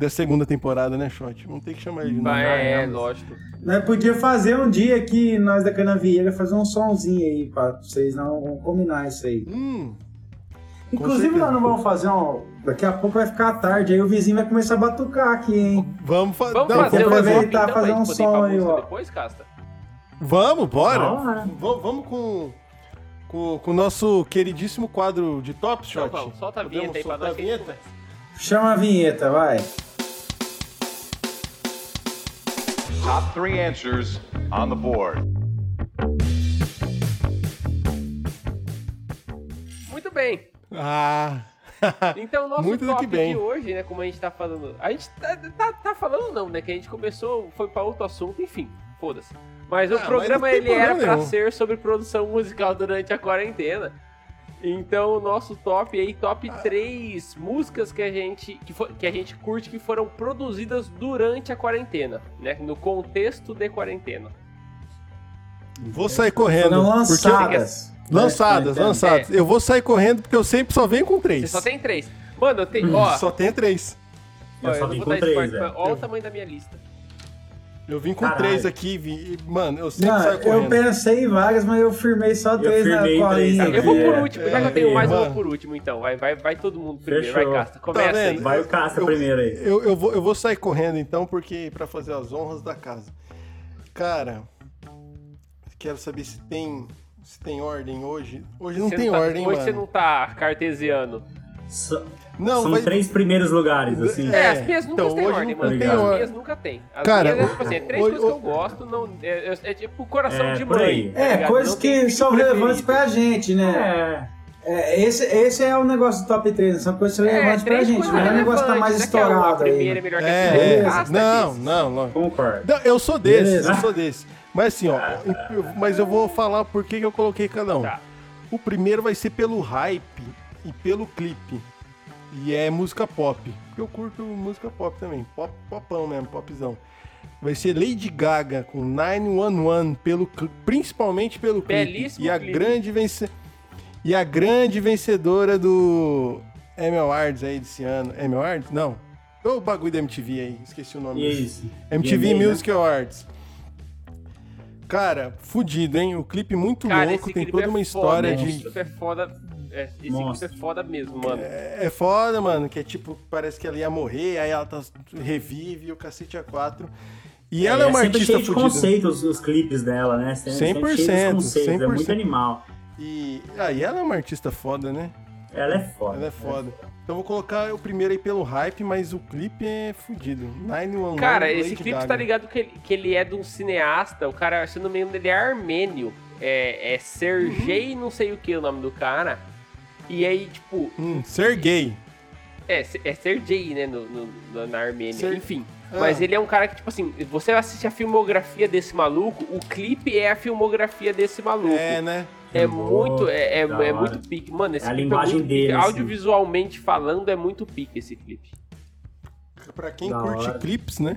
da segunda temporada, né, Shot? Vamos ter que chamar ele de novo. Mas é, Mandaremos. lógico. Nós podíamos fazer um dia aqui, nós da Canavieira, fazer um somzinho aí pra vocês não vamos combinar isso aí. Hum, Inclusive, nós não vamos fazer um. Daqui a pouco vai ficar tarde, aí o vizinho vai começar a batucar aqui, hein? vamos, fa Vamos não, fazer vamos aproveitar, então, fazer um som aí, ó. depois, Casta? Vamos, bora. Vamos com, com, com o nosso queridíssimo quadro de Top Então Shot. vamos, solta a Podemos vinheta aí pra nós a vinheta? Chama a vinheta, vai. Top three answers on the board. Muito bem. Ah, Então, o nosso Muito top que bem. de hoje, né, como a gente tá falando... A gente tá, tá, tá falando não, né, que a gente começou, foi pra outro assunto, enfim, foda-se. Mas o Ah, mas programa, tem ele era problema nenhum. ser sobre produção musical durante a quarentena. Então, o nosso top aí, top 3 músicas que a gente que, fo- que a gente curte que foram produzidas durante a quarentena, né, no contexto de quarentena. vou sair correndo. Foram porque- lançadas. Lançadas, né? lançadas. Eu vou sair correndo porque eu sempre só venho com três. Você só tem três. Mano, eu tenho, ó, Só tem três. ó, Eu eu só não vim com três, mas olha o tamanho da minha lista. Eu vim com Caralho. três aqui, vi. Mano, eu sempre Não, saio eu correndo. pensei em várias, mas eu firmei só três na firmei colinha. três Eu vou por é. último, já que eu tenho mais, eu vou mano. por último, então. Vai, vai, vai todo mundo primeiro, Fechou. vai, Casta. Começa aí. vendo? Vai o Casta Eu- primeiro aí. Eu, eu, vou, eu vou sair correndo então, porque pra fazer as honras da casa. Cara, quero saber se tem, se tem ordem hoje. Hoje não Você tem tá- ordem, Hoje mano. você não tá cartesiano. So- Não, São vai- três primeiros lugares, assim. É, É, as minhas nunca então, têm hoje ordem, mano. tem As minhas nunca tem. As Cara, minhas, é, tipo assim, é três hoje- coisas que eu gosto, não, é, é- é tipo coração É, de mãe. aí. tá É, ligado? coisas que filho são relevantes pra gente, né? É. É, esse, esse é o negócio do top 3, são coisas relevantes pra três gente, coisas não é um negócio que tá mais né, estourado é aí. melhor que a É. Basta não, disso. não, não. Concordo. Não, eu sou Beleza. eu sou desses. Mas assim, ó, eu- mas eu vou falar por que que eu coloquei cada um. Tá. O primeiro vai ser pelo hype e pelo clipe. E é música pop. Porque eu curto música pop também. Pop, popão mesmo, popzão. Vai ser Lady Gaga com 911, pelo, principalmente pelo clipe. Belíssimo E a clipe. grande vence... E a grande vencedora do Emmy Awards aí desse ano. Emmy Awards? Não. O bagulho da MTV aí, esqueci o nome. MTV né? Music Awards. Cara, fudido, hein? O clipe muito Cara, louco, tem clipe toda é uma foda, história Esse de. clipe é foda. É, esse Monstro. clipe é foda mesmo, mano. É foda, mano, que é tipo, parece que ela ia morrer, aí ela tá, revive o cacete a quatro. E ela é, uma sempre artista cheio de fudida. conceitos os clipes dela, né? Sempre, sempre cheio 100%, de conceitos, é 100%. muito animal. E aí ela é uma artista foda, né? Ela é foda. Ela é foda. Então vou colocar o primeiro aí pelo hype, mas o clipe é fudido. 911. Cara, Lady esse clipe Gaga. tá ligado que ele, que ele é de um cineasta. O cara, se não me engano, ele é armênio. É, é Sergei, não sei o que o nome do cara. E aí, tipo, Hum, Sergei. é, é Sergei, né, no, no- na Armênia. Ser- Enfim. Ah. Mas ele é um cara que, tipo assim, você assiste a filmografia desse maluco, o clipe é a filmografia desse maluco. É, né? É Boa, muito, é, é, é muito pique. Mano, esse É a clipe linguagem é muito dele, pique. assim. Audiovisualmente falando, é muito pique esse clipe. Pra quem Da curte hora. clipes, né?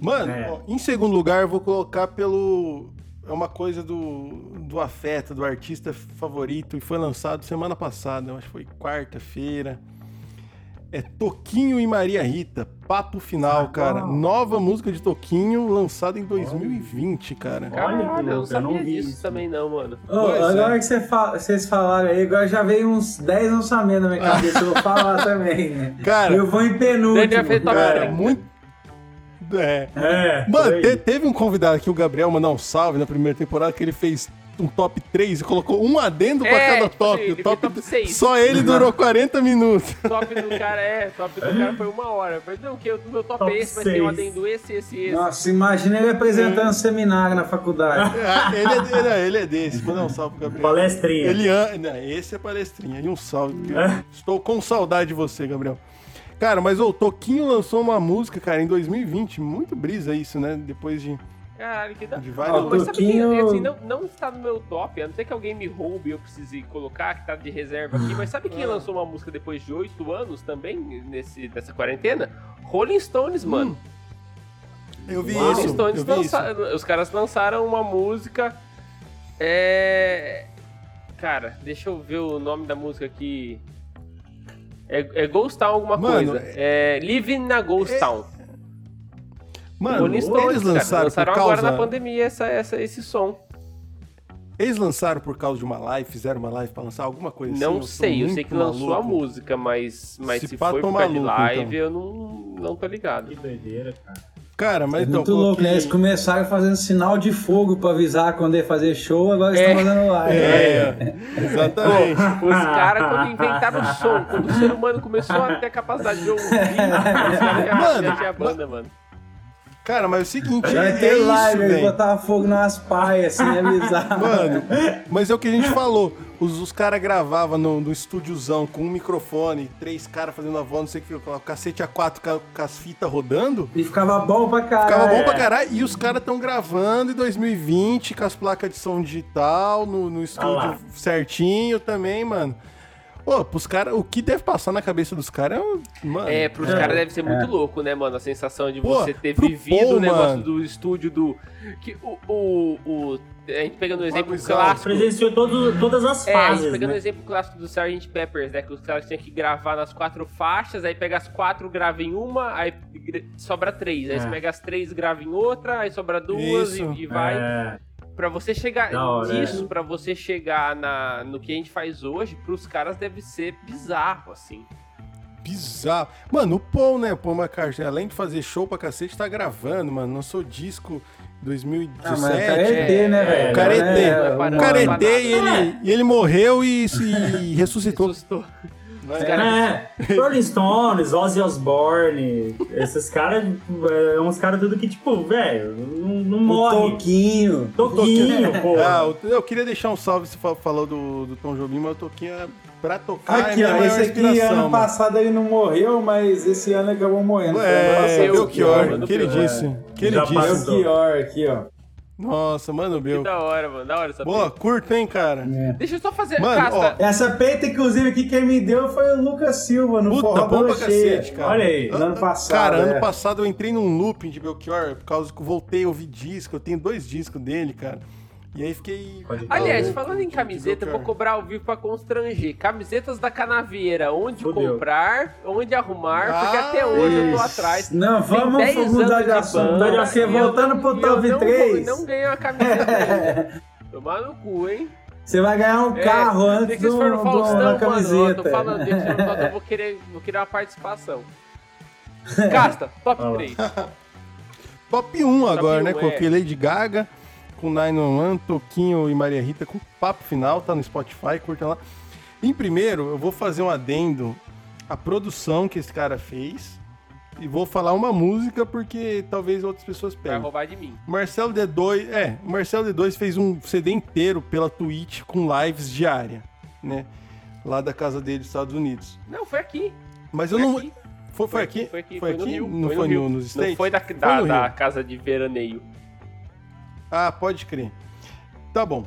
Mano, É. ó, em segundo lugar, eu vou colocar pelo. É uma coisa do, do afeto, do artista favorito, e foi lançado semana passada, eu acho que foi quarta-feira. É Toquinho e Maria Rita, Papo Final, cara. uau. Nova música de Toquinho, lançada em 2020, cara. Caralho, eu não louco, eu não sabia vi disso isso. também não, mano. Pois agora é. que você fa- vocês falaram aí, agora já veio uns 10 lançamentos na minha cabeça, eu vou falar também, né? Cara, eu vou em penúltimo. cara, 30. muito. É. É. Mano, te- teve um convidado aqui, o Gabriel, mandar um salve na primeira temporada, que ele fez um top 3 e colocou um adendo pra É, cada tipo top. assim, o top, top seis. Só ele durou 40 minutos. Top do cara é, top do cara foi uma hora. Mas não, que o meu top, Top é esse, mas tem um adendo esse, esse, esse. Nossa, imagina ele apresentando seminário na faculdade. Ah, ele, é, ele, é, ele é desse. Manda um salve pro Gabriel. Palestrinha. Ele não, esse é palestrinha. E um salve. É. Estou com saudade de você, Gabriel. Cara, mas o Toquinho lançou uma música, cara, em 2020. Muito brisa isso, né? Depois de. Caralho, que da De Não, vários- Mas sabe que Toquinho- assim, não, não está no meu top, a não ser que alguém me roube e eu precise colocar, que tá de reserva aqui. Mas sabe quem Ah. lançou uma música depois de oito anos também, nesse, nessa quarentena? Rolling Stones, mano. Eu vi Uau. isso. Rolling Stones Eu vi isso. lança- os caras lançaram uma música. É. Cara, deixa eu ver o nome da música aqui. É, é Ghost Town alguma Mano, coisa. É Living na Ghost Town. Mano, Rolling Stones, eles cara, lançaram, lançaram por agora causa. na pandemia essa, essa, esse som. Eles lançaram por causa de uma live, fizeram uma live pra lançar alguma coisa assim. Não sou sei, eu sei que lançou a música, mas, mas Se se, tô por causa de live, então. eu não, não tô ligado. Que doideira, cara. Cara, mas É então. muito louco, né? Eles começaram fazendo sinal de fogo pra avisar quando ia fazer show, agora eles É. estão fazendo live. É, exatamente. Os caras, quando inventaram o som, quando o ser humano começou a ter a capacidade de ouvir, os caras já, Mano, já tinha banda, mano. Cara, mas é o seguinte, Vai é, ter isso, live, eles velho. botavam fogo nas paias, assim, avisar. Mano, mas é o que a gente falou. Os, os caras gravavam no, no estúdiozão com um microfone, três caras fazendo a voz, não sei o que, o cacete a quatro com, as fitas rodando. E ficava bom pra caralho. Ficava bom É. pra caralho. E os caras estão gravando em 2020 com as placas de som digital, no, no estúdio certinho também, mano. Pô, pros caras, o que deve passar na cabeça dos caras é. um- Mano, É, pros É, caras deve ser muito louco, né, mano? A sensação de Pô, você ter vivido Paul, o negócio mano. do estúdio do. Que o, o, o- A gente pegando um exemplo Bagulhozão. clássico. Presenciou todo, todas as É, a gente fases, pegando o né? exemplo clássico do Sgt. Peppers, né? Que os caras tinham que gravar nas quatro faixas, aí pega as quatro, grava em uma, aí sobra três. Aí É. você pega as três, grava em outra, aí sobra duas e, e vai. É, Pra você chegar nisso, pra você chegar na, no que a gente faz hoje, pros caras deve ser bizarro, assim. bizarro. Mano, o Paul, né? O Paul McCartney, além de fazer show pra cacete, tá gravando, mano. Lançou disco 2017. Ah, mas o cara é ET, né, velho? O cara é ET. É, O cara é ET e ele, e ele morreu e se ressuscitou. Assustou. Os É. É, Rolling Stones, Ozzy Osbourne, esses caras, é uns caras tudo que, tipo, velho, não, não O morre. Toquinho. Toquinho, pô. Ah, o- eu queria deixar um salve, você fa- falou do, do Tom Jobim, mas o Toquinho é pra tocar Aqui, é ó, minha esse aqui inspiração. ano mano. passado ele não morreu, mas esse ano ele acabou morrendo. É. Belchior, mano, que ele disse. Que ele Já disse. passou. Belchior aqui, ó. Nossa, mano, Que Bel. da hora, mano. Da hora essa Boa, curto, hein, cara? É. Deixa eu só fazer. Mano, Casta, Essa peita, inclusive, aqui quem me deu foi o Lucas Silva, no Puta, Forró cacete, cara. Olha aí, no ano passado, Cara, ano é. passado eu entrei num looping de Belchior, por causa que eu voltei a ouvir disco, eu tenho dois discos dele, cara. E aí fiquei... Pode crer. Aliás, falando em de camiseta, eu vou cobrar ao vivo pra constranger. Camisetas da Canavieira, onde Fudeu. comprar, onde arrumar, porque Ah, até hoje eu tô Isso. atrás. Não, vamos 10 mudar de assunto. banda, Mudar de assunto. eu Voltando não- pro eu top não- 3. Não ganhei a camiseta. Tomar no cu, hein? Você vai ganhar um É, carro antes do, do, Faustão, da mano, eu camiseta. tô falando, dia que Faustão, eu vou querer, vou querer uma participação. Casta, top Olha lá. 3. Top 1 agora, um, né? é. Coloquei Lady Gaga, com 911, Toquinho e Maria Rita, com papo final, tá no Spotify, curta lá. Em primeiro, eu vou fazer um adendo à produção que esse cara fez. E vou falar uma música porque talvez outras pessoas Vai peguem. roubar de mim. Marcelo D2, é, Marcelo D2 fez um CD inteiro pela Twitch com lives diária, né? Lá da casa dele dos Estados Unidos. Não, foi aqui. Mas eu Foi não. aqui. Foi, foi aqui? Foi aqui, Foi foi no aqui? Rio. Não foi foi no no- Rio. nos States? Não foi da, Foi da, no da casa de veraneio. Ah, pode crer. Tá bom.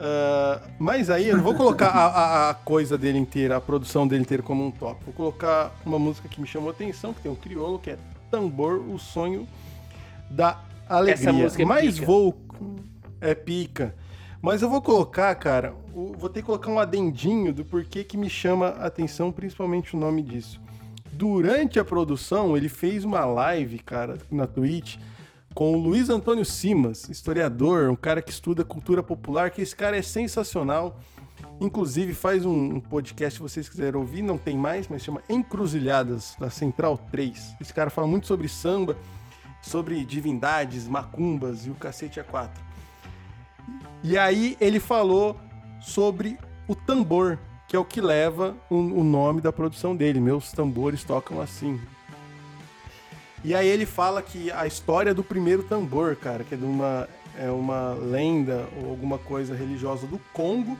Ah, mas aí eu não vou colocar a, a- a coisa dele inteira, a produção dele inteira como um top. Vou colocar uma música que me chamou a atenção, que tem um crioulo, que é Tambor, o sonho da alegria. Essa música é mas pica. vou. É pica. Mas eu vou colocar, cara, vou ter que colocar um adendinho do porquê que me chama a atenção, principalmente o nome disso. Durante a produção, ele fez uma live, cara, na Twitch, com o Luiz Antônio Simas, historiador, um cara que estuda cultura popular, que esse cara é sensacional. Inclusive faz um, podcast, se vocês quiserem ouvir, não tem mais, mas chama Encruzilhadas, da Central 3. Esse cara fala muito sobre samba, sobre divindades, macumbas e o cacete a quatro. E aí ele falou sobre o tambor, que é o que leva o nome da produção dele. Meus tambores tocam assim. E aí ele fala que a história do primeiro tambor, cara, que é de uma, é uma lenda ou alguma coisa religiosa do Congo,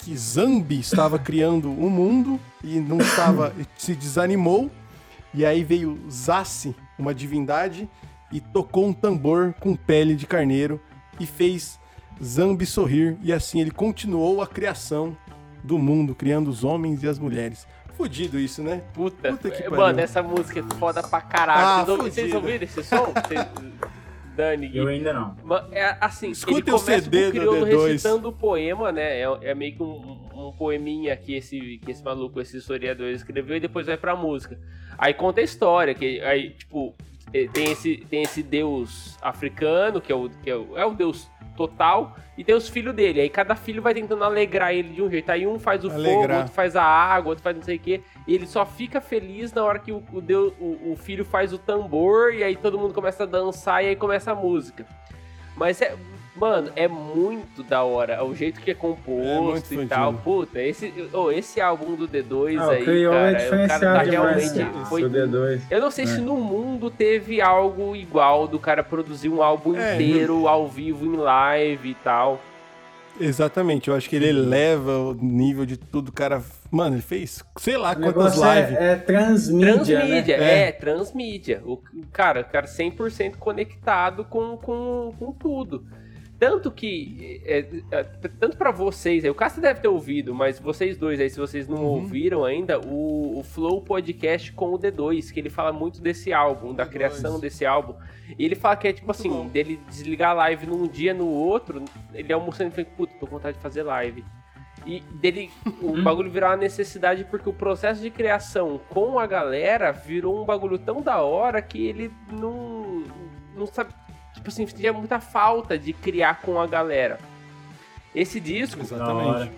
que Zambi estava criando o mundo e não estava, se desanimou, e aí veio Zassi, uma divindade, e tocou um tambor com pele de carneiro e fez Zambi sorrir, e assim ele continuou a criação do mundo, criando os homens e as mulheres. Fudido isso, né? Puta, Puta que mano, pariu. essa música é foda pra caralho. Ah, vocês, vocês ouviram esse som? Vocês- Dani. Eu ainda não. É assim, Escutem ele o começa CD com o do crioulo D2. recitando o poema, né? É, é meio que um, um poeminha que esse, que esse maluco, esse historiador escreveu e depois vai pra música. Aí conta a história, que aí, tipo, eh, tem esse, tem esse deus africano, que é o, que é o, é o deus total, e tem os filhos dele. Aí cada filho vai tentando alegrar ele de um jeito. Aí um faz o fogo, Alegrar. outro faz a água, outro faz não sei o quê. E ele só fica feliz na hora que o, o, deus, o, o filho faz o tambor, e aí todo mundo começa a dançar, e aí começa a música. Mas é. Mano, é muito da hora. O jeito que é É composto e fudido. tal. Puta, esse, oh, esse álbum do D2 Ah, aí, o Criolo cara, é o cara tá demais. realmente. esse Foi, D2. eu não sei É. se no mundo teve algo igual do cara produzir um álbum É, inteiro ao vivo em live e tal. Exatamente, eu acho que ele eleva o nível de tudo, o cara. Mano, ele fez sei lá O quantas lives. é, é transmídia, Transmídia, né? é, transmídia. O o cara, o cara 100% conectado com, com, com tudo. Tanto que, é, é, tanto pra vocês, aí, o Cássio deve ter ouvido, mas vocês dois aí, se vocês não Uhum. ouviram ainda, o, o Flow Podcast com o D2, que ele fala muito desse álbum, da D2. criação desse álbum. E ele fala que é tipo assim, bom. dele desligar a live num dia, no outro, ele almoçando e fala, puta, tô com vontade de fazer live. E dele, o bagulho virou uma necessidade porque o processo de criação com a galera virou um bagulho tão da hora que ele não, não sabe. Tipo assim, tinha muita falta de criar com a galera. Esse disco. Exatamente.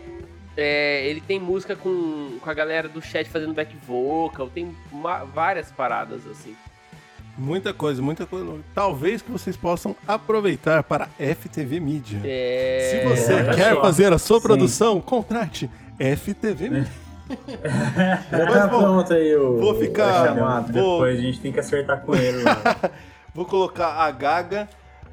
é, ele tem música com, com a galera do chat fazendo back vocal, tem uma- várias paradas assim. Muita coisa, muita coisa. Talvez que vocês possam aproveitar para FTV Mídia. É... Se você olha quer só. fazer a sua Sim. produção, contrate FTV Mídia. Já tá vou- pronto aí o. vou ficar-. Vou- Depois a gente tem que acertar com ele. Vou colocar a Gaga,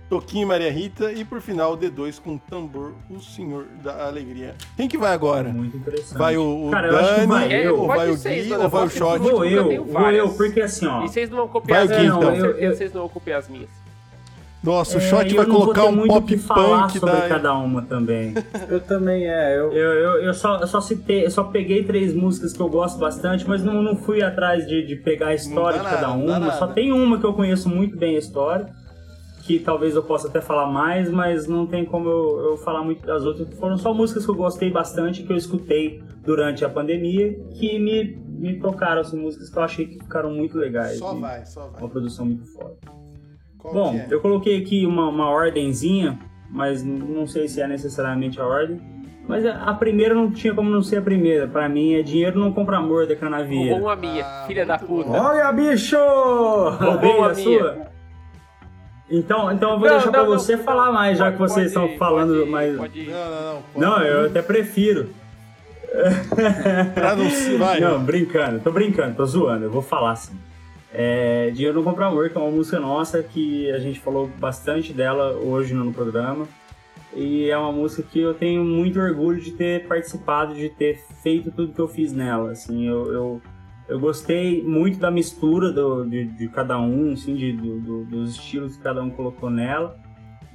Toquinho e Maria Rita e por final o D2 com tambor, o Senhor da Alegria. Quem que vai agora? Muito interessante. Vai o, o Cara, Dani, vai eu, ou vai o Gui, ou vai o Shot? vou- eu vou eu, porque assim, ó. E vocês não vão copiar Vai as o minhas. então. Vocês não vão copiar as minhas. Nossa, o É, Shot vai colocar um muito o pop que falar punk sobre da... cada uma também. Eu também é. Eu, Eu, eu, eu, só, eu só citei, eu só peguei três músicas que eu gosto bastante, mas não, não fui atrás de, de pegar a história de cada nada, uma. Só tem uma que eu conheço muito bem a história, que talvez eu possa até falar mais, mas não tem como eu, eu falar muito das outras. Foram só músicas que eu gostei bastante, que eu escutei durante a pandemia, que me, me tocaram, assim, músicas que eu achei que ficaram muito legais. Só e vai, só vai. Uma produção muito foda. Qual Bom, que é? eu coloquei aqui uma, uma ordenzinha, mas não sei se é necessariamente a ordem. Mas a, a primeira não tinha como não ser a primeira. Pra mim é dinheiro não compra amor da canavieira. Roubou uma minha, Ah, filha da puta. Olha, bicho! Roubei uma a minha. sua? Então, então eu vou Não, deixar não, pra não, você não, falar mais, já pode- que vocês pode- estão falando pode- mais. pode- Não, não, não. Não, eu até prefiro. Pra não se... Vai. Não, brincando, tô brincando, tô zoando, eu vou falar assim. É, Dinheiro não compra amor, que é uma música nossa que a gente falou bastante dela hoje no programa. E é uma música que eu tenho muito orgulho de ter participado, de ter feito tudo que eu fiz nela. Assim, eu, eu, eu gostei muito da mistura do, de, de cada um, assim, de, do- do- dos estilos que cada um colocou nela.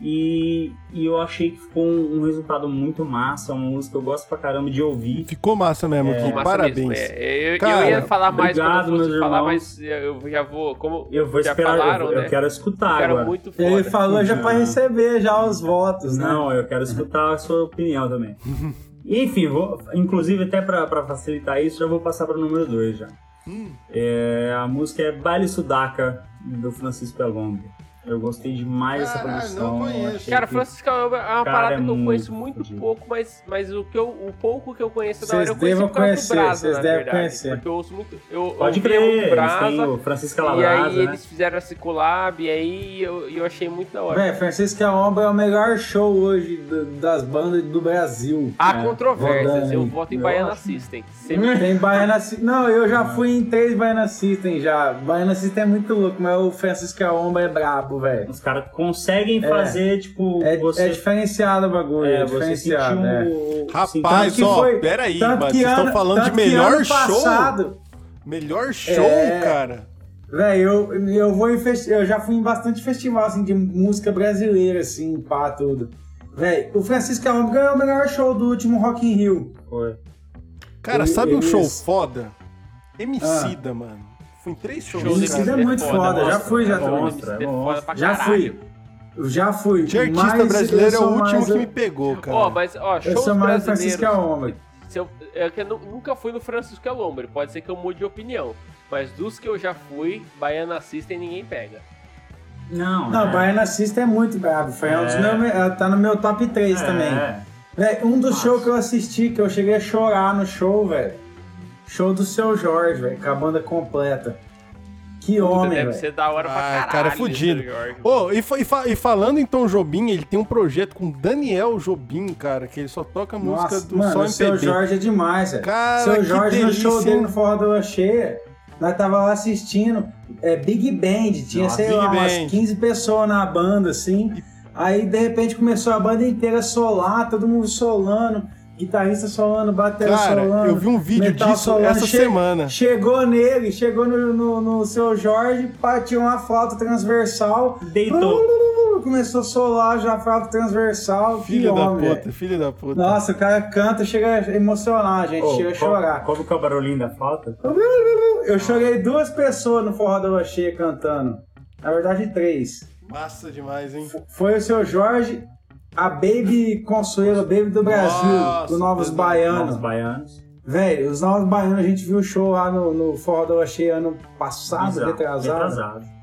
E, e eu achei que ficou um, um resultado muito massa, uma música que eu gosto pra caramba de ouvir. Ficou massa mesmo, É. Massa Parabéns. mesmo, é. Eu, Cara, eu ia falar mais obrigado, quando eu falar, mas eu já vou. Como Eu vou já esperar, falaram, eu, eu né? quero escutar Cara, agora. muito foda. Ele falou já pra receber já os votos, né? Não, eu quero escutar a sua opinião também. Enfim, vou, inclusive até pra, pra facilitar isso, já vou passar para o número 2 já. Hum. É, a música é Baile Sudaca, do Francisco Elombe. Eu gostei demais dessa produção. não conheço. Cara, Francisco é uma Cara, parada é que eu muito conheço muito fodido. pouco, mas, mas o, que eu, o pouco que eu conheço da hora eu conheci devem por causa conhecer, do Brasa, vocês na devem verdade. conhecer. Porque eu ouço muito. Eu Pode ouvia crer, eles Brasa. têm o Francisco E Labrasa, aí né? eles fizeram esse collab, e aí eu, eu achei muito da hora. Véi, Francisco Ombra é o melhor show hoje das bandas do Brasil. Há É, controvérsias, eu voto em Eu Baiana acho. System. Sempre Tem Baiana System. Não, eu já fui em três Baiana System já. Baiana System é muito louco, mas o Francisco Ombra é brabo, velho. Os caras conseguem fazer, tipo, É, você... é diferenciado o bagulho, é, é, diferenciado. é. o... Rapaz, que ó, foi- peraí, Tanto que Vocês estão falando de melhor show? Passado, Melhor show, É. cara. Véi, eu, eu vou em festi- eu já fui em bastante festival assim, de música brasileira, assim, pá, tudo. Véi, o Francisco Alves ganhou o melhor show do último Rock in Rio. Foi. Cara, Ele- sabe um show foda? Emicida, mano. Fui em três shows, Shows Emicida cara. é muito foda, já monstro, fui, já é monstro, é É foda Já fui. Eu já fui. De artista mas brasileiro eu é o sou último mais- que me pegou, cara. Ó, mas ó, Eu shows sou mais brasileiros. Francisco. Se eu, é que eu nu- nunca fui no Francisco Elombre, pode ser que eu mude de opinião. Mas dos que eu já fui, Baiana System ninguém pega. Não, Não, é. Baiana System é muito brabo. Foi um dos É. meus, eh, tá no meu top 3 É. também. Véi, um dos shows que eu assisti, que eu cheguei a chorar no show, velho. Show do Seu Jorge, velho, com a banda completa. Que homem, deve velho. ser da hora pra Ah, caralho. cara, é fudido. Jorge. Ô, e, fa- e e falando em Tom Jobim, ele tem um projeto com Daniel Jobim, cara, que ele só toca música Nossa, do mano, só o Seu. Jorge é demais, velho. Cara, Seu que Jorge no show delícia, dele no Forró da Cheia, nós tava lá assistindo, é Big Band, tinha, Nossa, sei Big lá, Band. umas 15 pessoas na banda, assim. Aí, de repente, começou a banda inteira a solar, todo mundo solando, guitarrista solando, batera Cara, solando. eu vi um vídeo metal disso solando. essa Che- semana. Chegou nele, chegou no, no, no Seu Jorge, partiu uma flauta transversal, Deitou. começou a solar já a flauta transversal. que Filho da homem, puta, velho. filho da puta. Nossa, o cara canta, chega a emocionar, gente, Ô, chega a chorar. Como que é o barulhinho da falta? Eu chorei duas pessoas no Forró da Lua Cheia cantando. Na verdade, três. Massa demais, hein? Foi o seu Jorge, a Baby Consuelo, Baby do Brasil, Nossa, do Novos Deus. Baianos. Novos baianos. Velho, os Novos Baianos a gente viu o show lá no, no Forró da Cheia ano passado, Bizarro, retrasado. retrasado.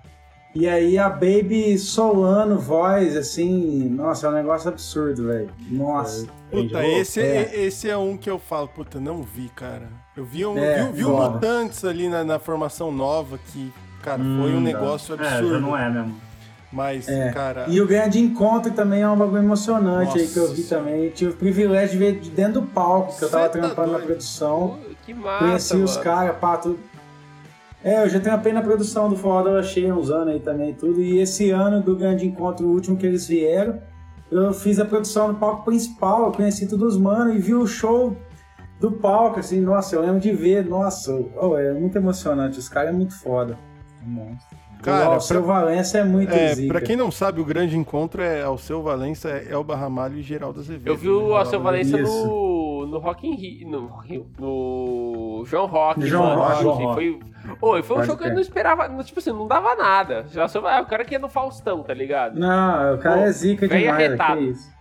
E aí a Baby solando voz, assim, nossa, é um negócio absurdo, velho. Nossa. Puta, esse É. é. esse é um que eu falo, puta, não vi, cara. Eu vi, um, É, vi, vi foda. Mutantes ali na, na formação nova que Cara, foi um Hum, negócio. É, absurdo. já não é mesmo. Mas, É. cara. E o grande encontro também é um bagulho emocionante aí que eu vi Nossa. também. Tive o privilégio de ver de dentro do palco, que eu tava Cê tá trampando na doido. produção. Que massa, Conheci os mano. caras, pá, tudo. É, eu já trampei na produção do Forró da Cheia uns anos aí também e tudo. E esse ano do grande encontro, o último que eles vieram, eu fiz a produção no palco principal, eu conheci todos os manos e vi o show do palco, assim, nossa, eu lembro de ver, nossa, oh, é muito emocionante, os caras é muito foda. Cara, o seu Valença é muito É, zica. pra quem não sabe, o grande encontro é Alceu Valença, Elba Ramalho e Geraldo Azevedo. Eu vi o Alceu Valença Isso. no, no Rock in Rio, no, no João Rock. João mano. Rock, Assim, João Rock. Foi, Oi, foi um Pode show que eu não esperava, não, tipo assim, não dava nada. Já sou, ah, o cara que ia no Faustão, tá ligado? Não, o cara Pô, é zica demais, arretado. que isso.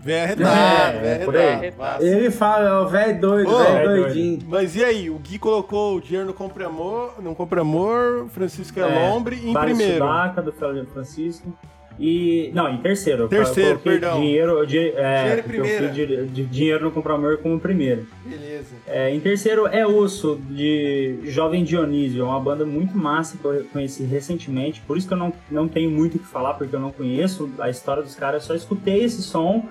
Véia arretada, É, véia. Ele fala, é o velho doido, Ô, velho doidinho. Mas e aí, o Gui colocou o dinheiro no Compre Amor, no Compre Amor, Francisco É, Elombre em Vale primeiro. Sudaca, do Félix Francisco. E. Não, em terceiro. Eu Terceiro, coloquei perdão. Dinheiro, di- é, Dinheiro de, de dinheiro no Comprar Amor como primeiro. Beleza. É, em terceiro é Osso, de Jovem Dionísio. É uma banda muito massa que eu conheci recentemente. Por isso que eu não, não tenho muito o que falar, porque eu não conheço a história dos caras. Eu só escutei esse som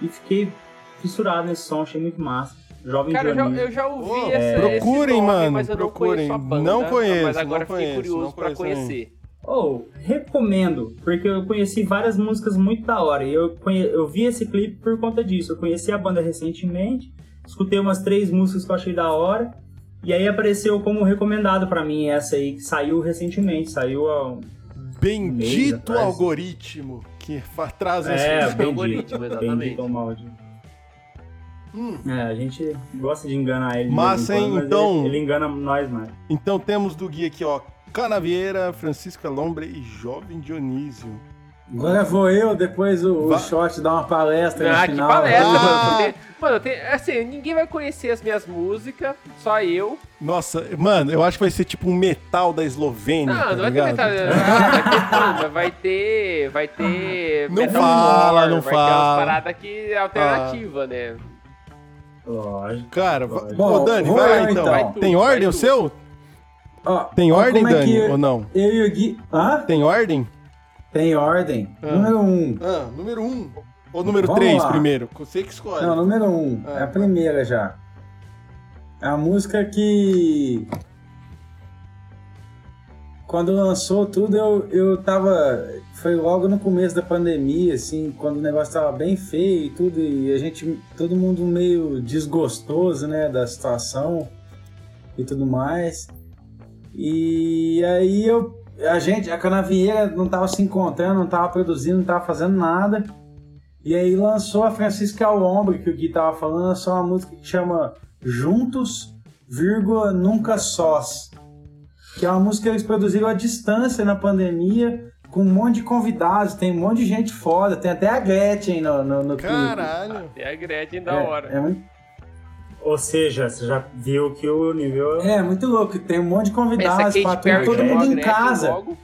e fiquei fissurado nesse som. Achei muito massa. Jovem Cara, eu já, eu já ouvi Ô, esse, procurem, esse nome, mano, mas eu procurem. não conheço a banda. Não conheço, Mas agora não fiquei conheço, curioso conheço conhecer. Oh, recomendo, porque eu conheci várias músicas muito da hora. E eu, conhe... eu vi esse clipe por conta disso. Eu conheci a banda recentemente, escutei umas três músicas que eu achei da hora. E aí apareceu como recomendado pra mim essa aí, que saiu recentemente. Saiu há um... Bendito Mês atrás. algoritmo que fa- traz É, esse... bendito, algoritmo, exatamente. maldito. Hum. É, a gente gosta de enganar ele. Massa, hein? quando, mas Então- Ele, ele engana nós mais. Então temos do Gui aqui, ó, Canavieira, Francisco Elombre e Jovem Dionísio. Agora vou eu, depois o, Va- o shot dar uma palestra Ah, no que final. palestra, Ah! mano. Eu tenho- Mano, eu tenho- assim, ninguém vai conhecer as minhas músicas, só eu. Nossa, mano, eu acho que vai ser tipo um metal da Eslovênia, Não, tá não vai ter ligado? metal. Ah, vai ter vai ter. Vai ter. Não metalcore, fala, não vai ter fala. umas paradas que é alternativa, né? Lógico. Cara, va- Bom, ô Dani, vai lá então. então. Vai tu, Tem vai ordem o seu? Ó, Tem ó, ordem, é Dani, que ou não? Eu e o Gui. Hã? Tem ordem? Tem ordem. Ah. Número um. Ah, número um. Ou número Vamos três lá. primeiro? Você que escolhe. Não, número um. Ah. É a primeira já. É a música que. Quando lançou tudo, eu, eu tava. Foi logo no começo da pandemia, assim, quando o negócio tava bem feio e tudo, e a gente. Todo mundo meio desgostoso, né, da situação e tudo mais. E aí eu. A gente, a Canavieira não tava se encontrando, não tava produzindo, não tava fazendo nada. E aí lançou a Francisca ao Ombro, que o Gui tava falando, lançou uma música que chama Juntos, vírgula, Nunca Sós. Que é uma música que eles produziram à distância na pandemia, com um monte de convidados, tem um monte de gente foda, tem até a Gretchen no, no, no clipe. Caralho. É a Gretchen da É, hora. É, muito, Ou seja, você já viu que o nível. é muito louco, tem um monte de convidados, Perry todo chamou mundo em casa. logo.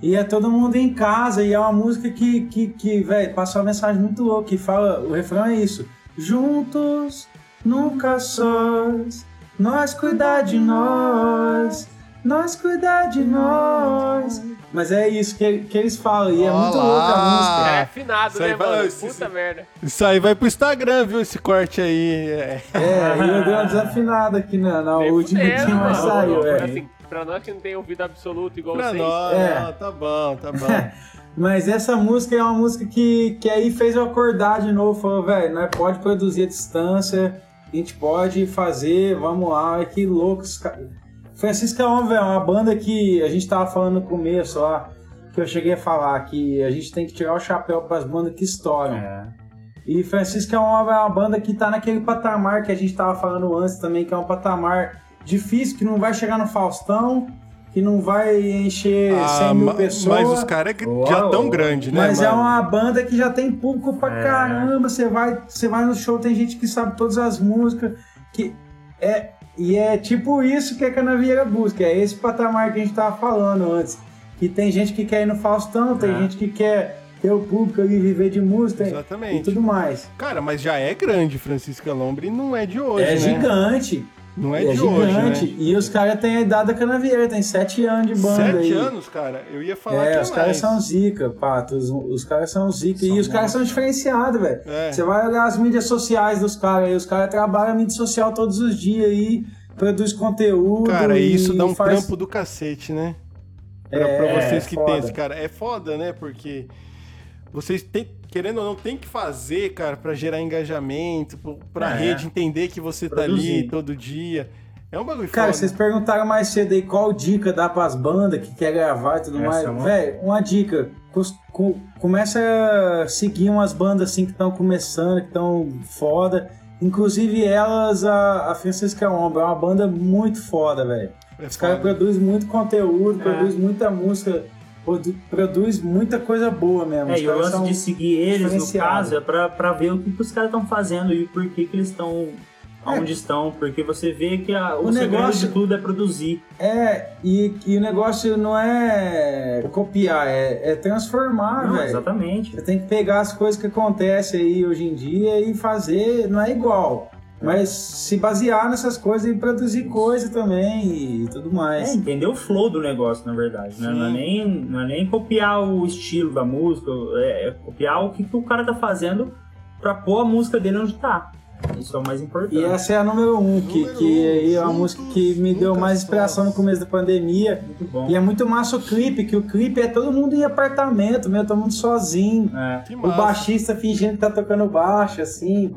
E é todo mundo em casa, e é uma música que, que, que velho, passa uma mensagem muito louca, que fala, o refrão é isso. Juntos, nunca sós, nós cuidar de nós, nós cuidar de nós. Mas é isso que, que eles falam, e é muito louca a música. É afinado, Isso né, vai- mano? Puta merda. Isso aí vai pro Instagram, viu? Esse corte aí. É. É, e eu dei uma desafinada aqui na, na última fudendo, que saiu, é. Assim, pra nós que não tem ouvido absoluto igual Pra vocês. nós, É. não, tá bom, tá bom. Mas essa música é uma música que, que aí fez eu acordar de novo. Falou, velho, nós pode produzir a distância, a gente pode fazer, vamos lá, olha que louco. esse ca- Francisca Homem, velho, é uma banda que a gente tava falando no começo lá, que eu cheguei a falar, que a gente tem que tirar o chapéu pras bandas que estouram. É. E Francisca é uma, é uma banda que tá naquele patamar que a gente tava falando antes também, que é um patamar difícil, que não vai chegar no Faustão, que não vai encher 100 Ah, mil ma- pessoas. mas os caras é que Uau. já tão grande, né? Mas é mano? uma banda que já tem público pra É. caramba. Você vai, você vai no show, tem gente que sabe todas as músicas. Que é, e é tipo isso que a Canavieira busca. É esse patamar que a gente tava falando antes. Que tem gente que quer ir no Faustão, tem É. gente que quer ter o público ali, viver de música Exatamente. e tudo mais. Cara, mas já é grande Francisca Lombre e não é de hoje, é né? gigante. Não é, É, de gigante. hoje, né? E os caras têm a idade da canavieira, tem sete anos de banda Sete aí. anos, cara? Eu ia falar que É, é os caras são zica, pato. Os, os caras são zica. São e os caras são diferenciados, velho. É. Você vai olhar as mídias sociais dos caras aí, os caras trabalham mídia social todos os dias aí, produz conteúdo. Cara, e isso dá um faz... trampo do cacete, né? Pra, É, pra vocês é que foda. tem esse cara. É foda, né? Porque vocês têm, querendo ou não, tem que fazer, cara, pra gerar engajamento, pra É. rede entender que você tá ali Produzir. todo dia. É um bagulho Cara, foda. vocês perguntaram mais cedo aí qual dica dá pras bandas que quer gravar e tudo Essa mais. é uma- Velho, uma dica. começa a seguir umas bandas assim que estão começando, que estão foda. Inclusive elas, a, a Francisca Ombra, é uma banda muito foda, velho. É Os caras produzem muito conteúdo, É. produzem muita música, produz muita coisa boa mesmo. É, e o lance de seguir eles, no caso, é pra, pra ver o que, que os caras estão fazendo e por que, que eles estão onde estão, porque você vê que a- o, O negócio- de tudo é produzir. É, e, e o negócio não é copiar, é, é transformar, velho. exatamente. Você tem que pegar as coisas que acontecem aí hoje em dia e fazer, não é igual. Mas se basear nessas coisas e produzir coisa também e tudo É, mais. entender o flow do negócio, na verdade. Né? Não, é nem, não é nem copiar o estilo da música, é, é copiar o que, que o cara tá fazendo pra pôr a música dele onde tá. Isso é o mais importante. E essa é a número um, que, Número que um, aí é uma música que me deu mais inspiração no começo da pandemia. Muito bom. E é muito massa o clipe, que o clipe é todo mundo em apartamento, mesmo, todo mundo sozinho. É. O baixista fingindo que tá tocando baixo, assim,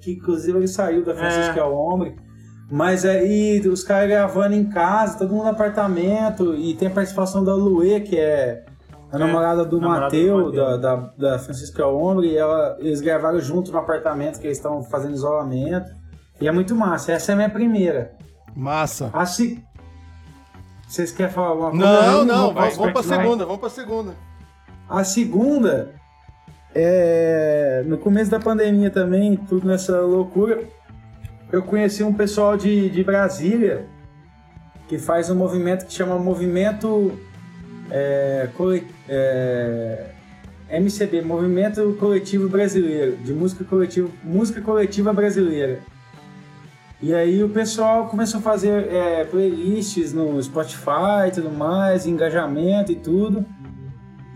que inclusive ele saiu da Francisca É. Ombre. Mas aí os caras gravando em casa, todo mundo no apartamento, e tem a participação da Luê, que é a É, namorada do namorada do Mateu, da, da, da Francisca Ombre, e ela, eles gravaram junto no apartamento que eles estão fazendo isolamento. E é muito massa. Essa é a minha primeira. Massa. A se... Vocês querem falar alguma coisa? Não, não, vou vamos, vamos pra segunda, vamos pra segunda. A segunda, é, no começo da pandemia também, tudo nessa loucura, eu conheci um pessoal de, de Brasília que faz um movimento que chama Movimento é, é, MCB, Movimento Coletivo Brasileiro, de música coletiva, música coletiva brasileira. E aí o pessoal começou a fazer é, playlists no Spotify e tudo mais, engajamento e tudo.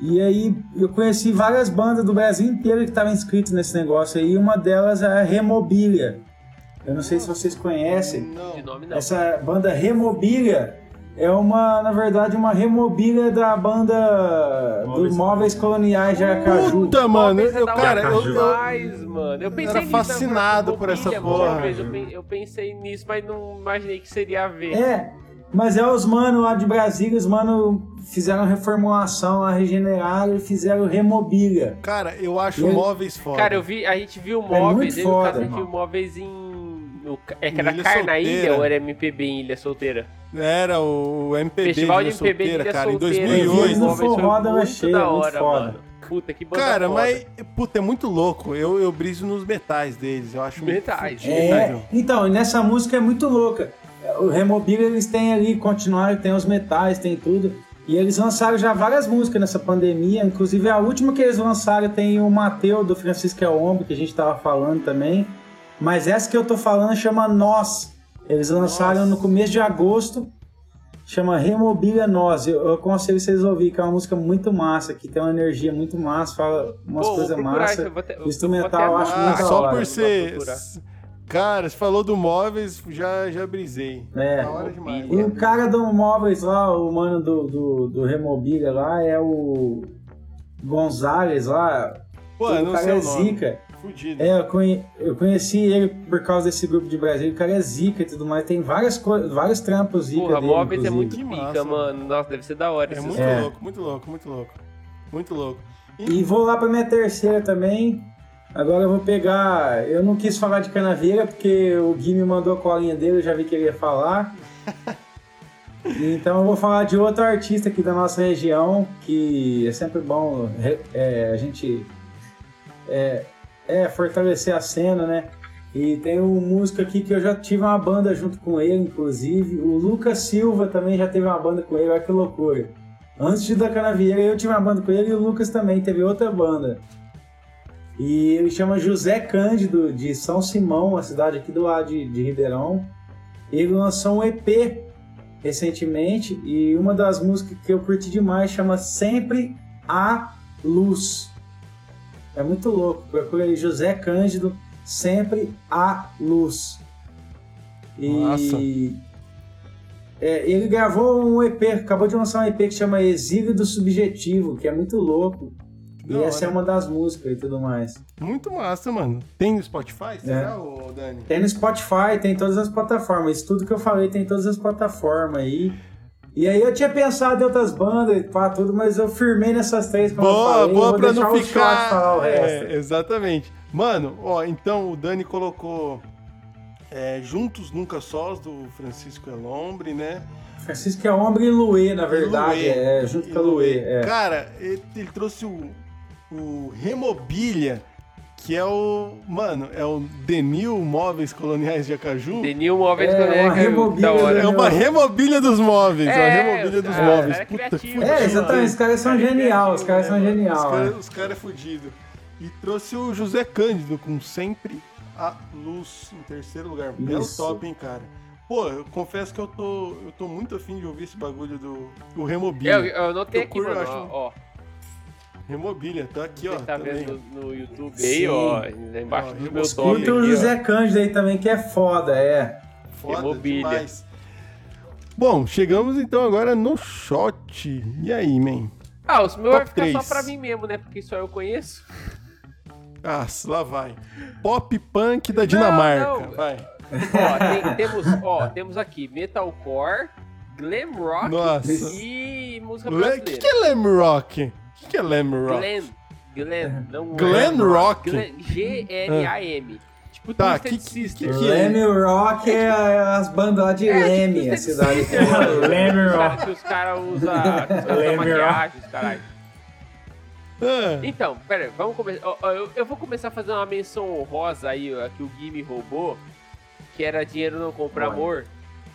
E aí eu conheci várias bandas do Brasil inteiro que estavam inscritas nesse negócio aí. Uma delas é a Remobilia. Eu não sei se vocês conhecem. Não. De nome não. Essa banda Remobilia é uma, na verdade, uma remobilia da banda Móveis dos Móveis Coloniais de Aracaju. Puta, mano, é eu, cara, eu, eu, demais, mano. Eu pensei era nisso, fascinado por essa porra. Eu, pen- eu pensei nisso, mas não imaginei que seria a ver. É, mas é os mano lá de Brasília, os mano fizeram reformulação lá, regeneraram e fizeram Remobilia. cara, eu acho móveis foda. Cara, eu vi, a gente viu muito móveis, eu, no foda, caso, a gente viu móveis em. No, é que era Ilha Carna Solteira. Ilha ou era MPB em Ilha Solteira? Era o MPB Festival de Ilha MPB de Solteira, Ilha cara, em Solteira. 2008. No foi forró da muito cheia, da hora, foda. mano. Puta, que banda Cara, foda. mas, puta, é muito louco. Eu, eu briso nos metais deles. Eu acho Metais. muito É, então, e nessa música é muito louca. O Remobilia eles têm ali, continuaram, tem os metais, tem tudo. E eles lançaram já várias músicas nessa pandemia, inclusive a última que eles lançaram tem o Mateu do Francisco El Ombro, que a gente tava falando também. Mas essa que eu tô falando chama Nós. Eles lançaram no começo de agosto, chama Remobilia Nós. Eu, eu aconselho vocês a ouvir, que é uma música muito massa, que tem uma energia muito massa, fala umas coisas massas. O instrumental eu acho muito Ah, só hora. por ser. Cara, você falou do móveis, já, já brisei. É. Da hora demais. E o cara do Móveis lá, o mano do, do, do Remobilia lá, é o Gonzalez lá. Pô, o não cara sei é o nome. zica. Fudido. É, eu, conhe- eu conheci ele por causa desse grupo de Brasil. O cara é zica e tudo mais. Tem várias co- vários trampos zica Porra, dele, móveis é inclusive. muito Que pica, massa. mano. Nossa, deve ser da hora. É muito É. louco, muito louco, muito louco. Muito louco. E vou lá pra minha terceira também. Agora eu vou pegar. Eu não quis falar de canaveira porque o Gui me mandou a colinha dele, eu já vi que ele ia falar. Então eu vou falar de outro artista aqui da nossa região, que é sempre bom é, a gente é, é, fortalecer a cena, né? E tem um músico aqui que eu já tive uma banda junto com ele, inclusive. O Lucas Silva também já teve uma banda com ele, olha que loucura. Antes de da Canavieira, eu tive uma banda com ele e o Lucas também teve outra banda. E ele chama José Cândido, de São Simão, uma cidade aqui do lado de, de Ribeirão. Ele lançou um EP recentemente e uma das músicas que eu curti demais chama Sempre a Luz. É muito louco. Procura aí José Cândido, Sempre a Luz. E Massa. é, ele gravou um EP, acabou de lançar um EP que chama Exílio do Subjetivo, que é muito louco. Da e essa é hora. uma das músicas e tudo mais. Muito massa, mano. Tem no Spotify, será, É. Dani? Tem no Spotify, tem em todas as plataformas. Isso tudo que eu falei tem em todas as plataformas aí. E aí eu tinha pensado em outras bandas e pá, tudo, mas eu firmei nessas três como eu Boa, falei. boa vou pra não ficar. falar o resto. É, exatamente. Mano, ó, então o Dani colocou é, Juntos Nunca Sós, do Francisco Elombre, né? Francisco é Ombre e Luê, na verdade. Luê. É, junto E com a Luê. É. Cara, ele, ele trouxe o, o Remobilha, que é o. Mano, é o Denil Móveis Coloniais de Acaju. Denil Móveis É, uma remobília da hora. É uma remobilha dos móveis, é, É, a remobilha dos cara, móveis. é Puta, criativo, fudido. É, exatamente. Os caras são Cara, genial. Os caras são genial. Os é. caras cara é fudido. E trouxe o José Cândido com sempre a luz em terceiro lugar. Belo Isso. top, hein, cara. Pô, eu confesso que eu tô, eu tô muito afim de ouvir esse bagulho do, do Remobilha. Eu, eu notei Eu aqui, curto, mano, acho- ó, ó. Remobilha, tá aqui, ó. Você tá também. vendo no YouTube Sim. aí, ó, embaixo Ó, do meu escuta top. Escuta o ó. José Cândido aí também, que é foda, é. Foda Remobilha. demais. Bom, chegamos então agora no shot. E aí, man? Ah, os meus Top vai ficar três. só pra mim mesmo, né? Porque só eu conheço. Ah, lá vai. Pop punk da Dinamarca. não. Vai. Ó, tem- temos, ó, temos aqui metalcore, glam rock Nossa. e música O que, brasileira. que é Lam Rock? O que, que é Lam Rock? Glam, glam, não Glam Rock? Glam. Tipo Tá, Twisted que- Sister. que- Leme Rock é as bandas lá de É, Leme, tipo a cidade. Leme Rock. Que os caras usam Glam maquiagem, os caralho. Ah, Então, pera, aí, vamos começar. Eu, eu vou começar a fazer uma menção honrosa aí, ó, que o Gui me roubou, que era Dinheiro Não Compra Olha. Amor,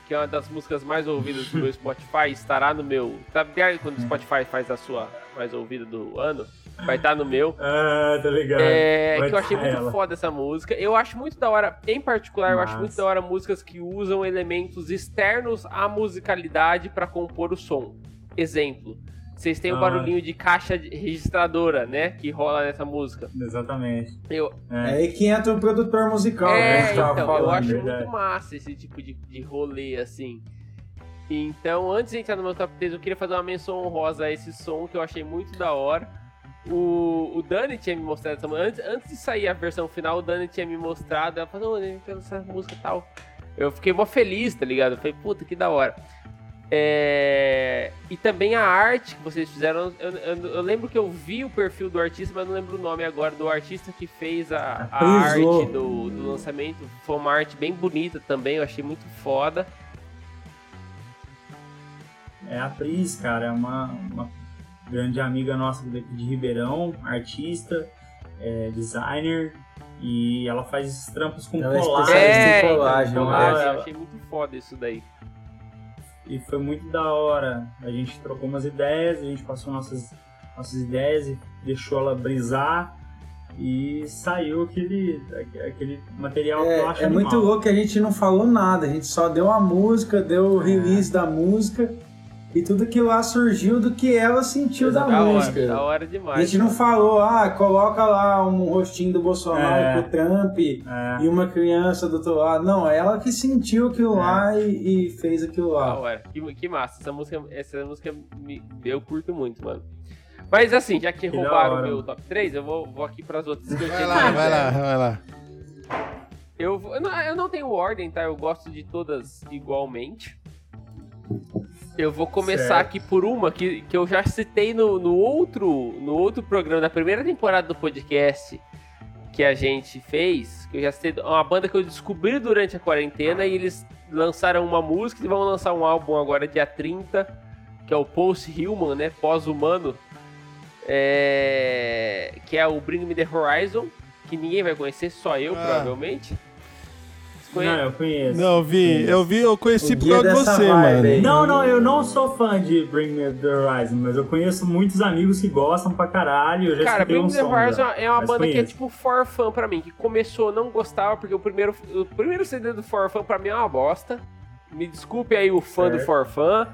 que é uma das músicas mais ouvidas do meu Spotify, estará no meu. Tá ligado quando o Spotify faz a sua mais ouvida do ano? Vai estar no meu. Ah, tá ligado. É, Vai que eu achei tá muito ela. foda essa música. Eu acho muito da hora, em particular, eu acho muito da hora músicas que usam elementos externos à musicalidade pra compor o som. Exemplo, vocês têm o Ah. barulhinho de caixa registradora, né? Que rola nessa música. Exatamente. Eu, É É. aí que entra o produtor musical, né? é, tava então, eu acho verdade. muito massa esse tipo de, de rolê, assim. Então, antes de entrar no meu top 3, eu queria fazer uma menção honrosa a esse som que eu achei muito da hora. O, o Dani tinha me mostrado essa. Antes, antes de sair a versão final, o Dani tinha me mostrado. Ela falou, pela essa música e tal. Eu fiquei mó feliz, tá ligado? Eu falei, puta, que da hora. É, E também a arte que vocês fizeram. Eu, eu- eu lembro que eu vi o perfil do artista, mas não lembro o nome agora do artista que fez a, a arte do, do lançamento. Foi uma arte bem bonita também, eu achei muito foda. É a Pris, cara, é uma, uma grande amiga nossa daqui de Ribeirão, artista, é, designer, e ela faz esses trampos com Ela é colagem. em então, colagem, colagem, né? eu achei muito foda isso daí. E foi muito da hora. A gente trocou umas ideias, a gente passou nossas, nossas ideias e deixou ela brisar. E saiu aquele, aquele material que eu acho É, é muito animal. louco que a gente não falou nada, a gente só deu a música, deu o release da música e tudo que lá surgiu do que ela sentiu da, da música. hora, da hora A demais. gente não falou, ah, coloca lá um rostinho do Bolsonaro É. com o Trump É, e uma criança do outro lado. Não, ela que sentiu aquilo É. lá e, e fez aquilo Da lá. hora. Que, que massa. Essa música, essa música me, eu curto muito, mano. Mas assim, já que Que da roubaram o meu top 3, eu vou, vou aqui pras outras que eu vai lá, mais, vai né? lá, vai lá. Eu, eu, não, eu não tenho ordem, tá? Eu gosto de todas igualmente. Eu vou começar Certo. aqui por uma que, que eu já citei no, no, outro, no outro programa, na primeira temporada do podcast que a gente fez. Que eu já citei uma banda que eu descobri durante a quarentena e eles lançaram uma música e vão lançar um álbum agora dia 30, que é o Post Human, né? Pós-humano. É, que é o Bring Me the Horizon, que ninguém vai conhecer, só eu, Ah. provavelmente. Conhecem? não, eu conheço. Não, vi, eu vi, eu conheci O por causa de você, vibe mano. aí. Não, não, eu não sou fã de Bring Me The Horizon, mas eu conheço muitos amigos que gostam pra caralho. Eu já Cara, Bring um Me The som Horizon é uma banda que é conheço. tipo for fun pra mim, que começou, não gostava, porque o primeiro, o primeiro CD do for fun pra mim é uma bosta. Me desculpe aí o fã do Certo. Forfã.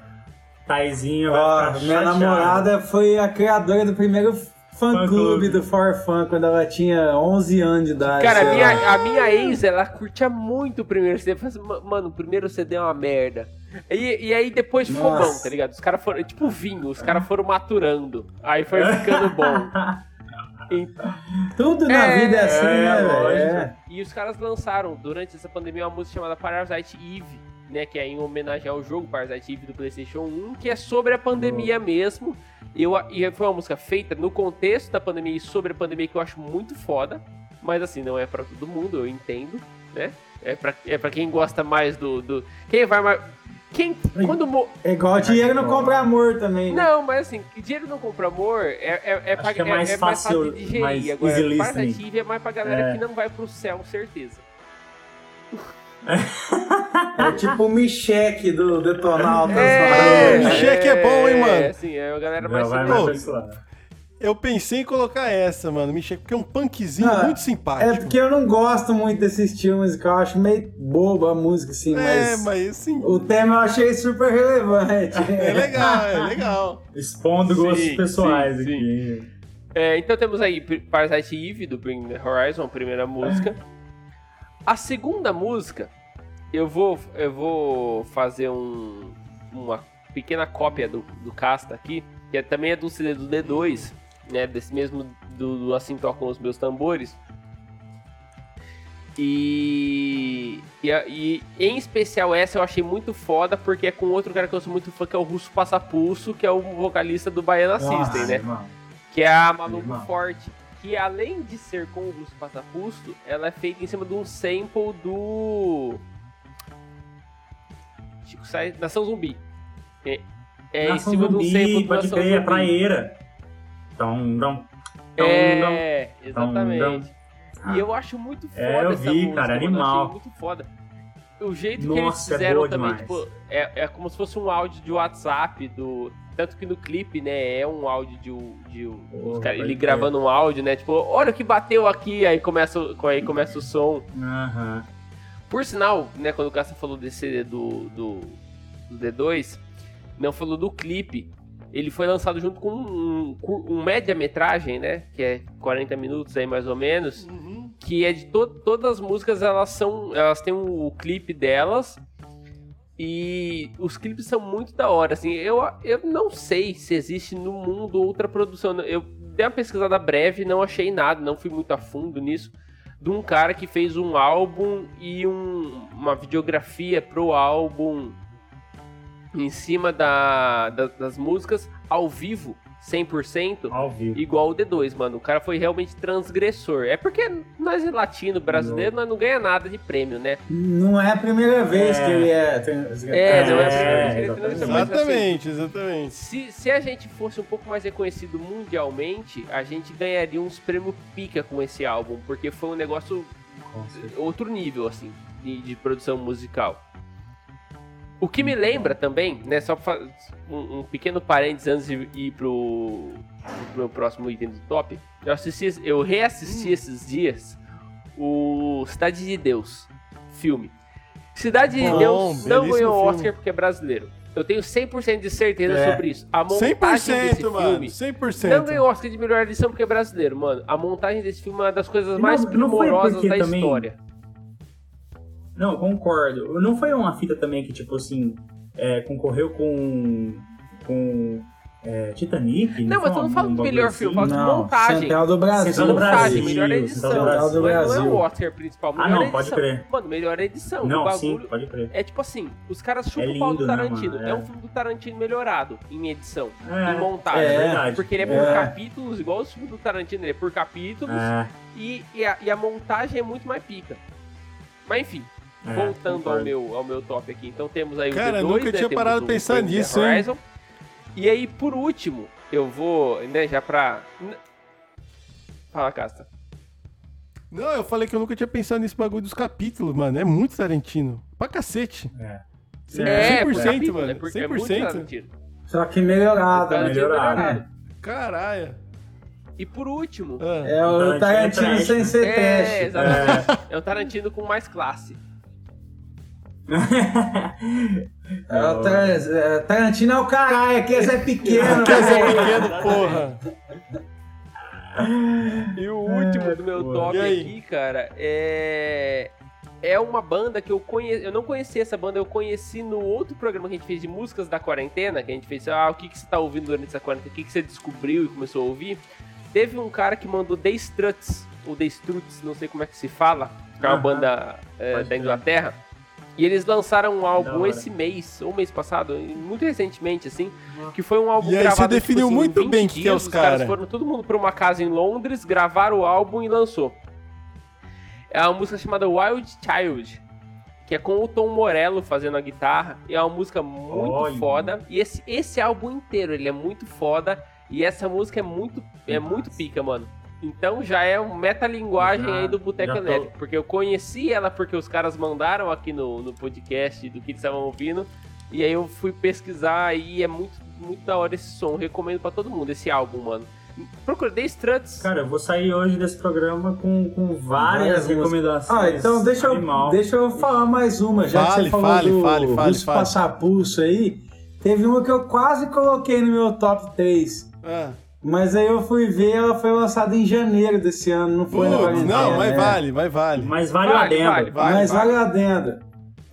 Taizinho vai Ó, ficar minha namorada foi a criadora do primeiro Fã clube. do Forfã quando ela tinha 11 anos de idade. Cara, a minha, lá. a minha ex, ela curtia muito o primeiro CD. Falei assim, "Ma- mano, o primeiro CD é uma merda. E, e aí depois ficou Nossa. bom, tá ligado? Os caras foram, tipo vinho, os caras foram maturando. Aí foi ficando bom. Tudo na É, vida é assim, é, né. É. e os caras lançaram, durante essa pandemia, uma música chamada Parasite Eve, né? Que é em homenagem ao jogo Parasite Eve do PlayStation 1, que é sobre a pandemia mesmo. Eu, e foi uma música feita no contexto da pandemia e sobre a pandemia que eu acho muito foda. Mas assim, não é pra todo mundo, eu entendo, né? É pra, é pra quem gosta mais do. do quem vai mais. Quem. Quando. mo- É igual dinheiro não compra amor também. né? Não, mas assim, dinheiro não compra amor é, é, é, pra, que é é, mais é mais fácil fácil, de digerir. mais Agora. Parasite é mais pra galera É. que não vai pro céu, certeza. É tipo o Micheque do Detonautas. É, lá. Micheque é bom, hein, mano? É, assim, é a galera mais lado. Eu pensei em colocar essa, mano, Michel, porque é um punkzinho Ah, muito simpático. É porque eu não gosto muito desse estilo musical, eu acho meio boba a música, assim, É, mas, mas assim, o tema eu achei super relevante. é legal, é legal. Expondo gostos Sim, pessoais sim, aqui. É, então temos aí Parasite Eve do Bring the Horizon, a primeira música. A segunda música, eu vou, eu vou fazer um, uma pequena cópia do, do Casta aqui, que é, também é do CD do D2, né? Desse mesmo do, do Assim Tocam os Meus Tambores. E, e, e em especial essa eu achei muito foda porque é com outro cara que eu sou muito fã, que é o Russo Passapulso, que é o vocalista do Baiana System, né? mano. Que é a Maluco Irmão. Forte. Que além de ser com o Russo Passapulso, ela é feita em cima de um sample do. Chico sai. Nação Zumbi. É, é em Nação cima de um Zumbi, sample do pode Nação crer, é praieira. Tom, dom. É, exatamente. Dom. E eu acho muito foda É, eu essa vi, música, cara, mano, animal. Muito foda. O jeito que eles Nossa, é fizeram boa também, demais. tipo, é, é como se fosse um áudio de WhatsApp do. Tanto que no clipe, né, é um áudio de, um- de um- cara- ele gravando um áudio, né? Tipo, olha o que bateu aqui, aí começa, o- aí começa o som. Aham. Por sinal, né, quando o Casta falou desse do, do, do D2, não falou do clipe. Ele foi lançado junto com um, um média-metragem, né? Que é 40 minutos aí mais ou menos. Que é de to todas as músicas, elas são. Elas têm o, clipe delas. E os clipes são muito da hora, assim. Eu, eu não sei se existe no mundo outra produção. Eu dei uma pesquisada breve, não achei nada, não fui muito a fundo nisso de um cara que fez um álbum e um- uma videografia pro álbum em cima da, da- das músicas ao vivo, 100%, Ao vivo. igual o D2, mano. O cara foi realmente transgressor. É porque nós latino, brasileiro, nós não ganha nada de prêmio, né? Não é a primeira vez É. que ele é. É, não é a primeira É, vez que ele exatamente. transgressor, mas, assim, Exatamente, exatamente. Se, se a gente fosse um pouco mais reconhecido mundialmente, a gente ganharia uns prêmios pica com esse álbum, porque foi um negócio outro nível, assim, de, de produção musical. O que me lembra também, né, só um, um pequeno parênteses antes de ir pro, pro meu próximo item do top, eu, assisti, eu reassisti esses dias o Cidade de Deus, filme. Cidade de Bom, Deus não ganhou filme. Oscar porque é brasileiro. Eu tenho 100% de certeza É. sobre isso. A montagem desse 100%, mano. filme 100%. não ganhou Oscar de melhor edição porque é brasileiro, mano. A montagem desse filme é uma das coisas E mais não- não primorosas porque da também- história. Não, concordo. Não foi uma fita também que, tipo assim, é, concorreu com. com. é, Titanic? Não, mas eu não falo do melhor assim? filme, eu falo de montagem. Central do Brasil. Central do montagem, Brasil, melhor edição. Central do Não é- Brasil. Não é o Oscar principal, melhor Ah, não, edição. pode crer. Mano, melhor edição. o Não, bagulho sim, pode crer. é tipo assim, os caras chupam É o pau do lindo, né, Tarantino. mano? É. É. um filme do Tarantino melhorado em edição, É, em montagem. é verdade. Porque ele é por É. capítulos, igual o filme do Tarantino, ele é por capítulos É, e, e, a, e a montagem é muito mais pica. Mas enfim, é, voltando ao meu, ao meu top aqui. Então temos aí o Cara, D2, nunca né? tinha temos parado de pensar nisso, hein? Horizon. E aí, por último, eu vou, né, já pra... Fala, Casta. Não, eu falei que eu nunca tinha pensado nesse bagulho dos capítulos, mano. É muito Tarantino. Pra cacete. É. 100%, É, por 100%, capítulo, mano. é por- é muito 100%. Tarantino. Só que melhorado, né? Melhorado. melhorado. Caralho. E por último, Ah. É o Tarantino Tarantino é sem trash, ser é, teste. exatamente. É o Tarantino com mais classe. É, o Tar- é, Tarantino é o caralho, aqui é pequeno. Quer ser velho. pequeno, porra. E o último do meu top aqui, cara, é. É uma banda que eu conheci. Eu não conhecia essa banda, eu conheci no outro programa que a gente fez de músicas da quarentena, que a gente fez, ah, o que, que você tá ouvindo durante essa quarentena, o que, que você descobriu e começou a ouvir. Teve um cara que mandou The Struts, ou The Struts, não sei como é que se fala, que é uma Aham. banda é, da. Inglaterra. E eles lançaram um álbum esse mês, ou mês passado, muito recentemente, assim, que foi um álbum E aí você gravado definiu tipo, assim, muito 20 bem que que é dias, os caras cara. foram todo mundo pra uma casa em Londres, gravaram o álbum e lançou. É uma música chamada Wild Child, que é com o Tom Morello fazendo a guitarra. E é uma música muito Olha. foda. E esse, esse álbum inteiro, ele é muito foda. E essa música é muito, é muito pica, mano. Então já é uma metalinguagem Já- aí do Boteco tô- Elétrico. Porque eu conheci ela porque os caras mandaram aqui no, no podcast do que eles estavam ouvindo. E aí eu fui pesquisar e é muito, muito da hora esse som. Recomendo pra todo mundo esse álbum, mano. Procura The Struts. Cara, eu vou sair hoje desse programa com, com várias Várias recomendações. Ah, então deixa eu, deixa eu falar mais uma, já que Fale, você falou fale, do, fale, fale, dos fale. passapulso aí. Teve uma que eu quase coloquei no meu top 3. Ah, Mas aí eu fui ver, ela foi lançada em janeiro desse ano, não foi na putz, quarentena, não, mas né? vale, mas vale. Mas vale, o Vale, adendo. vale, vale. Mas vale adendo.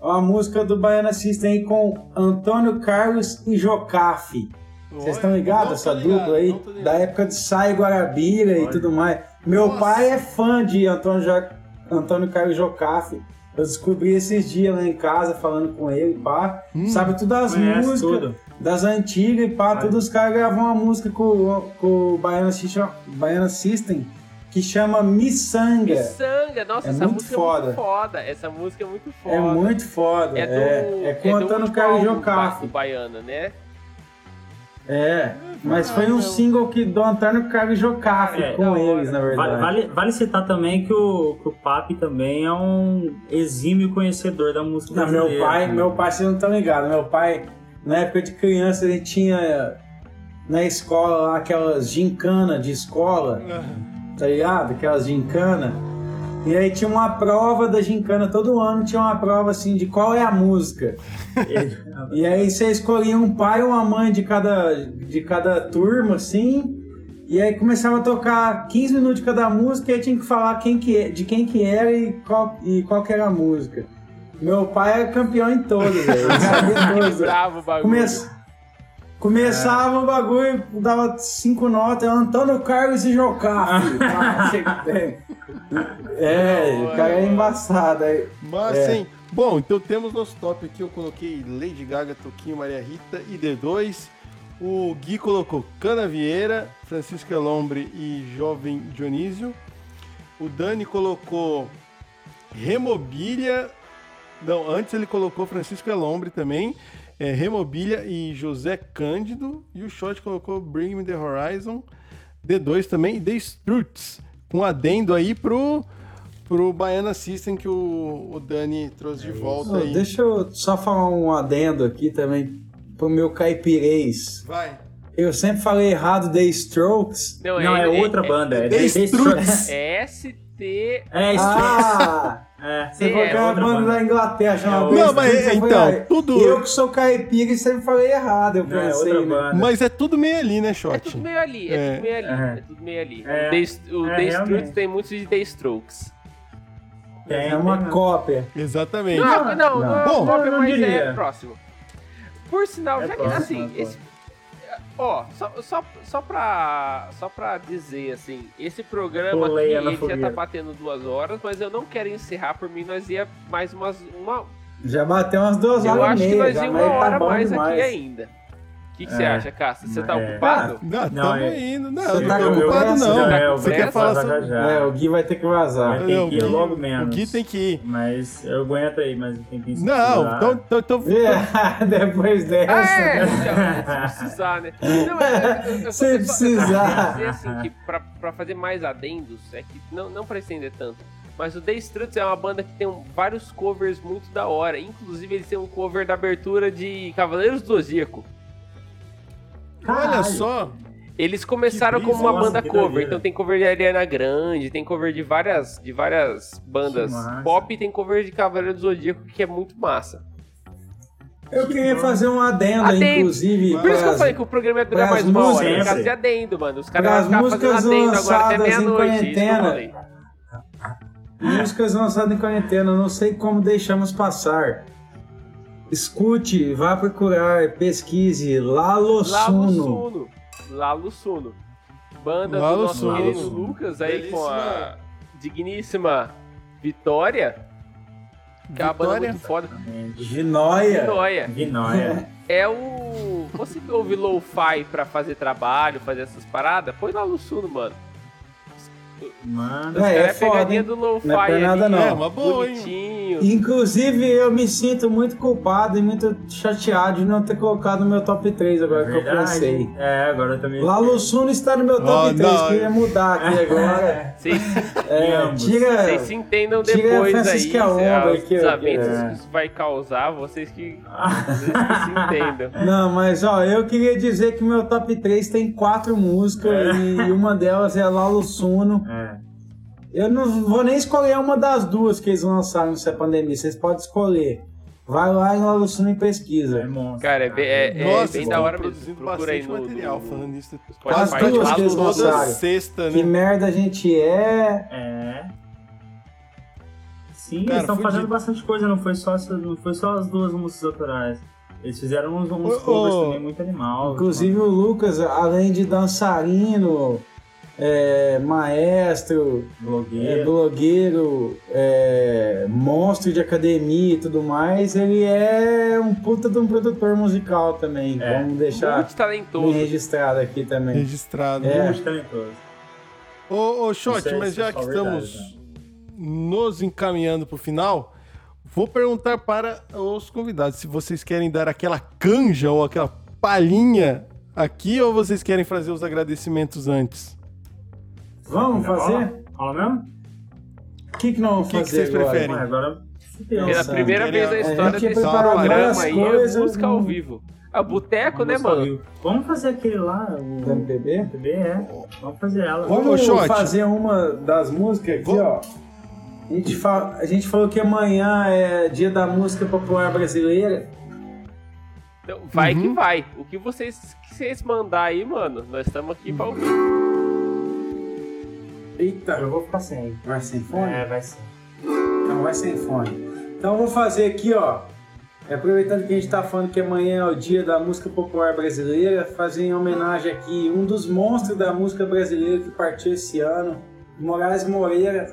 A música do Baiana System aí com Antônio Carlos e Jocafe. Vocês estão ligados essa dupla aí? Da época de Sai Guarabira e tudo mais. Meu Nossa. pai é fã de Antônio, jo... Antônio Carlos Jocafe. Eu descobri esses dias lá em casa falando com ele, pá. Hum. Sabe tudo das Conhece músicas, tudo. Das antigas e pá. Vai. Todos os caras gravam uma música com, com o Baiana System, Baiana System que chama Miçanga. Miçanga, nossa, É essa muito música é foda. muito foda. Essa música é muito foda. É muito foda. É do, É, é com é o do Antônio Carlos Jocafe. Baiana, né? É, mas foi um single que do Antônio Carlos Jocafe É, com eles, na verdade. Vale, vale, citar também que o, que o Papi também é um exímio conhecedor da música Não, meu brasileira. pai, meu pai, vocês não estão ligados. Meu pai, na época de criança, ele tinha na escola lá aquelas gincana de escola, tá ligado? Aquelas gincana. E aí tinha uma prova da gincana, todo ano tinha uma prova assim de qual é a música. E aí você escolhia um pai ou uma mãe de cada, de cada turma, assim. E aí começava a tocar 15 minutos de cada música e aí tinha que falar quem que, é- de quem que era e qual, e qual que era a música. Meu pai é campeão em todas, velho. Sabia. Bravo o bagulho. Come- Começava o bagulho, dava cinco notas, Antônio Carlos e Jocafe. é, o cara é embaçado. Aí. Mas É. sim. Bom, então temos nosso top aqui. Eu coloquei Lady Gaga, Toquinho, Maria Rita e D2. O Gui colocou Cana Vieira, Francisco Elombre e Jovem Dionísio. O Dani colocou Remobilha. Não, antes ele colocou Francisco Elombre também. É, Remobilha e José Cândido. E o Shot colocou Bring Me the Horizon. D2 também. E The Struts. Com adendo aí pro, pro Baiana System que o, o Dani trouxe de volta Ô, aí. deixa eu só falar um adendo aqui também pro meu caipirês. Vai. Eu sempre falei errado The Strokes. Não, é, outra banda. É, The The Struts. É ST. É, Struts. Ah! É, Você falou que é uma outra banda da Inglaterra, chama É Não, mas Strokes, então, falei, ah, tudo- Eu que sou caipira e sempre falei errado, eu Não, é pensei. outra né? banda. Mas é tudo meio ali, né, É Shot? tudo meio ali, é, É. tudo meio ali. É. É tudo meio ali. É. O The, o É, The realmente. Struts tem muitos de The Strokes. Tem, É uma tem, cópia. Exatamente. Não, não, não, não. é Bom, cópia, eu não mas é diria. próximo. Por sinal, É já que próximo, assim, é próximo. esse. Ó, só, só, só, pra, só pra dizer assim, esse programa aqui, Boleia na ele já tá batendo duas horas, mas eu não quero encerrar por mim, nós ia mais umas. Uma, Já bateu umas duas eu horas acho e que nós já, ia mas uma tá hora mais demais. aqui ainda. O que, que você É. acha, Cássio? Você tá É. ocupado? Não, Não, tamo é- indo. Não, Você eu não tá tô com ocupado, não. Já é, o Você quer falar já, sobre... já, já. É, o Gui vai ter que vazar. Tem que o ir Gui- logo menos. O Gui tem que ir. Mas eu aguento aí, mas tem que Não, então... então, então É, depois dessa. É, então, se precisar, né? Se precisar. Eu, dizer assim, que pra, pra fazer mais adendos, é que não, não pra estender tanto, mas o The Struts é uma banda que tem um- vários covers muito da hora. Inclusive, eles têm um cover da abertura de Cavaleiros do Zodíaco. Olha só. Eles começaram como uma banda cover, então tem cover de Ariana Grande, tem cover de várias, de várias bandas pop e tem cover de Cavaleiro do Zodíaco que é muito massa. Eu queria fazer um adendo, Adendo. inclusive. Por isso que eu pras- falei que o programa ia durar pras mais uma hora, músicas- por causa de adendo, mano. Os Pras caras vão ficar fazendo adendo agora até lançadas em meia-noite. Músicas lançadas em quarentena, não sei como deixamos passar. Escute, vá procurar, pesquise Lalo Lalo Suno. Lalo Suno. Banda Lalo do nosso Suno. querido Lucas aí com a Belíssima. digníssima Vitória. Que é uma banda muito foda. Ginóia. Vitória. Vinóia. É o. Você que ouve lo-fi pra fazer trabalho, fazer essas paradas? Põe Lalo Suno, mano. Mano. Os É, é é pegadinha foda, do lo-fi Não é por nada, ali, não. É, uma boa, hein? bonitinho. Inclusive, eu me sinto muito culpado e muito chateado de não ter colocado no meu top 3 agora que eu pensei. É, agora também. Lalo Suno está no meu top Oh, 3, não. queria mudar aqui agora. Vocês É, tira, vocês se entendam tira depois a Francisca aí. Onda Os aqui, ó. desaventos É. que isso vai causar, vocês que, vocês que se entendam. Não, mas ó, eu queria dizer que meu top 3 tem quatro músicas e uma delas é Lalo Suno. É. Eu não vou nem escolher uma das duas que eles lançaram nessa pandemia, vocês podem escolher. Vai lá em Lalo Suno e É pesquisa. monstro. Cara, é, bem- é, é Nossa, bem da hora mesmo. produzindo Procura aí bastante no, material no, falando nisso. As duas que eles lançaram. sexta, Que né? merda a gente é. É. Sim, Cara, eles estão fazendo bastante coisa, não foi só, não foi só as duas músicas autorais. Eles fizeram uns, uns Ô, covers ô, também muito animal. Inclusive o Lucas, além de dançarino, é, maestro, é, blogueiro. blogueiro, é, monstro de academia e tudo mais, ele é um puta de um produtor musical também. É. Vamos deixar Muito bem talentoso. registrado aqui também. Registrado. É. Muito talentoso. Ô, ô Shot, é- mas é já que verdade, estamos nos encaminhando pro final, vou perguntar para os convidados se vocês querem dar aquela canja ou aquela palhinha aqui ou vocês querem fazer os agradecimentos antes. Vamos fazer? Rola mesmo? O que, que nós vamos O que que fazer vocês agora? preferem? Ué, agora. Pela Nossa, primeira queria- vez na história desse programa aí, coisas, é música ao vivo. Ah, boteco, né, mano? ao vivo. Vamos fazer aquele lá, o Do MPB? MPB, é. Vamos fazer ela. Vamos Shot. fazer uma das músicas aqui, Vou- ó. A gente, fa- a gente falou que amanhã é dia da música popular brasileira. Então, vai que Uhum. vai. O que vocês, que vocês mandar aí, mano, nós estamos aqui pra ouvir. Eita, Eu vou ficar sem. vai sem fone? É, vai ser. Então vai sem fone. Então eu vou fazer aqui, ó. Aproveitando que a gente tá falando que amanhã é o dia da música popular brasileira, fazer em homenagem aqui um dos monstros da música brasileira que partiu esse ano, Moraes Moreira.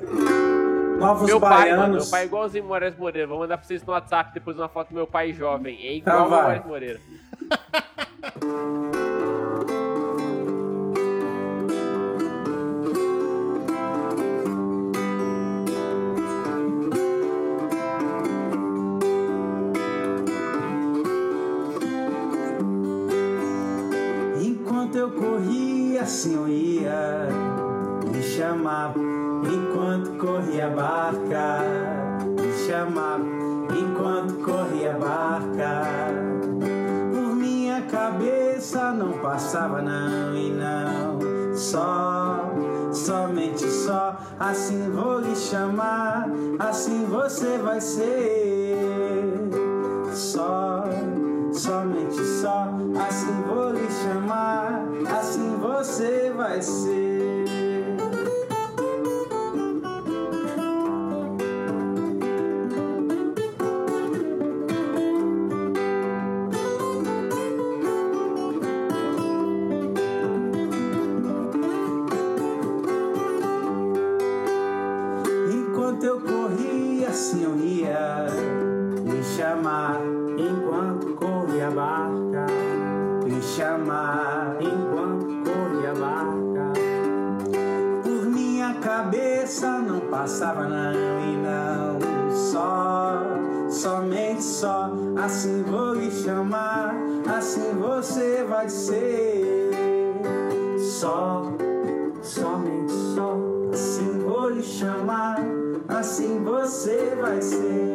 Novos Meu pai, Baianos. mano, meu pai é igualzinho Moraes Moreira. Vou mandar pra vocês no WhatsApp depois uma foto do meu pai jovem. É igual Tá. Moraes Moreira. eu corria, assim eu ia me chamava. Enquanto corria a barca, me chamava. Enquanto corria a barca, por minha cabeça não passava não e não. Só, somente só, assim vou lhe chamar, assim você vai ser. Só, somente só, assim vou lhe chamar, assim você vai ser. Vai ser. Só, somente só, assim vou lhe chamar, assim você vai ser.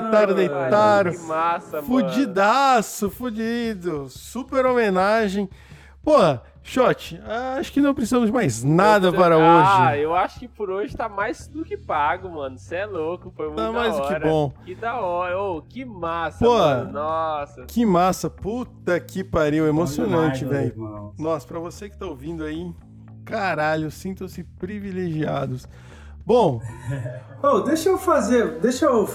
Deitaram, deitaram, Mano. Que massa, mano. Fudidaço, fudido. Super homenagem. Porra, Shot, acho que não precisamos de mais nada para Ah, hoje. eu acho que por hoje tá mais do que pago, mano. Você é louco, foi muito Tá da mais do que hora. bom. Que da hora. Ô, que massa, Pô. mano. Nossa. Que massa, puta que pariu, emocionante, velho. Nossa, pra você que tá ouvindo aí, caralho, sintam-se privilegiados. Bom, Ô, deixa eu fazer, deixa eu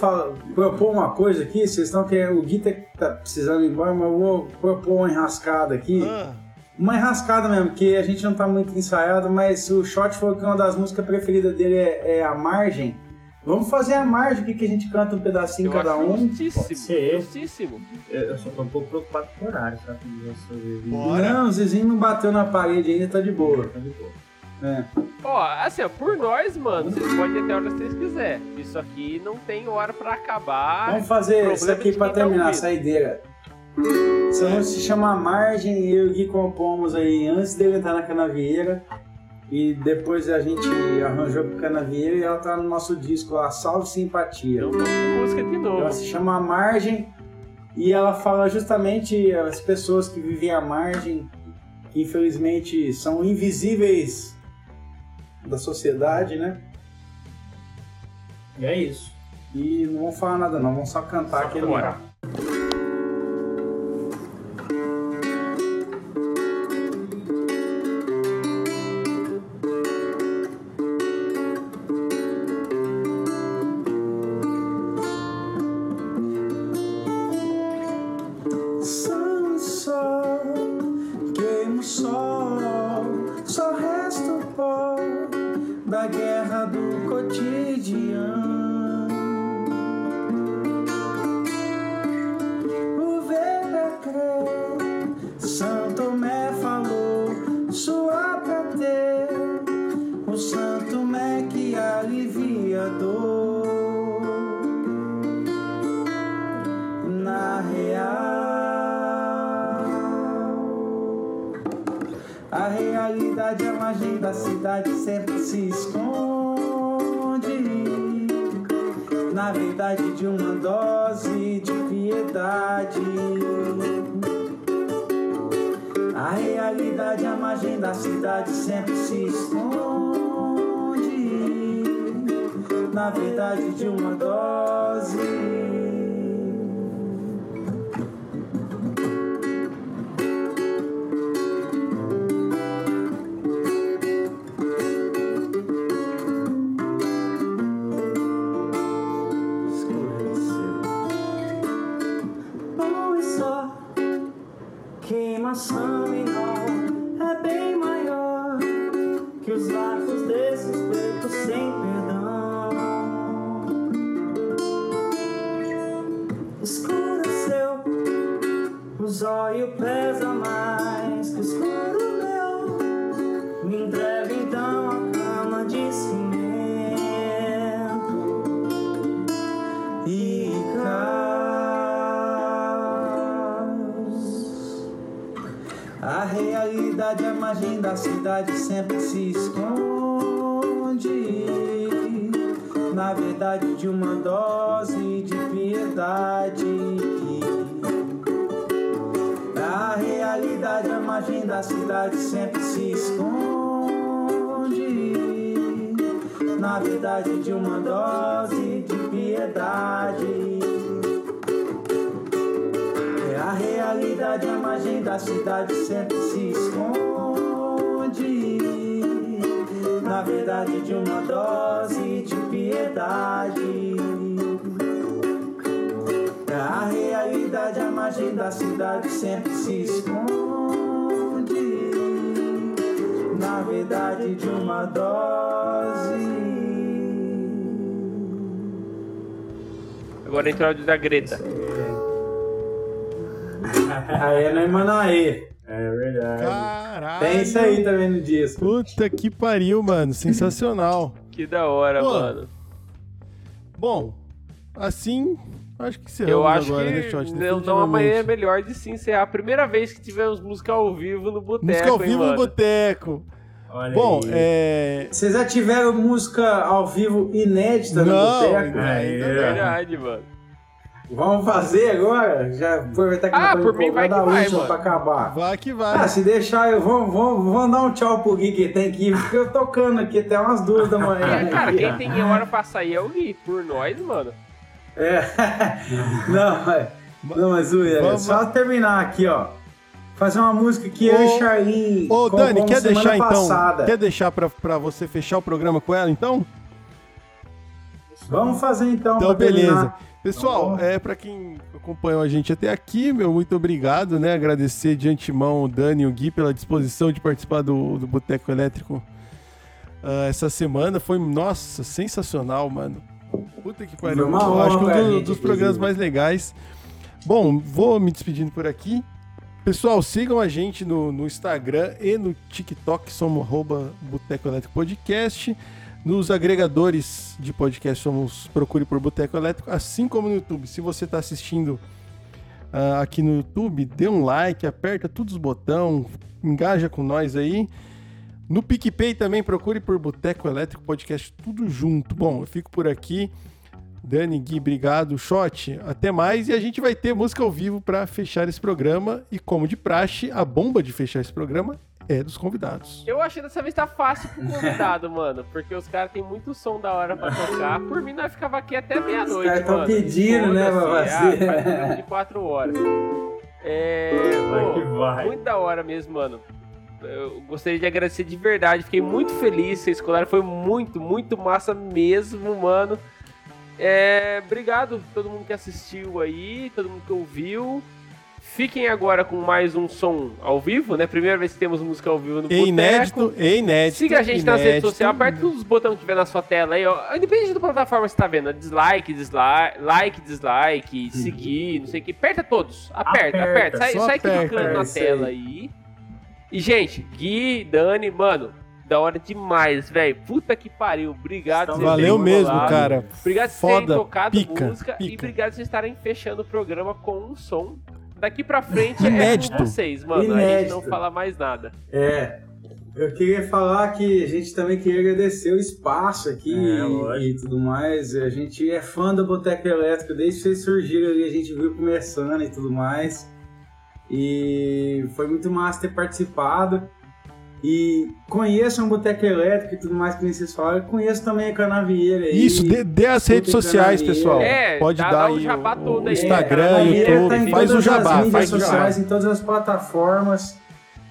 propor uma coisa aqui. Vocês estão querendo, o Gui tá, tá precisando ir embora, mas eu vou propor uma enrascada aqui. ah, Uma enrascada mesmo, que a gente não tá muito ensaiado, mas o Shot falou que uma das músicas preferidas dele é, é A Margem. Vamos fazer a margem aqui que a gente canta um pedacinho Eu cada um. justíssimo. Pode ser. Justíssimo. Eu, eu só tô um pouco preocupado com o horário, sabe? Bora. Não, o Zezinho não bateu na parede ainda, tá de boa. Tá de boa. É. Ó, assim, ó, por nós, mano, vocês podem ir até a hora que vocês quiserem. Isso aqui não tem hora pra acabar. Vamos fazer isso aqui pra tá terminar a ouvindo. saideira. Se chama Margem e eu e Gui compomos aí antes dele entrar na canavieira. E depois a gente arranjou a canavieira e ela tá no nosso disco lá, Salve Simpatia. Então música de novo. Ela se chama Margem e ela fala justamente as pessoas que vivem à margem, que infelizmente são invisíveis da sociedade, né? E é isso. E não vão falar nada não, vão só cantar aqui no bora. A realidade é margem da cidade sempre se esconde. Na verdade, de uma dose de piedade. A realidade à margem da cidade sempre se esconde. Na verdade, de uma dose. Cidade sempre se esconde. Na verdade, de uma dose de piedade. A realidade à margem da cidade sempre se esconde. Na verdade, de uma dose de piedade. É a realidade à margem da cidade sempre se esconde. Na verdade, de uma dose de piedade. A realidade à margem da cidade sempre se esconde. Na verdade, de uma dose. Agora entrou o áudio da Greta. Aí é no Emanaê. É verdade. Caralho. Tem isso aí também no disco. Puta que pariu, mano. Sensacional. Que da hora, Pô, mano. Bom, assim, acho que será Eu acho agora, né, que Shot? não, não amanhã é melhor de se encerrar. A primeira vez que tivemos música ao vivo no boteco, Música ao hein, vivo no mano? boteco. Olha Bom, aí. é. Vocês já tiveram música ao vivo inédita no Não, boteco? Aí, É verdade, mano. Vamos fazer agora? Já aproveitar que Ah, não por mim vai que da vai, mano. pra acabar. Vai que Ah, vai. se deixar, eu vou, vou, vou dar um tchau pro Gui que tem que ir, porque eu tocando aqui até umas duas da manhã. É, cara, quem tem hora pra sair é o Gui. Por nós, mano. É. Não, é. Não, mas Ui, é Vamos- só terminar aqui, ó. Fazer uma música que eu Ô, e Charlin Ô, Dani, quer deixar então? passada. Quer deixar pra, pra você fechar o programa com ela, então? Vamos fazer então. Então, pra terminar. Pessoal, é para quem acompanhou a gente até aqui, meu muito obrigado, né? Agradecer de antemão o Dani e o Gui pela disposição de participar do, do Boteco Elétrico ah, essa semana. Foi, nossa, sensacional, mano. Puta que pariu. Uma honra Acho que um do- gente, dos programas mais legais. Bom, vou me despedindo por aqui. Pessoal, sigam a gente no, no Instagram e no TikTok, somos arroba Boteco Elétrico Podcast. Nos agregadores de podcast, somos procure por Boteco Elétrico, assim como no YouTube. Se você está assistindo ah, aqui no YouTube, dê um like, aperta todos os botões, engaja com nós aí. No PicPay também procure por Boteco Elétrico Podcast, tudo junto. Bom, eu fico por aqui. Dani, Gui, obrigado. Shot, até mais. E a gente vai ter música ao vivo para fechar esse programa. E como de praxe, a bomba de fechar esse programa é dos convidados. Eu achei dessa vez tá fácil pro convidado, mano. Porque os caras têm muito som da hora pra tocar. Por mim, nós ficava aqui até meia-noite, caras tão mano. pedindo, né, pra Foda-se. você. Ah, de quatro horas. É. Pô, vai. muito da hora mesmo, mano. Eu gostaria de agradecer de verdade. Fiquei muito feliz. Vocês colaram. Foi muito, muito massa mesmo, mano. É, obrigado a todo mundo que assistiu aí, todo mundo que ouviu. Fiquem agora com mais um som ao vivo, né? Primeira vez que temos música ao vivo no É Boteco. inédito, é inédito. Siga a gente nas redes inédito. sociais, aperta todos os botões que tiver na sua tela aí, ó. Independente da plataforma que você tá vendo, dislike, dislike, like, dislike, seguir, não sei o que. Aperta todos. Aperta, Aperta, aperta. Sai, sai aperta, clicando na tela aí. E, gente, Gui, Dani, mano, da hora demais, velho. Puta que pariu. Obrigado vocês Valeu mesmo, cara. Obrigado por terem tocado pica, música e pica. obrigado por vocês estarem fechando o programa com um som Daqui pra frente é Inédito. com vocês, mano. A gente Inédito. não fala mais nada. É. Eu queria falar que a gente também queria agradecer o espaço aqui É, e, e tudo mais. A gente é fã do Boteco Elétrico desde que vocês surgiram ali, a gente viu começando e tudo mais. E foi muito massa ter participado. E conheçam o Boteco Elétrico e tudo mais que vocês falaram. E Conheço também a Canavieira aí. Isso, dê, dê as redes sociais, canavieira. pessoal. É, Pode dá- dar dá o aí jabá o, todo o aí. Instagram, É, Canavieira YouTube, tá em faz o todas jabá, as mídias faz sociais, jabá. em todas as plataformas.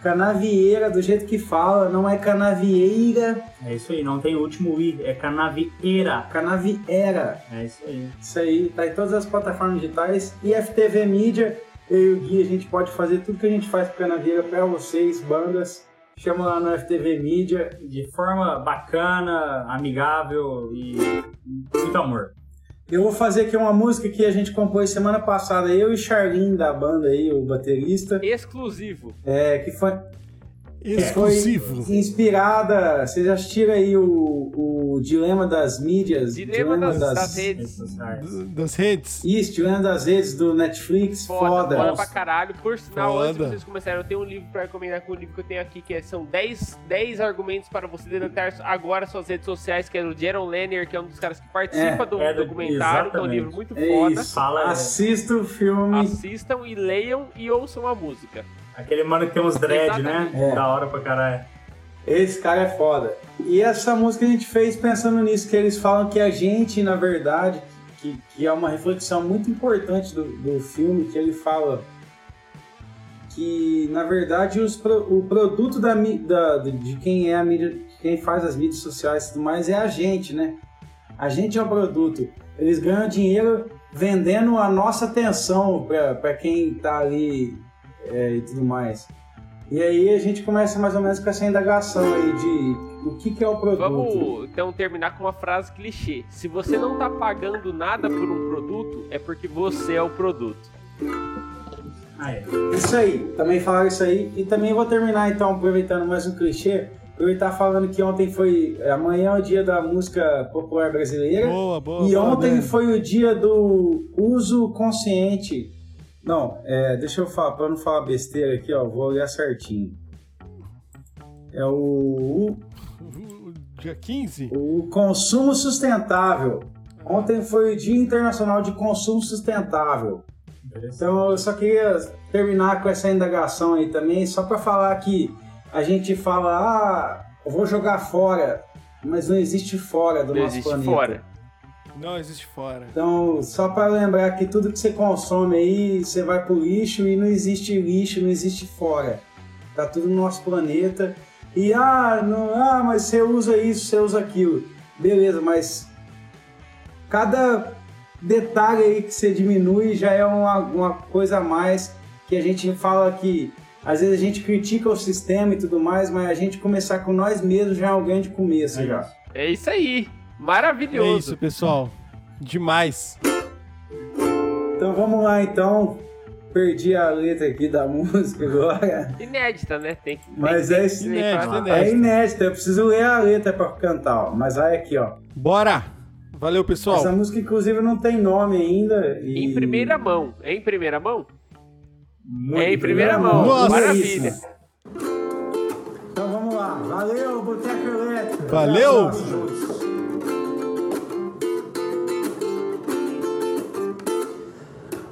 Canavieira, do jeito que fala, não é canavieira, É isso aí, não tem o último I, é canavieira. canaviera. É isso aí. Isso aí, tá em todas as plataformas digitais. E FTV Mídia, eu e o Gui, a gente pode fazer tudo que a gente faz pro Canavieira pra vocês, bandas. Chama lá no FTV Mídia. De forma bacana, amigável e muito amor. Eu vou fazer aqui uma música que a gente compôs semana passada, eu e Charlin da banda aí, o baterista, Exclusivo. é, que foi, Exclusivo. foi inspirada. Vocês assistiram aí o, o Dilema das Mídias? Dilema das, das redes. Redes Das redes. Isso, Dilema das Redes do Netflix, Foda, foda. foda pra caralho. Por sinal, Foda. antes de vocês começarem, eu tenho um livro pra recomendar com o livro que eu tenho aqui, que é- são 10, 10 argumentos para você deletar agora suas redes sociais, que é do Jaron Lenner, que é um dos caras que participa É, do é do- documentário, que é um livro muito É foda. isso. Fala- Assista o filme. Assistam e leiam e ouçam a música. Aquele mano que tem uns dread, né? É. Da hora pra caralho. Esse cara é foda. E essa música a gente fez pensando nisso, que eles falam que a gente, na verdade, que, que é uma reflexão muito importante do, do filme, que ele fala que, na verdade, os o produto da, da- de quem é a mídia, quem faz as mídias sociais e tudo mais é a gente, né? A gente é o produto. Eles ganham dinheiro vendendo a nossa atenção para quem tá ali é, e tudo mais. E aí a gente começa mais ou menos com essa indagação aí de o que, que é o produto. Vamos então terminar com uma frase clichê. Se você não tá pagando nada por um produto, é porque você é o produto. Ah, é. Isso aí, também falaram isso aí. E também vou terminar então, aproveitando mais um clichê, aproveitar falando que ontem foi. Amanhã é o dia da música popular brasileira. Boa, boa. E boa, ontem né? foi o dia do uso consciente. Não, é, deixa eu falar, pra não falar besteira aqui, ó, vou olhar certinho. É o, O Dia 15? o consumo sustentável. Ontem foi o Dia Internacional de Consumo Sustentável. Então eu só queria terminar com essa indagação aí também, só para falar que a gente fala, ah, eu vou jogar fora, mas não existe fora do Não nosso existe planeta. fora. Não existe fora. Então, só para lembrar que tudo que você consome aí, você vai pro lixo e não existe lixo, não existe fora. Tá tudo no nosso planeta. E ah, não, ah, mas você usa isso, você usa aquilo. Beleza, mas cada detalhe aí que você diminui já é uma, uma coisa a mais que a gente fala que às vezes a gente critica o sistema e tudo mais, mas a gente começar com nós mesmos já é um grande começo. Legal. já. É isso aí. É Maravilhoso. isso, pessoal. Demais. Então vamos lá então. Perdi a letra aqui da música agora. Inédita, né? Tem que. Mas tem é isso. tem que Inédita, falar. inédita. É inédita, eu preciso ler a letra pra cantar, ó. Mas vai aqui, ó. Bora! Valeu, pessoal. Essa música, inclusive, não tem nome ainda. e- Em primeira mão. É em primeira mão? Muito é em primeira mão. Nossa. Maravilha. Então vamos lá. Valeu, Boteco Elétrico. Valeu. Até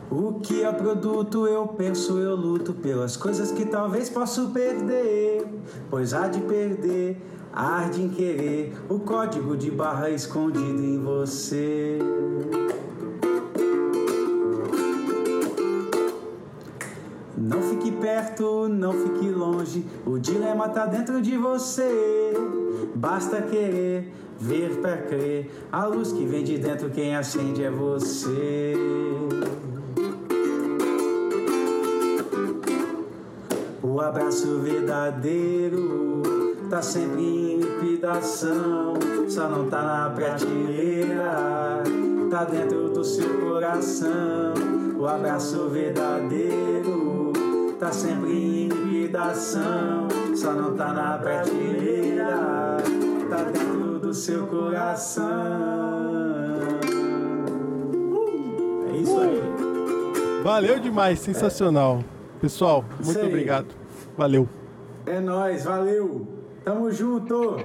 O que é produto, eu penso, eu luto pelas coisas que talvez posso perder. Pois há de perder, há de em querer o código de barra escondido em você. Não fique perto, não fique longe. O dilema tá dentro de você. Basta querer, ver pra crer. A luz que vem de dentro, quem acende é você. O abraço verdadeiro tá sempre em liquidação. Só não tá na prateleira, tá dentro do seu coração. O abraço verdadeiro tá sempre em liquidação. Só não tá na prateleira, tá dentro do seu coração. É isso aí. Valeu demais, sensacional. Pessoal, muito obrigado. Valeu. É nóis, valeu. Tamo junto.